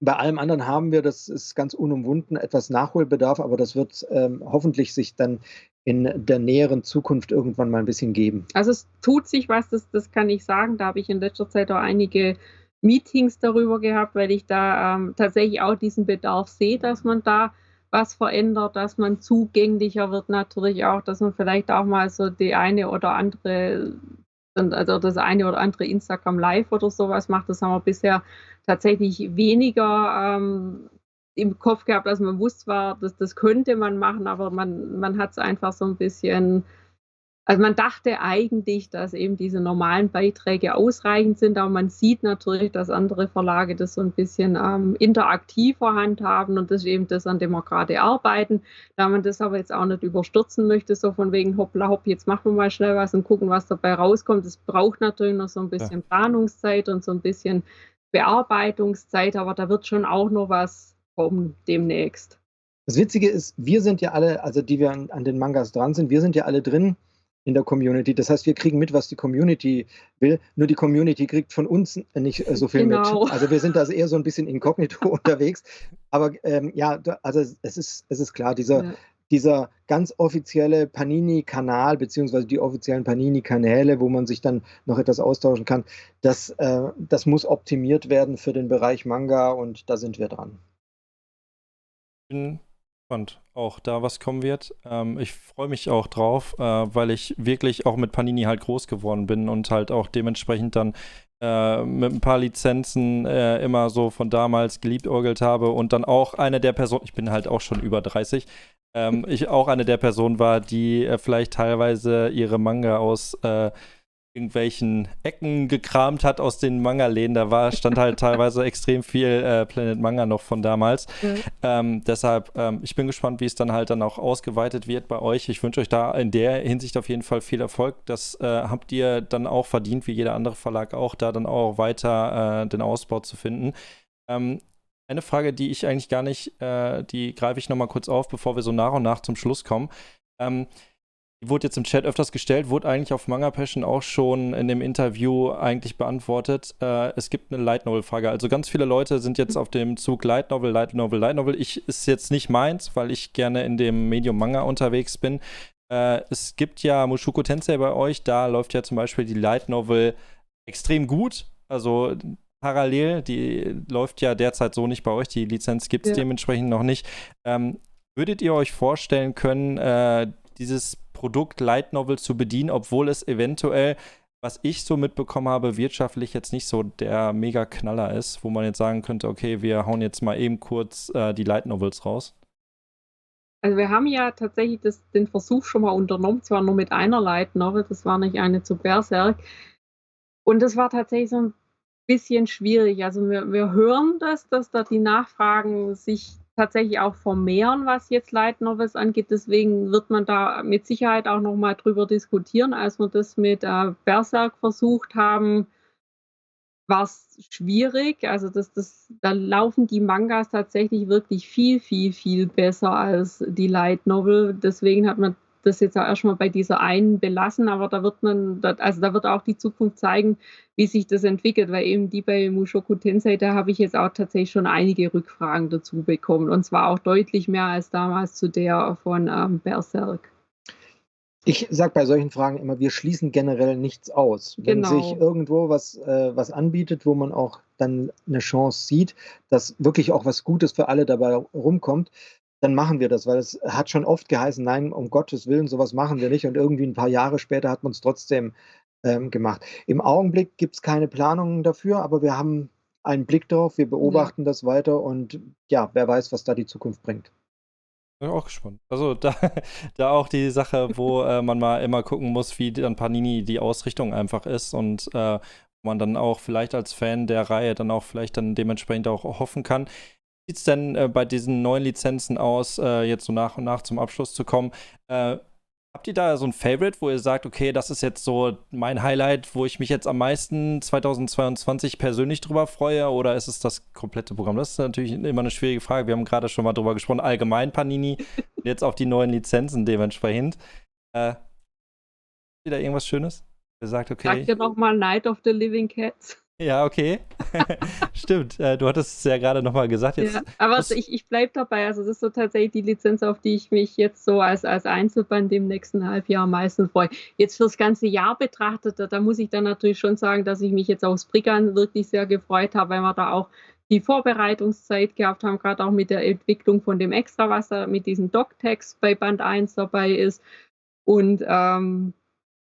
bei allem anderen haben wir, das ist ganz unumwunden, etwas Nachholbedarf, aber das wird ähm, hoffentlich sich dann in der näheren Zukunft irgendwann mal ein bisschen geben. Also es tut sich was, das, das kann ich sagen. Da habe ich in letzter Zeit auch einige Meetings darüber gehabt, weil ich da ähm, tatsächlich auch diesen Bedarf sehe, dass man da was verändert, dass man zugänglicher wird natürlich auch, dass man vielleicht auch mal so die eine oder andere also das eine oder andere Instagram Live oder sowas macht. Das haben wir bisher tatsächlich weniger ähm, im Kopf gehabt, dass man wusste war, dass das könnte man machen, aber man, man hat es einfach so ein bisschen also man dachte eigentlich, dass eben diese normalen Beiträge ausreichend sind, aber man sieht natürlich, dass andere Verlage das so ein bisschen ähm, interaktiver handhaben und das ist eben das, an dem wir gerade arbeiten. Da man das aber jetzt auch nicht überstürzen möchte, so von wegen hoppla hopp, jetzt machen wir mal schnell was und gucken, was dabei rauskommt. Es braucht natürlich noch so ein bisschen ja. Planungszeit und so ein bisschen Bearbeitungszeit, aber da wird schon auch noch was kommen demnächst. Das Witzige ist, wir sind ja alle, also die wir an, an, den Mangas dran sind, wir sind ja alle drin in der Community. Das heißt, wir kriegen mit, was die Community will. Nur die Community kriegt von uns nicht äh, so viel genau. mit. Also wir sind da eher so ein bisschen inkognito unterwegs. Aber ähm, ja, also es ist, es ist klar, dieser, ja. dieser ganz offizielle Panini-Kanal, beziehungsweise die offiziellen Panini-Kanäle, wo man sich dann noch etwas austauschen kann, das, äh, das muss optimiert werden für den Bereich Manga und da sind wir dran. bin gespannt, auch da was kommen wird. Ähm, ich freue mich auch drauf, äh, weil ich wirklich auch mit Panini halt groß geworden bin und halt auch dementsprechend dann äh, mit ein paar Lizenzen äh, immer so von damals geliebtorgelt habe und dann auch eine der Personen, ich bin halt auch schon über 30, ähm, ich auch eine der Personen war, die äh, vielleicht teilweise ihre Manga aus äh, irgendwelchen Ecken gekramt hat aus den Manga-Läden. Da war, stand halt teilweise extrem viel äh, Planet Manga noch von damals. Mhm. Ähm, deshalb, ähm, ich bin gespannt, wie es dann halt dann auch ausgeweitet wird bei euch. Ich wünsche euch da in der Hinsicht auf jeden Fall viel Erfolg. Das äh, habt ihr dann auch verdient, wie jeder andere Verlag auch, da dann auch weiter äh, den Ausbau zu finden. Ähm, eine Frage, die ich eigentlich gar nicht, äh, die greife ich nochmal kurz auf, bevor wir so nach und nach zum Schluss kommen. Die wurde jetzt im Chat öfters gestellt, wurde eigentlich auf Manga Passion auch schon in dem Interview eigentlich beantwortet. Äh, es gibt eine Light Novel Frage. Also ganz viele Leute sind jetzt auf dem Zug Light Novel, Light Novel, Light Novel. Ich ist jetzt nicht meins, weil ich gerne in dem Medium Manga unterwegs bin. Äh, es gibt ja Mushoku Tensei bei euch, da läuft ja zum Beispiel die Light Novel extrem gut. Also parallel, die läuft ja derzeit so nicht bei euch. Die Lizenz gibt es ja. dementsprechend noch nicht. Ähm, würdet ihr euch vorstellen können, äh, dieses Produkt Light Novel zu bedienen, obwohl es eventuell, was ich so mitbekommen habe, wirtschaftlich jetzt nicht so der mega Knaller ist, wo man jetzt sagen könnte, okay, wir hauen jetzt mal eben kurz äh, die Light Novels raus? Also wir haben ja tatsächlich das, den Versuch schon mal unternommen, zwar nur mit einer Light Novel, das war nicht eine zu Berserk. Und das war tatsächlich so ein bisschen schwierig. Also wir, wir hören das, dass da die Nachfragen sich tatsächlich auch vermehren, was jetzt Light Novels angeht. Deswegen wird man da mit Sicherheit auch noch mal drüber diskutieren. Als wir das mit äh, Berserk versucht haben, war es schwierig. Also das, das, da laufen die Mangas tatsächlich wirklich viel, viel, viel besser als die Light Novel. Deswegen hat man das jetzt auch erstmal bei dieser einen belassen, aber da wird man, also da wird auch die Zukunft zeigen, wie sich das entwickelt, weil eben die bei Mushoku Tensei, da habe ich jetzt auch tatsächlich schon einige Rückfragen dazu bekommen und zwar auch deutlich mehr als damals zu der von ähm, Berserk. Ich sage bei solchen Fragen immer, wir schließen generell nichts aus. Wenn genau. sich irgendwo was, äh, was anbietet, wo man auch dann eine Chance sieht, dass wirklich auch was Gutes für alle dabei rumkommt, dann machen wir das, weil es hat schon oft geheißen, nein, um Gottes Willen, sowas machen wir nicht. Und irgendwie ein paar Jahre später hat man es trotzdem ähm, gemacht. Im Augenblick gibt es keine Planungen dafür, aber wir haben einen Blick darauf, wir beobachten ja. das weiter und ja, wer weiß, was da die Zukunft bringt. Bin auch gespannt. Also da, da auch die Sache, wo äh, man mal immer gucken muss, wie dann Panini die Ausrichtung einfach ist und äh, man dann auch vielleicht als Fan der Reihe dann auch vielleicht dann dementsprechend auch hoffen kann sieht es denn äh, bei diesen neuen Lizenzen aus, äh, jetzt so nach und nach zum Abschluss zu kommen? Äh, habt ihr da so ein Favorite, wo ihr sagt, okay, das ist jetzt so mein Highlight, wo ich mich jetzt am meisten 2022 persönlich drüber freue? Oder ist es das komplette Programm? Das ist natürlich immer eine schwierige Frage. Wir haben gerade schon mal drüber gesprochen, allgemein Panini, jetzt auf die neuen Lizenzen dementsprechend. Äh, habt ihr da irgendwas Schönes? Ihr sagt, okay. Sagt ihr nochmal Night of the Living Cats? Ja, okay. Stimmt. Äh, du hattest es ja gerade nochmal gesagt. Jetzt ja, aber was... ich, ich bleibe dabei. Also, das ist so tatsächlich die Lizenz, auf die ich mich jetzt so als, als Einzelband im nächsten Halbjahr am meisten freue. Jetzt fürs ganze Jahr betrachtet, da, da muss ich dann natürlich schon sagen, dass ich mich jetzt aufs Brickern wirklich sehr gefreut habe, weil wir da auch die Vorbereitungszeit gehabt haben, gerade auch mit der Entwicklung von dem Extra, was da mit diesem Doc-Text bei Band 1 dabei ist. Und ähm,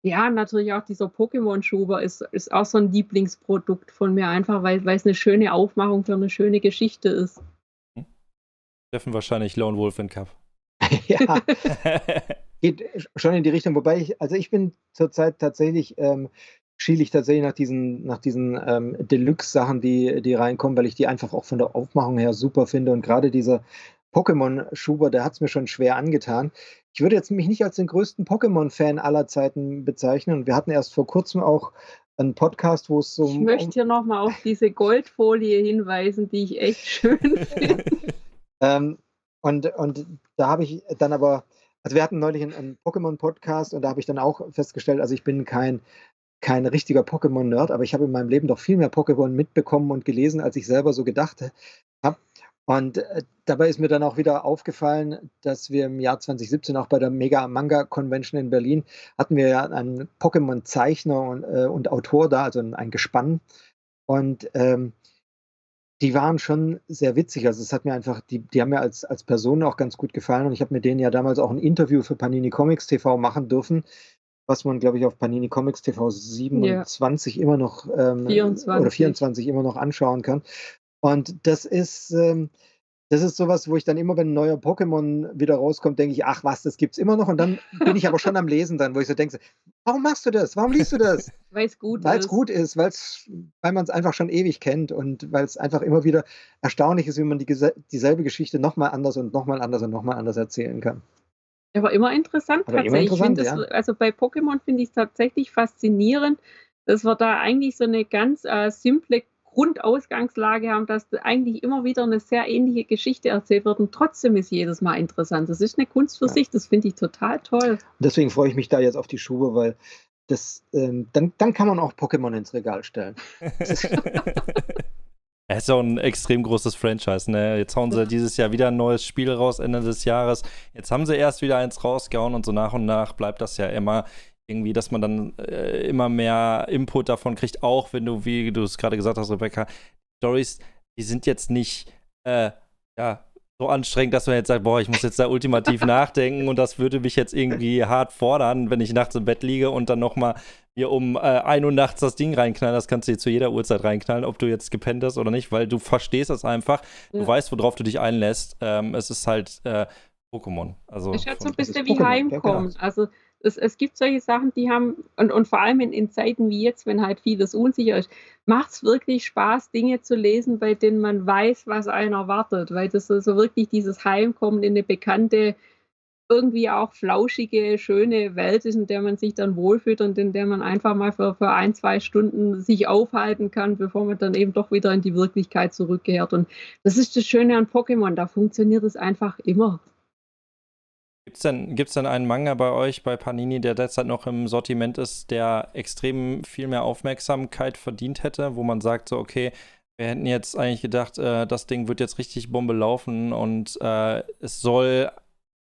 ja, natürlich auch dieser Pokémon-Schuber ist, ist auch so ein Lieblingsprodukt von mir, einfach weil, weil es eine schöne Aufmachung für eine schöne Geschichte ist. Treffen wahrscheinlich Lone Wolf in Cup. ja, geht schon in die Richtung. Wobei ich, also ich bin zurzeit tatsächlich, ähm, schiele ich tatsächlich nach diesen, nach diesen ähm, Deluxe-Sachen, die, die reinkommen, weil ich die einfach auch von der Aufmachung her super finde. Und gerade dieser Pokémon-Schuber, der hat es mir schon schwer angetan. Ich würde jetzt mich nicht als den größten Pokémon-Fan aller Zeiten bezeichnen. Und wir hatten erst vor kurzem auch einen Podcast, wo es so. Ich möchte hier nochmal auf diese Goldfolie hinweisen, die ich echt schön finde. ähm, und, und da habe ich dann aber, also wir hatten neulich einen, einen Pokémon-Podcast und da habe ich dann auch festgestellt, also ich bin kein, kein richtiger Pokémon-Nerd, aber ich habe in meinem Leben doch viel mehr Pokémon mitbekommen und gelesen, als ich selber so gedacht habe. Und äh, dabei ist mir dann auch wieder aufgefallen, dass wir im Jahr 2017 auch bei der Mega Manga Convention in Berlin hatten wir ja einen Pokémon-Zeichner und, äh, und, Autor da, also ein, ein Gespann. Und ähm, die waren schon sehr witzig. Also es hat mir einfach, die, die haben mir als, als Person auch ganz gut gefallen. Und ich habe mit denen ja damals auch ein Interview für Panini Comics TV machen dürfen, was man, glaube ich, auf Panini Comics TV 27 ja. immer noch ähm, 24. oder 24 immer noch anschauen kann. Und das ist, ähm, das ist sowas, wo ich dann immer, wenn ein neuer Pokémon wieder rauskommt, denke ich, ach was, das gibt es immer noch. Und dann bin ich aber schon am Lesen dann, wo ich so denke, warum machst du das? Warum liest du das? weil es gut weil's ist. Weil es gut ist, weil's, weil man es einfach schon ewig kennt und weil es einfach immer wieder erstaunlich ist, wie man die, dieselbe Geschichte nochmal anders und nochmal anders und nochmal anders erzählen kann. Aber immer interessant aber tatsächlich. Immer interessant, das, ja. Also bei Pokémon finde ich es tatsächlich faszinierend, dass wir da eigentlich so eine ganz äh, simple Grundausgangslage haben, dass eigentlich immer wieder eine sehr ähnliche Geschichte erzählt wird und trotzdem ist jedes Mal interessant. Das ist eine Kunst für ja. sich, das finde ich total toll. Und deswegen freue ich mich da jetzt auf die Schuhe, weil das, ähm, dann, dann kann man auch Pokémon ins Regal stellen. Er ist ja auch ein extrem großes Franchise, ne? Jetzt hauen sie dieses Jahr wieder ein neues Spiel raus, Ende des Jahres. Jetzt haben sie erst wieder eins rausgehauen und so nach und nach bleibt das ja immer irgendwie, dass man dann äh, immer mehr Input davon kriegt, auch wenn du, wie du es gerade gesagt hast, Rebecca, Stories, die sind jetzt nicht, äh, ja, so anstrengend, dass man jetzt sagt, boah, ich muss jetzt da ultimativ nachdenken und das würde mich jetzt irgendwie hart fordern, wenn ich nachts im Bett liege und dann noch mal mir um äh, 1 Uhr nachts das Ding reinknallen. Das kannst du dir zu jeder Uhrzeit reinknallen, ob du jetzt gepennt hast oder nicht, weil du verstehst das einfach. Ja. Du weißt, worauf du dich einlässt. Ähm, es ist halt äh, Pokémon. Also, ist halt so ein bisschen wie Heimkommen. Genau. Also es, es gibt solche Sachen, die haben, und, und vor allem in, in Zeiten wie jetzt, wenn halt vieles unsicher ist, macht es wirklich Spaß, Dinge zu lesen, bei denen man weiß, was einen erwartet, weil das so, so wirklich dieses Heimkommen in eine bekannte, irgendwie auch flauschige, schöne Welt ist, in der man sich dann wohlfühlt und in der man einfach mal für, für ein, zwei Stunden sich aufhalten kann, bevor man dann eben doch wieder in die Wirklichkeit zurückkehrt. Und das ist das Schöne an Pokémon, da funktioniert es einfach immer. Gibt es denn, gibt's denn einen Manga bei euch, bei Panini, der derzeit noch im Sortiment ist, der extrem viel mehr Aufmerksamkeit verdient hätte, wo man sagt, so, okay, wir hätten jetzt eigentlich gedacht, äh, das Ding wird jetzt richtig Bombe laufen und äh, es soll,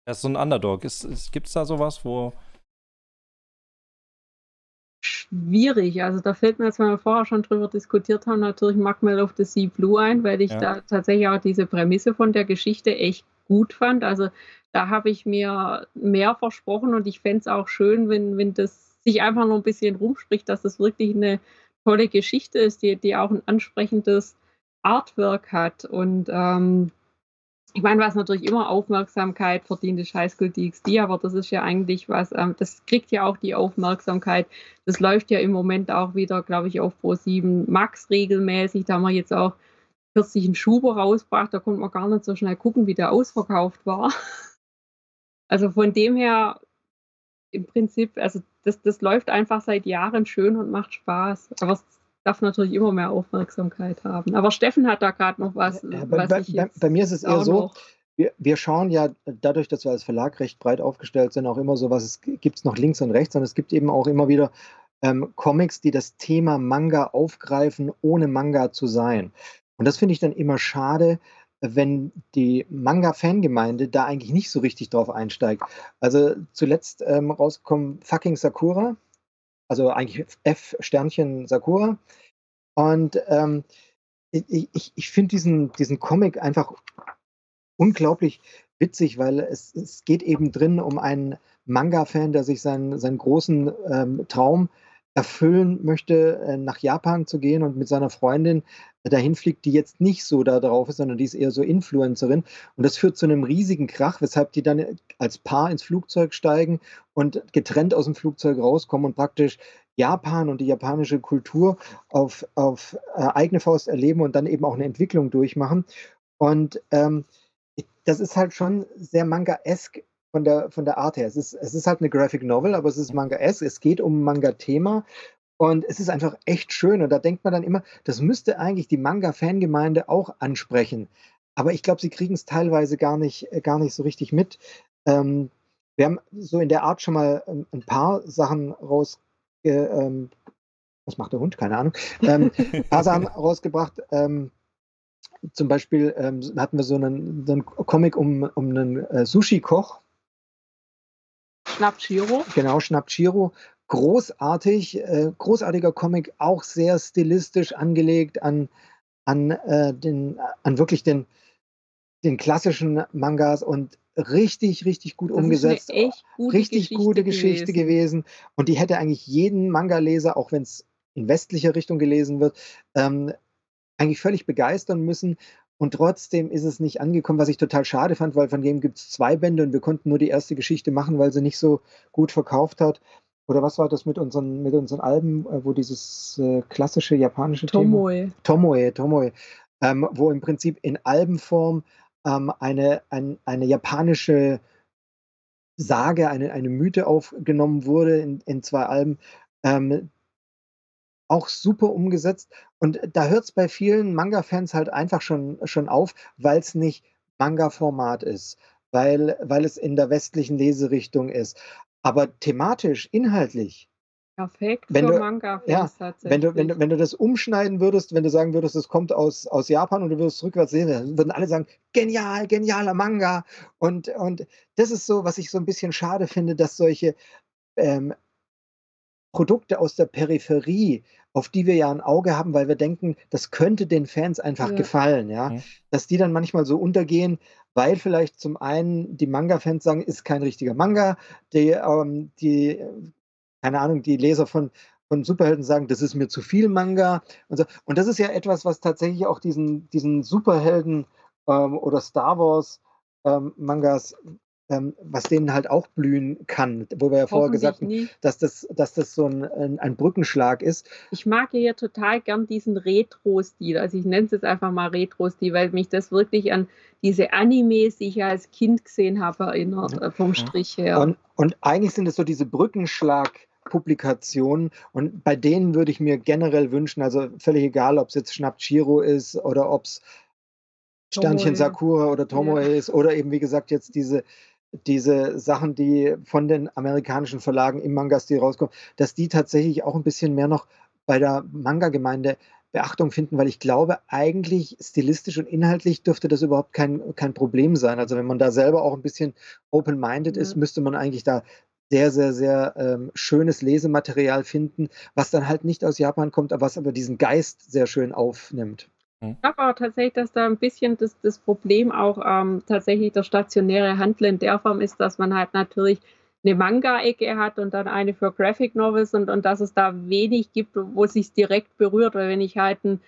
es ist so ein Underdog. Gibt es da sowas, wo. Schwierig. Also da fällt mir jetzt, weil wir vorher schon drüber diskutiert haben, natürlich Magmel of the Sea Blue ein, weil ich ja. da tatsächlich auch diese Prämisse von der Geschichte echt gut fand. Also da habe ich mir mehr versprochen und ich fände es auch schön, wenn, wenn das sich einfach noch ein bisschen rumspricht, dass das wirklich eine tolle Geschichte ist, die, die auch ein ansprechendes Artwork hat. Und ähm, ich meine, was natürlich immer Aufmerksamkeit verdient, ist High School DxD, aber das ist ja eigentlich was, ähm, das kriegt ja auch die Aufmerksamkeit. Das läuft ja im Moment auch wieder, glaube ich, auf Pro7 Max regelmäßig. Da haben wir jetzt auch kürzlich einen Schuber rausgebracht, da konnte man gar nicht so schnell gucken, wie der ausverkauft war. Also von dem her, im Prinzip, also das, das läuft einfach seit Jahren schön und macht Spaß. Aber es darf natürlich immer mehr Aufmerksamkeit haben. Aber Steffen hat da gerade noch was. Ja, was bei, bei, bei, mir ist es eher so, wir, wir, schauen ja dadurch, dass wir als Verlag recht breit aufgestellt sind, auch immer so, was es gibt es noch links und rechts, und es gibt eben auch immer wieder ähm, Comics, die das Thema Manga aufgreifen, ohne Manga zu sein. Und das finde ich dann immer schade, wenn die Manga-Fangemeinde da eigentlich nicht so richtig drauf einsteigt. Also zuletzt ähm, rausgekommen Fucking Sakura, also eigentlich F Sternchen Sakura. Und ähm, ich, ich, ich finde diesen, diesen Comic einfach unglaublich witzig, weil es, es geht eben drin um einen Manga-Fan, der sich seinen, seinen großen ähm, Traum erfüllen möchte, äh, nach Japan zu gehen und mit seiner Freundin dahin fliegt, die jetzt nicht so da drauf ist, sondern die ist eher so Influencerin. Und das führt zu einem riesigen Krach, weshalb die dann als Paar ins Flugzeug steigen und getrennt aus dem Flugzeug rauskommen und praktisch Japan und die japanische Kultur auf, auf äh, eigene Faust erleben und dann eben auch eine Entwicklung durchmachen. Und ähm, das ist halt schon sehr manga-esk von der, von der Art her. Es ist, es ist halt eine Graphic Novel, aber es ist Manga-esque. Es geht um ein Manga-Thema. Und es ist einfach echt schön. Und da denkt man dann immer, das müsste eigentlich die Manga-Fangemeinde auch ansprechen. aber ich glaube, sie kriegen es teilweise gar nicht, äh, gar nicht so richtig mit. Ähm, wir haben so in der Art schon mal ein, ein paar Sachen raus. Ähm, was macht der Hund? Keine Ahnung. Ähm, ein paar Sachen rausgebracht. Ähm, zum Beispiel ähm, hatten wir so einen, so einen Comic um, um einen äh, Sushi-Koch. Schnappt Shiro. Genau, Schnappt Shiro. Großartig, äh, großartiger Comic, auch sehr stilistisch angelegt an, an, äh, den, an wirklich den, den klassischen Mangas und richtig, richtig gut Das umgesetzt. Echt gute richtig Geschichte gute Geschichte gewesen. gewesen. Und die hätte eigentlich jeden Manga-Leser, auch wenn es in westlicher Richtung gelesen wird, ähm, eigentlich völlig begeistern müssen. Und trotzdem ist es nicht angekommen, was ich total schade fand, weil von dem gibt es zwei Bände und wir konnten nur die erste Geschichte machen, weil sie nicht so gut verkauft hat. Oder was war das mit unseren, mit unseren Alben, äh, wo dieses äh, klassische japanische Thema Tomoe. Tomoe, Tomoe, ähm, wo im Prinzip in Albenform ähm, eine, ein, eine japanische Sage, eine, eine Mythe aufgenommen wurde in, in zwei Alben. Ähm, auch super umgesetzt. Und da hört es bei vielen Manga-Fans halt einfach schon, schon auf, weil es nicht Manga-Format ist, weil, weil es in der westlichen Leserichtung ist. Aber thematisch, inhaltlich, Perfekt Wenn für du- Manga-Fans ja, wenn du, wenn, du, wenn du das umschneiden würdest, wenn du sagen würdest, es kommt aus, aus Japan und du würdest rückwärts sehen, dann würden alle sagen, genial, genialer Manga. Und, und das ist so, was ich so ein bisschen schade finde, dass solche ähm, Produkte aus der Peripherie, auf die wir ja ein Auge haben, weil wir denken, das könnte den Fans einfach Ja. gefallen, ja, Mhm. dass die dann manchmal so untergehen, weil vielleicht zum einen die Manga-Fans sagen, ist kein richtiger Manga, die, ähm, die keine Ahnung, die Leser von, von Superhelden sagen, das ist mir zu viel Manga und so. Und das ist ja etwas, was tatsächlich auch diesen, diesen Superhelden ähm, oder Star Wars ähm, Mangas, ähm, was denen halt auch blühen kann, wo wir ja vorher gesagt haben, dass das, dass das so ein, ein, Brückenschlag ist. Ich mag ja hier total gern diesen Retro-Stil. Also ich nenne es jetzt einfach mal Retro-Stil, weil mich das wirklich an diese Animes, die ich ja als Kind gesehen habe, erinnert, äh, vom Strich her. Und, und eigentlich sind es so diese Brückenschlag-Publikationen und bei denen würde ich mir generell wünschen, also völlig egal, ob es jetzt Schnapp Chiro ist oder ob es Sternchen. Sakura oder Tomoe Ja. ist oder eben wie gesagt jetzt diese, diese Sachen, die von den amerikanischen Verlagen im Manga-Stil rauskommen, dass die tatsächlich auch ein bisschen mehr noch bei der Manga-Gemeinde Beachtung finden, weil ich glaube, eigentlich stilistisch und inhaltlich dürfte das überhaupt kein, kein Problem sein. Also wenn man da selber auch ein bisschen open-minded Ja. ist, müsste man eigentlich da sehr, sehr, sehr ähm, schönes Lesematerial finden, was dann halt nicht aus Japan kommt, aber was aber diesen Geist sehr schön aufnimmt. Ich glaube aber tatsächlich, dass da ein bisschen das, das Problem auch ähm, tatsächlich der stationäre Handel in der Form ist, dass man halt natürlich eine Manga-Ecke hat und dann eine für Graphic Novels und, und dass es da wenig gibt, wo es sich direkt berührt. Weil wenn ich halt ein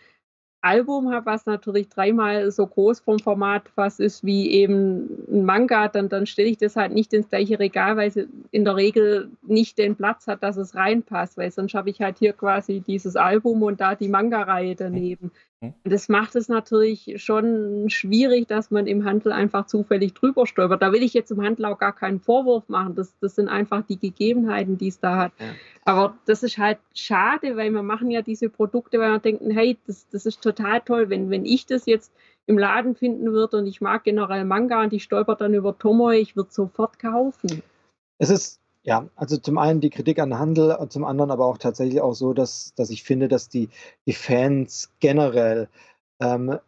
Album habe, was natürlich dreimal so groß vom Format fast ist wie eben ein Manga, dann, dann stelle ich das halt nicht ins gleiche Regal, weil es in der Regel nicht den Platz hat, dass es reinpasst, weil sonst habe ich halt hier quasi dieses Album und da die Manga-Reihe daneben. Und das macht es natürlich schon schwierig, dass man im Handel einfach zufällig drüber stolpert. Da will ich jetzt im Handel auch gar keinen Vorwurf machen. Das, das sind einfach die Gegebenheiten, die es da hat. Ja. Aber das ist halt schade, weil wir machen ja diese Produkte, weil wir denken, hey, das, das ist total toll, wenn, wenn ich das jetzt im Laden finden würde und ich mag generell Manga und ich stolpert dann über Tomoe, ich würde sofort kaufen. Es ist, ja, also zum einen die Kritik an Handel, und zum anderen aber auch tatsächlich auch so, dass, dass ich finde, dass die, die Fans generell, ähm,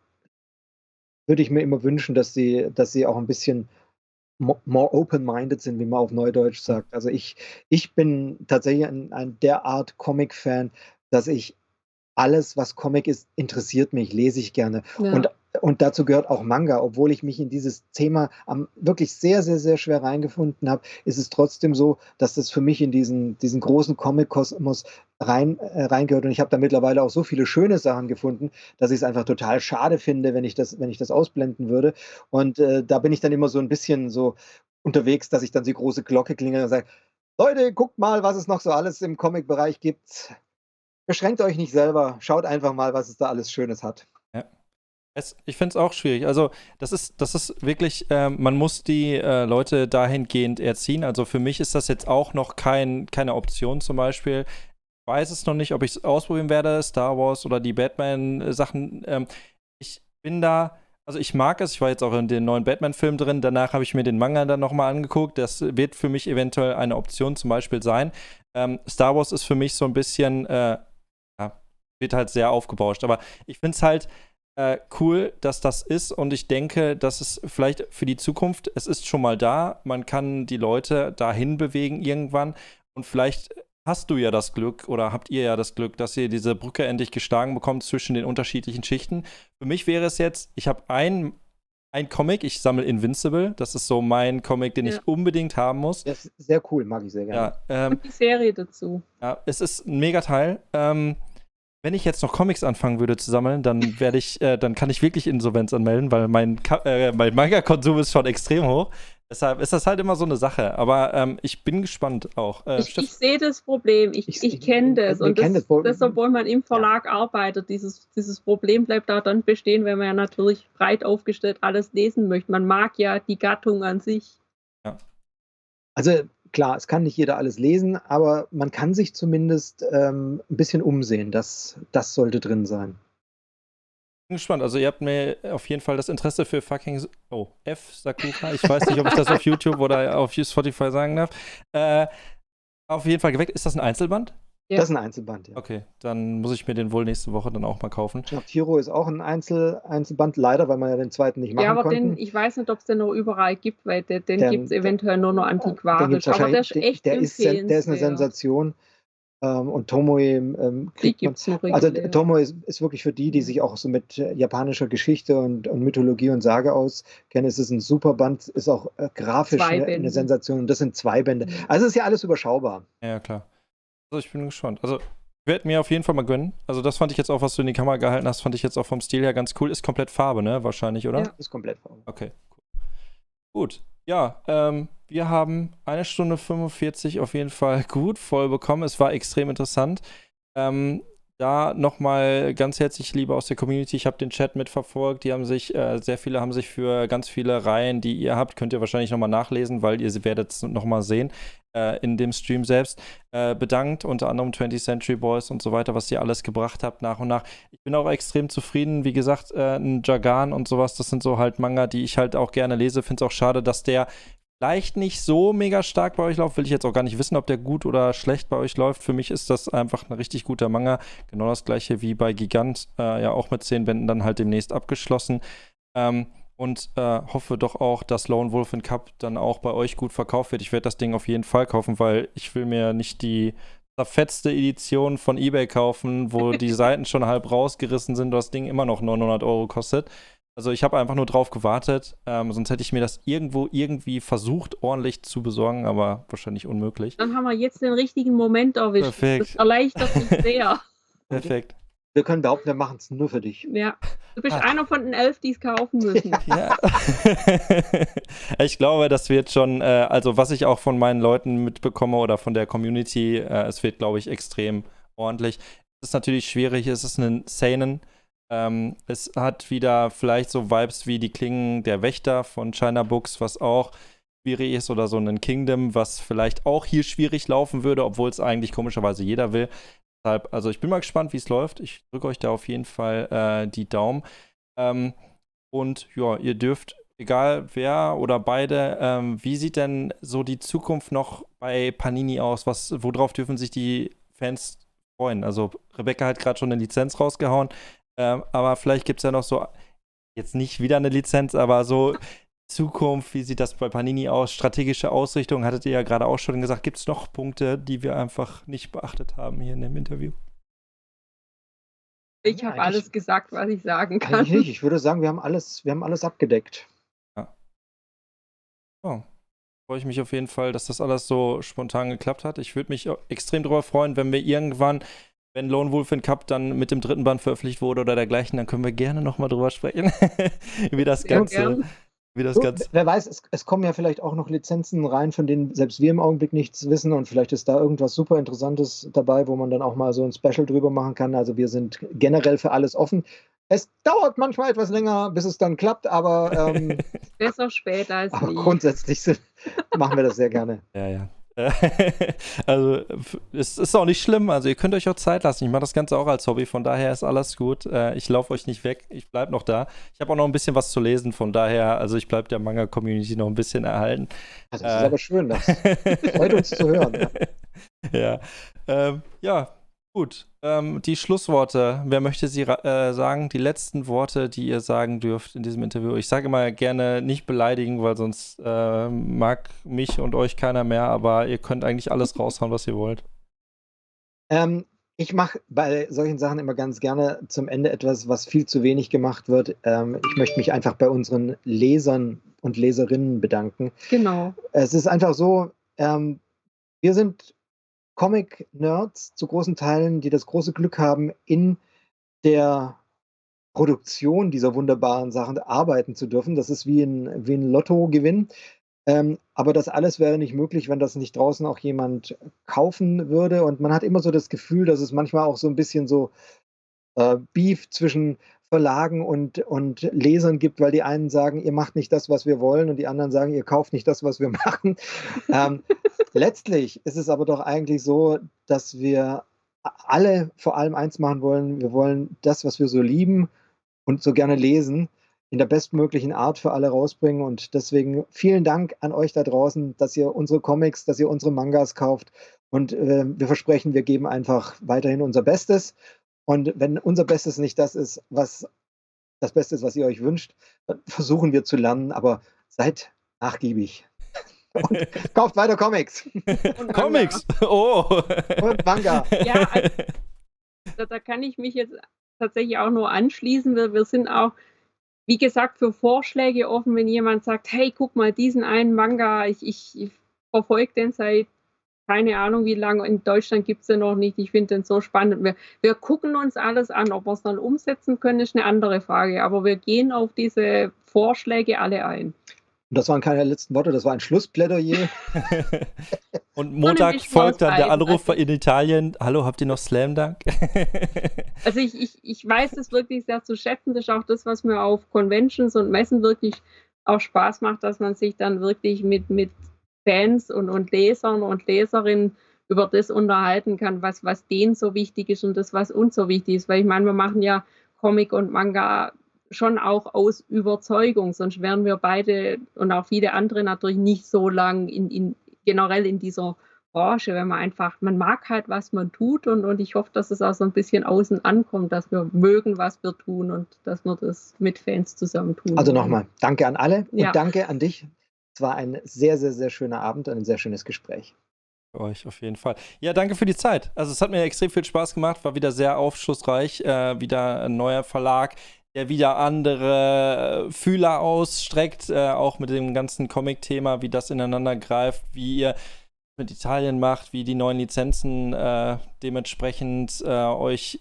würde ich mir immer wünschen, dass sie, dass sie auch ein bisschen mo- more open-minded sind, wie man auf Neudeutsch sagt. Also ich, ich bin tatsächlich ein, ein derart Comic-Fan, dass ich alles, was Comic ist, interessiert mich, lese ich gerne. Ja. Und, und dazu gehört auch Manga. Obwohl ich mich in dieses Thema am, wirklich sehr, sehr, sehr schwer reingefunden habe, ist es trotzdem so, dass das für mich in diesen, diesen großen Comic-Kosmos rein, äh, reingehört. Und ich habe da mittlerweile auch so viele schöne Sachen gefunden, dass ich es einfach total schade finde, wenn ich das, wenn ich das ausblenden würde. Und äh, da bin ich dann immer so ein bisschen so unterwegs, dass ich dann die große Glocke klingel und sage, Leute, guckt mal, was es noch so alles im Comic-Bereich gibt. Beschränkt euch nicht selber, schaut einfach mal, was es da alles Schönes hat. Es, ich finde es auch schwierig. Also, das ist, das ist wirklich, ähm, man muss die äh, Leute dahingehend erziehen. Also, für mich ist das jetzt auch noch kein, keine Option zum Beispiel. Ich weiß es noch nicht, ob ich es ausprobieren werde, Star Wars oder die Batman-Sachen. Ähm, ich bin da also ich mag es. Ich war jetzt auch in den neuen Batman-Film drin. Danach habe ich mir den Manga dann nochmal angeguckt. Das wird für mich eventuell eine Option zum Beispiel sein. Ähm, Star Wars ist für mich so ein bisschen, äh, ja, wird halt sehr aufgebauscht. Aber ich finde es halt äh, cool, dass das ist. Und ich denke, dass es vielleicht für die Zukunft, es ist schon mal da. Man kann die Leute dahin bewegen irgendwann. Und vielleicht hast du ja das Glück oder habt ihr ja das Glück, dass ihr diese Brücke endlich geschlagen bekommt zwischen den unterschiedlichen Schichten. Für mich wäre es jetzt, ich habe ein, ein Comic, ich sammle Invincible. Das ist so mein Comic, den ja. ich unbedingt haben muss. Das ist sehr cool, mag ich sehr gerne. Ja, ähm, Und die Serie dazu. Ja, es ist ein Megateil. Ähm, wenn ich jetzt noch Comics anfangen würde zu sammeln, dann werde ich, äh, dann kann ich wirklich Insolvenz anmelden, weil mein, äh, mein Manga-Konsum ist schon extrem hoch. Deshalb ist das halt immer so eine Sache. Aber ähm, ich bin gespannt auch. Äh, ich, ich sehe das Problem. Ich, ich, ich kenne das. Und das, das, das, obwohl man im Verlag ja. arbeitet, dieses, dieses Problem bleibt da dann bestehen, wenn man ja natürlich breit aufgestellt alles lesen möchte. Man mag ja die Gattung an sich. Ja. Also klar, es kann nicht jeder alles lesen, aber man kann sich zumindest ähm, ein bisschen umsehen. Das, das sollte drin sein bin gespannt. Also ihr habt mir auf jeden Fall das Interesse für fucking oh F Sakura. Ich weiß nicht, ob ich das auf YouTube oder auf Spotify sagen darf. Äh, auf jeden Fall geweckt. Ist das ein Einzelband? Ja. Das ist ein Einzelband, ja. Okay, dann muss ich mir den wohl nächste Woche dann auch mal kaufen. Ich Tiro ist auch ein Einzel Einzelband, leider, weil man ja den zweiten nicht machen konnte. Ja, aber konnten. den, ich weiß nicht, ob es den noch überall gibt, weil den, den gibt es eventuell nur noch antiquarisch. Aber der ist echt der, der ist, der ist eine Sensation. Ähm, und Tomoe ähm, kriegt man, also Tomoe ist, ist, wirklich für die, die sich auch so mit äh, japanischer Geschichte und, und, Mythologie und Sage auskennen, es ist ein super Band, ist auch äh, grafisch eine, eine, Sensation und das sind zwei Bände. Mhm. Also ist ja alles überschaubar. Ja, klar. Also ich bin gespannt. Also ich werde mir auf jeden Fall mal gönnen. Also das fand ich jetzt auch, was du in die Kamera gehalten hast, fand ich jetzt auch vom Stil her ganz cool. Ist komplett Farbe, ne? Wahrscheinlich, oder? Ja, ist komplett Farbe. Okay, cool. Gut. Ja, ähm, wir haben eine Stunde 45 auf jeden Fall gut voll bekommen. Es war extrem interessant. Ähm, da nochmal ganz herzlich Liebe aus der Community. Ich habe den Chat mitverfolgt. Die haben sich, äh, sehr viele haben sich für ganz viele Reihen, die ihr habt, könnt ihr wahrscheinlich nochmal nachlesen, weil ihr werdet es nochmal sehen in dem Stream selbst, äh, bedankt. Unter anderem 20th Century Boys und so weiter, was ihr alles gebracht habt nach und nach. Ich bin auch extrem zufrieden. Wie gesagt, äh, ein Jagan und sowas, das sind so halt Manga, die ich halt auch gerne lese. Finde es auch schade, dass der vielleicht nicht so mega stark bei euch läuft, will ich jetzt auch gar nicht wissen, ob der gut oder schlecht bei euch läuft. Für mich ist das einfach ein richtig guter Manga. Genau das gleiche wie bei Gigant, äh, ja auch mit zehn Bänden dann halt demnächst abgeschlossen. Ähm, und äh, hoffe doch auch, dass Lone Wolf in Cup dann auch bei euch gut verkauft wird. Ich werde das Ding auf jeden Fall kaufen, weil ich will mir nicht die zerfetzte Edition von eBay kaufen, wo die Seiten schon halb rausgerissen sind und das Ding immer noch 900 Euro kostet. Also ich habe einfach nur drauf gewartet, ähm, sonst hätte ich mir das irgendwo irgendwie versucht, ordentlich zu besorgen, aber wahrscheinlich unmöglich. Dann haben wir jetzt den richtigen Moment erwischt. Perfekt. Das erleichtert mich sehr. Perfekt. Wir können behaupten, wir machen es nur für dich. Ja. Du bist ah. einer von den elf, die es kaufen müssen. Ja. ich glaube, das wird schon, äh, also was ich auch von meinen Leuten mitbekomme oder von der Community, äh, es wird, glaube ich, extrem ordentlich. Es ist natürlich schwierig, es ist ein Seinen ähm, es hat wieder vielleicht so Vibes wie die Klingen der Wächter von China Books, was auch schwierig ist, oder so ein Kingdom, was vielleicht auch hier schwierig laufen würde, obwohl es eigentlich komischerweise jeder will. Deshalb, also ich bin mal gespannt, wie es läuft. Ich drücke euch da auf jeden Fall äh, die Daumen. Ähm, und ja, ihr dürft, egal wer oder beide, ähm, wie sieht denn so die Zukunft noch bei Panini aus? Was, worauf dürfen sich die Fans freuen? Also Rebecca hat gerade schon eine Lizenz rausgehauen. Ähm, aber vielleicht gibt es ja noch so, jetzt nicht wieder eine Lizenz, aber so Zukunft, wie sieht das bei Panini aus? Strategische Ausrichtung, hattet ihr ja gerade auch schon gesagt. Gibt es noch Punkte, die wir einfach nicht beachtet haben hier in dem Interview? Ich habe alles gesagt, was ich sagen kann. Eigentlich nicht. Ich würde sagen, wir haben alles, wir haben alles abgedeckt. Ja. Oh. Freue ich mich auf jeden Fall, dass das alles so spontan geklappt hat. Ich würde mich extrem darüber freuen, wenn wir irgendwann wenn Lone Wolf in Cup dann mit dem dritten Band veröffentlicht wurde oder dergleichen, dann können wir gerne nochmal drüber sprechen, wie das Ganze. Wie das Ganze. Wer weiß, es, es, kommen ja vielleicht auch noch Lizenzen rein, von denen selbst wir im Augenblick nichts wissen und vielleicht ist da irgendwas super Interessantes dabei, wo man dann auch mal so ein Special drüber machen kann. Also wir sind generell für alles offen. Es dauert manchmal etwas länger, bis es dann klappt, aber ähm, besser später als aber nie. grundsätzlich sind, machen wir das sehr gerne. Ja, ja. also es ist auch nicht schlimm. Also ihr könnt euch auch Zeit lassen. Ich mache das Ganze auch als Hobby, von daher ist alles gut. Äh, ich laufe euch nicht weg, ich bleibe noch da. Ich habe auch noch ein bisschen was zu lesen, von daher, also ich bleibe der Manga-Community noch ein bisschen erhalten. Das ist äh, aber schön, das freut uns zu hören. Ja, ja, ähm, ja Gut, ähm, die Schlussworte. Wer möchte sie äh, sagen? Die letzten Worte, die ihr sagen dürft in diesem Interview. Ich sage mal gerne nicht beleidigen, weil sonst äh, mag mich und euch keiner mehr, aber ihr könnt eigentlich alles raushauen, was ihr wollt. Ähm, ich mache bei solchen Sachen immer ganz gerne zum Ende etwas, was viel zu wenig gemacht wird. Ähm, ich möchte mich einfach bei unseren Lesern und Leserinnen bedanken. Genau. Es ist einfach so, ähm, wir sind Comic-Nerds zu großen Teilen, die das große Glück haben, in der Produktion dieser wunderbaren Sachen arbeiten zu dürfen. Das ist wie ein, wie ein Lottogewinn. Ähm, aber das alles wäre nicht möglich, wenn das nicht draußen auch jemand kaufen würde. Und man hat immer so das Gefühl, dass es manchmal auch so ein bisschen so äh, Beef zwischen Verlagen und, und Lesern gibt, weil die einen sagen, ihr macht nicht das, was wir wollen, und die anderen sagen, ihr kauft nicht das, was wir machen. ähm, letztlich ist es aber doch eigentlich so, dass wir alle vor allem eins machen wollen. Wir wollen das, was wir so lieben und so gerne lesen, in der bestmöglichen Art für alle rausbringen. Und deswegen vielen Dank an euch da draußen, dass ihr unsere Comics, dass ihr unsere Mangas kauft. Und äh, wir versprechen, wir geben einfach weiterhin unser Bestes. Und wenn unser Bestes nicht das ist, was das Beste ist, was ihr euch wünscht, dann versuchen wir zu lernen, aber seid nachgiebig. Und kauft weiter Comics. Comics! Oh! Und Manga. Ja, also, da kann ich mich jetzt tatsächlich auch nur anschließen. Wir, wir sind auch, wie gesagt, für Vorschläge offen, wenn jemand sagt, hey, guck mal, diesen einen Manga, ich, ich, ich verfolge den seit keine Ahnung, wie lange in Deutschland gibt es den noch nicht. Ich finde den so spannend. Wir, wir gucken uns alles an. Ob wir es dann umsetzen können, ist eine andere Frage. Aber wir gehen auf diese Vorschläge alle ein. Und das waren keine letzten Worte, das war ein Schlussplädoyer. Und Montag folgt dann der Anruf in Italien. Hallo, habt ihr noch Slam Dunk? also ich, ich, ich weiß es wirklich sehr zu schätzen. Das ist auch das, was mir auf Conventions und Messen wirklich auch Spaß macht, dass man sich dann wirklich mit, mit Fans und, und Lesern und Leserinnen über das unterhalten kann, was, was denen so wichtig ist und das, was uns so wichtig ist. Weil ich meine, wir machen ja Comic und Manga schon auch aus Überzeugung, sonst wären wir beide und auch viele andere natürlich nicht so lang in, in generell in dieser Branche, wenn man einfach, man mag halt, was man tut und, und ich hoffe, dass es auch so ein bisschen außen ankommt, dass wir mögen, was wir tun und dass wir das mit Fans zusammen tun. Also nochmal, danke an alle und ja. danke an dich, war ein sehr, sehr, sehr schöner Abend und ein sehr schönes Gespräch. Euch auf jeden Fall. Ja, danke für die Zeit. Also es hat mir extrem viel Spaß gemacht, war wieder sehr aufschlussreich, äh, wieder ein neuer Verlag, der wieder andere äh, Fühler ausstreckt, äh, auch mit dem ganzen Comic-Thema, wie das ineinander greift, wie ihr mit Italien macht, wie die neuen Lizenzen äh, dementsprechend äh, euch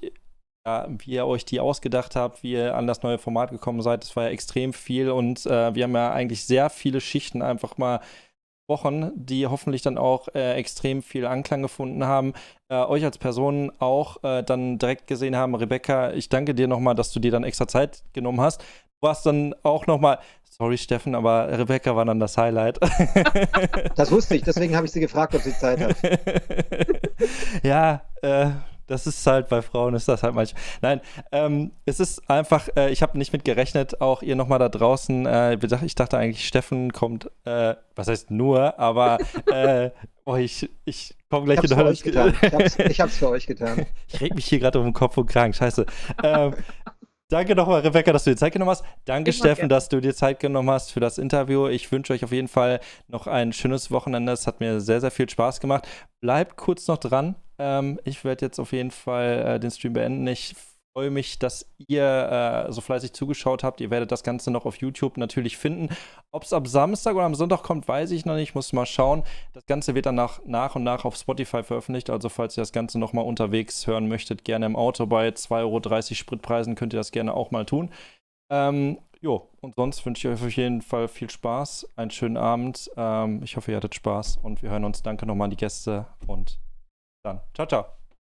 ja, wie ihr euch die ausgedacht habt, wie ihr an das neue Format gekommen seid. Das war ja extrem viel und äh, wir haben ja eigentlich sehr viele Schichten einfach mal Wochen, die hoffentlich dann auch äh, extrem viel Anklang gefunden haben, äh, euch als Person auch äh, dann direkt gesehen haben. Rebecca, ich danke dir nochmal, dass du dir dann extra Zeit genommen hast. Du warst dann auch nochmal, sorry Steffen, aber Rebecca war dann das Highlight. Das wusste ich, deswegen habe ich sie gefragt, ob sie Zeit hat. ja, äh, das ist halt bei Frauen ist das halt manchmal. Nein, ähm, es ist einfach, äh, ich habe nicht mit gerechnet, auch ihr nochmal da draußen. Äh, ich dachte eigentlich, Steffen kommt, äh, was heißt nur, aber äh, oh, ich, ich komme gleich ich hab's in getan. Ich hab's, ich hab's für euch getan. ich reg mich hier gerade um den Kopf und krank, scheiße. Ähm, Danke nochmal, Rebecca, dass du dir Zeit genommen hast. Danke, Steffen, dass du dir Zeit genommen hast für das Interview. Ich wünsche euch auf jeden Fall noch ein schönes Wochenende. Es hat mir sehr, sehr viel Spaß gemacht. Bleibt kurz noch dran. Ähm, ich werde jetzt auf jeden Fall äh, den Stream beenden. Ich freue mich, dass ihr äh, so fleißig zugeschaut habt. Ihr werdet das Ganze noch auf YouTube natürlich finden. Ob es ab Samstag oder am Sonntag kommt, weiß ich noch nicht. Muss mal schauen. Das Ganze wird dann nach, und nach auf Spotify veröffentlicht. Also falls ihr das Ganze noch mal unterwegs hören möchtet, gerne im Auto bei 2,30 Euro Spritpreisen könnt ihr das gerne auch mal tun. Ähm, jo, und sonst wünsche ich euch auf jeden Fall viel Spaß, einen schönen Abend. Ähm, ich hoffe, ihr hattet Spaß und wir hören uns. Danke nochmal an die Gäste und dann. Ciao, ciao.